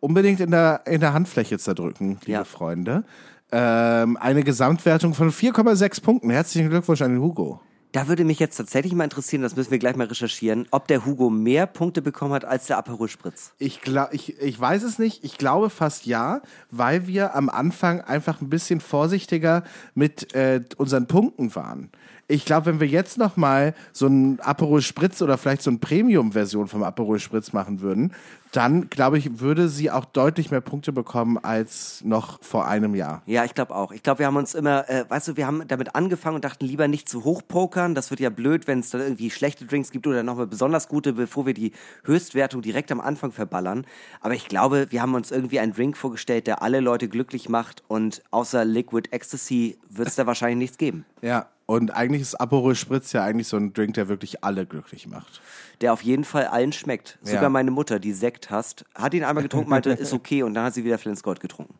Unbedingt in der, in der Handfläche zerdrücken, liebe Ja. Freunde. Ähm, eine Gesamtwertung von 4,6 Punkten. Herzlichen Glückwunsch an den Hugo. Da würde mich jetzt tatsächlich mal interessieren, das müssen wir gleich mal recherchieren, ob der Hugo mehr Punkte bekommen hat als der Aperol Spritz. Ich, glaub, ich, ich weiß es nicht. Ich glaube fast ja, weil wir am Anfang einfach ein bisschen vorsichtiger mit äh, unseren Punkten waren. Ich glaube, wenn wir jetzt noch mal so ein Aperol Spritz oder vielleicht so eine Premium-Version vom Aperol Spritz machen würden, dann glaube ich, würde sie auch deutlich mehr Punkte bekommen als noch vor einem Jahr. Ja, ich glaube auch. Ich glaube, wir haben uns immer, äh, weißt du, wir haben damit angefangen und dachten lieber nicht zu hoch pokern. Das wird ja blöd, wenn es dann irgendwie schlechte Drinks gibt oder nochmal besonders gute, bevor wir die Höchstwertung direkt am Anfang verballern. Aber ich glaube, wir haben uns irgendwie einen Drink vorgestellt, der alle Leute glücklich macht und außer Liquid Ecstasy wird es da wahrscheinlich nichts geben. Ja. Und eigentlich ist Aperol Spritz ja eigentlich so ein Drink, der wirklich alle glücklich macht. Der auf jeden Fall allen schmeckt. Sogar Ja. meine Mutter, die Sekt hasst, hat ihn einmal getrunken, meinte, <laughs> ist okay und dann hat sie wieder Flensgold getrunken.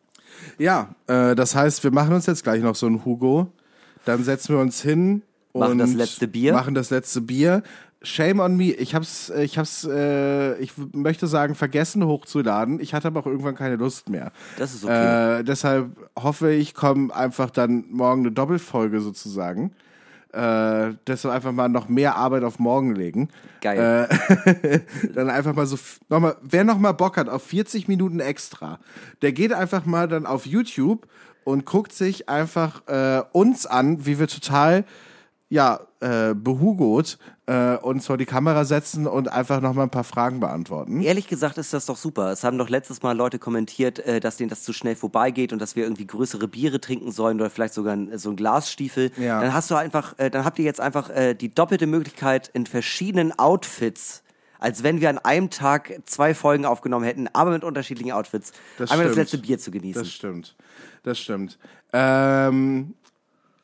Ja, äh, das heißt, wir machen uns jetzt gleich noch so ein Hugo. Dann setzen wir uns hin und Machen das letzte Bier. Machen das letzte Bier. Shame on me. Ich hab's, äh, ich hab's, äh, ich möchte sagen, vergessen hochzuladen. Ich hatte aber auch irgendwann keine Lust mehr. Das ist okay. Äh, deshalb hoffe ich, komme einfach dann morgen eine Doppelfolge sozusagen. Äh, deshalb einfach mal noch mehr Arbeit auf morgen legen. Geil. Äh, <laughs> dann einfach mal so, noch mal, wer noch mal Bock hat auf 40 Minuten extra, der geht einfach mal dann auf YouTube und guckt sich einfach äh, uns an, wie wir total, ja, äh, behugot äh, uns vor die Kamera setzen und einfach noch mal ein paar Fragen beantworten. Ehrlich gesagt ist das doch super. Es haben doch letztes Mal Leute kommentiert, äh, dass denen das zu schnell vorbeigeht und dass wir irgendwie größere Biere trinken sollen oder vielleicht sogar ein, so ein Glasstiefel. Ja. Dann hast du einfach, äh, dann habt ihr jetzt einfach äh, die doppelte Möglichkeit in verschiedenen Outfits, als wenn wir an einem Tag zwei Folgen aufgenommen hätten, aber mit unterschiedlichen Outfits, Das einmal das stimmt. letzte Bier zu genießen. Das stimmt. Das stimmt. Ähm,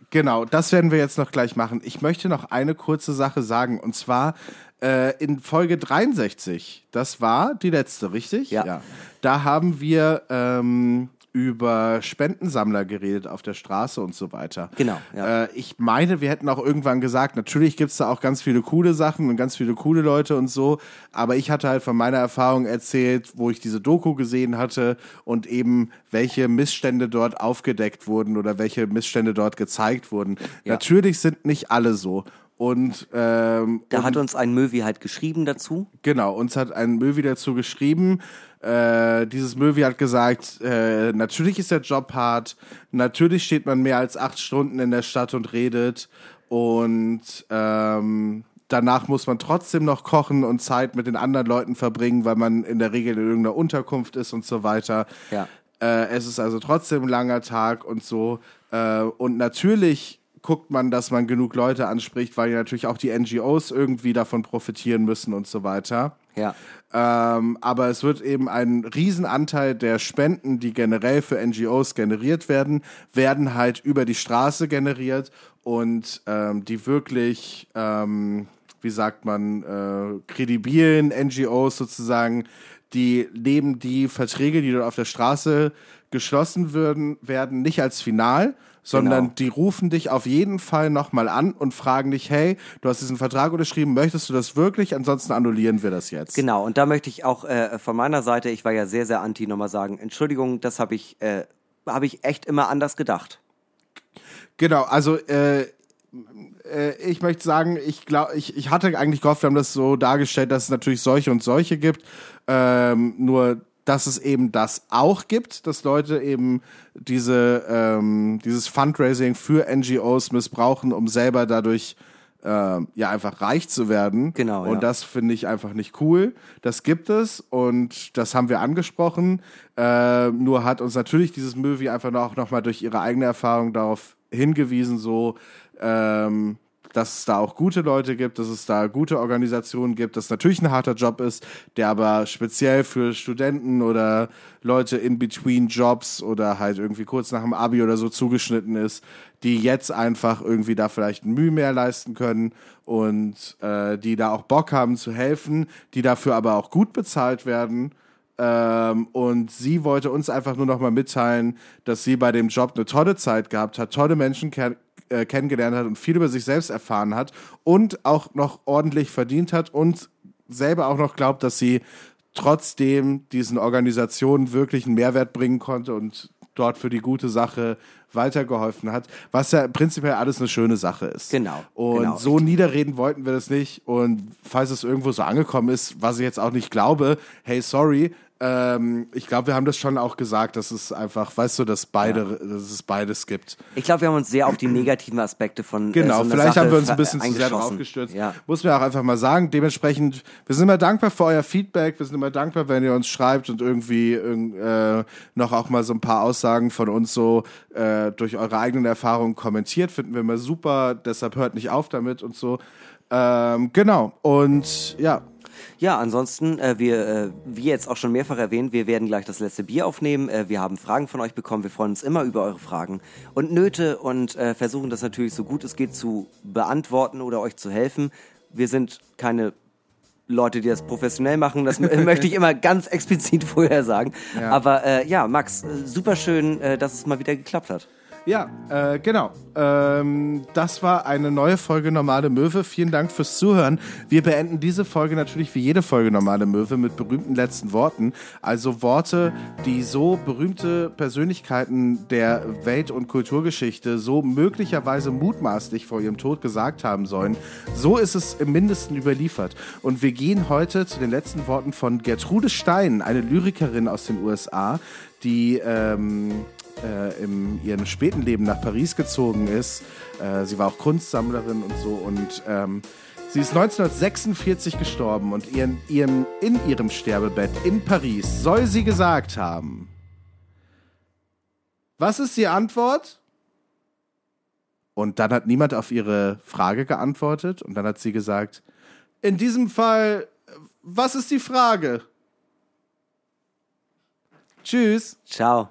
genau, das werden wir jetzt noch gleich machen. Ich möchte noch eine kurze Sache sagen. Und zwar äh, in Folge 63, das war die letzte, richtig? Ja. Da haben wir ähm, über Spendensammler geredet auf der Straße und so weiter. Genau, ja. Äh, ich meine, wir hätten auch irgendwann gesagt, natürlich gibt's da auch ganz viele coole Sachen und ganz viele coole Leute und so, aber ich hatte halt von meiner Erfahrung erzählt, wo ich diese Doku gesehen hatte und eben welche Missstände dort aufgedeckt wurden oder welche Missstände dort gezeigt wurden. Ja. Natürlich sind nicht alle so. Und ähm, Da hat uns ein Möwi halt geschrieben dazu. Genau, uns hat ein Möwi dazu geschrieben. Äh, dieses Möwi hat gesagt, äh, natürlich ist der Job hart, natürlich steht man mehr als acht Stunden in der Stadt und redet und ähm, danach muss man trotzdem noch kochen und Zeit mit den anderen Leuten verbringen, weil man in der Regel in irgendeiner Unterkunft ist und so weiter. Ja. Äh, es ist also trotzdem ein langer Tag und so. Äh, und natürlich guckt man, dass man genug Leute anspricht, weil ja natürlich auch die NGOs irgendwie davon profitieren müssen und so weiter. Ja. Ähm, aber es wird eben ein Riesenanteil der Spenden, die generell für NGOs generiert werden, werden halt über die Straße generiert und ähm, die wirklich, ähm, wie sagt man, äh, kredibilen NGOs sozusagen, die nehmen die Verträge, die dort auf der Straße geschlossen würden, werden nicht als final, sondern Genau. die rufen dich auf jeden Fall nochmal an und fragen dich, hey, du hast diesen Vertrag unterschrieben, möchtest du das wirklich? Ansonsten annullieren wir das jetzt. Genau, und da möchte ich auch äh, von meiner Seite, ich war ja sehr, sehr anti, nochmal sagen, Entschuldigung, das habe ich, äh, habe ich echt immer anders gedacht. Genau, also äh, äh, ich möchte sagen, ich glaube, ich, ich hatte eigentlich gehofft, wir haben das so dargestellt, dass es natürlich solche und solche gibt. Ähm, nur dass es eben das auch gibt, dass Leute eben diese ähm, dieses Fundraising für NGOs missbrauchen, um selber dadurch ähm, ja einfach reich zu werden. Genau, Und ja. das finde ich einfach nicht cool. Das gibt es und das haben wir angesprochen. Äh, nur hat uns natürlich dieses Movie einfach noch, noch mal durch ihre eigene Erfahrung darauf hingewiesen, so ähm, dass es da auch gute Leute gibt, dass es da gute Organisationen gibt, dass natürlich ein harter Job ist, der aber speziell für Studenten oder Leute in between Jobs oder halt irgendwie kurz nach dem Abi oder so zugeschnitten ist, die jetzt einfach irgendwie da vielleicht Mühe mehr leisten können und äh, die da auch Bock haben zu helfen, die dafür aber auch gut bezahlt werden. Ähm, und sie wollte uns einfach nur noch mal mitteilen, dass sie bei dem Job eine tolle Zeit gehabt hat, tolle Menschen äh, kennengelernt hat und viel über sich selbst erfahren hat und auch noch ordentlich verdient hat und selber auch noch glaubt, dass sie trotzdem diesen Organisationen wirklich einen Mehrwert bringen konnte und dort für die gute Sache weitergeholfen hat, was ja prinzipiell alles eine schöne Sache ist. Genau, Und genau, so niederreden wollten wir das nicht. Und falls es irgendwo so angekommen ist, was ich jetzt auch nicht glaube, hey, sorry. Ähm, ich glaube, wir haben das schon auch gesagt, dass es einfach, weißt du, dass beide, dass es beides gibt. Ich glaube, wir haben uns sehr auf die negativen Aspekte von Genau, äh, so vielleicht Sache haben wir uns ein bisschen zu sehr drauf gestürzt. Ja. Muss man auch einfach mal sagen. Dementsprechend, wir sind immer dankbar für euer Feedback. Wir sind immer dankbar, wenn ihr uns schreibt und irgendwie irgend, äh, noch auch mal so ein paar Aussagen von uns so äh, durch eure eigenen Erfahrungen kommentiert. Finden wir immer super. Deshalb hört nicht auf damit und so. Ähm, genau. Und ja, Ja, ansonsten, äh, wir, äh, wie jetzt auch schon mehrfach erwähnt, wir werden gleich das letzte Bier aufnehmen. Äh, wir haben Fragen von euch bekommen. Wir freuen uns immer über eure Fragen und Nöte und äh, versuchen das natürlich so gut es geht zu beantworten oder euch zu helfen. Wir sind keine Leute, die das professionell machen. Das <laughs> möchte ich immer ganz explizit vorher sagen. Ja. Aber äh, ja, Max, äh, super schön, äh, dass es mal wieder geklappt hat. Ja, äh, genau. Ähm, das war eine neue Folge Normale Möwe. Vielen Dank fürs Zuhören. Wir beenden diese Folge natürlich wie jede Folge Normale Möwe mit berühmten letzten Worten. Also Worte, die so berühmte Persönlichkeiten der Welt- und Kulturgeschichte so möglicherweise mutmaßlich vor ihrem Tod gesagt haben sollen. So ist es im Mindesten überliefert. Und wir gehen heute zu den letzten Worten von Gertrude Stein, eine Lyrikerin aus den USA, die ähm, äh, in ihrem späten Leben nach Paris gezogen ist. Äh, sie war auch Kunstsammlerin und so und ähm, sie ist 1946 gestorben und ihren, ihrem, in ihrem Sterbebett in Paris soll sie gesagt haben. Was ist die Antwort? Und dann hat niemand auf ihre Frage geantwortet und dann hat sie gesagt, in diesem Fall, was ist die Frage? Tschüss. Ciao.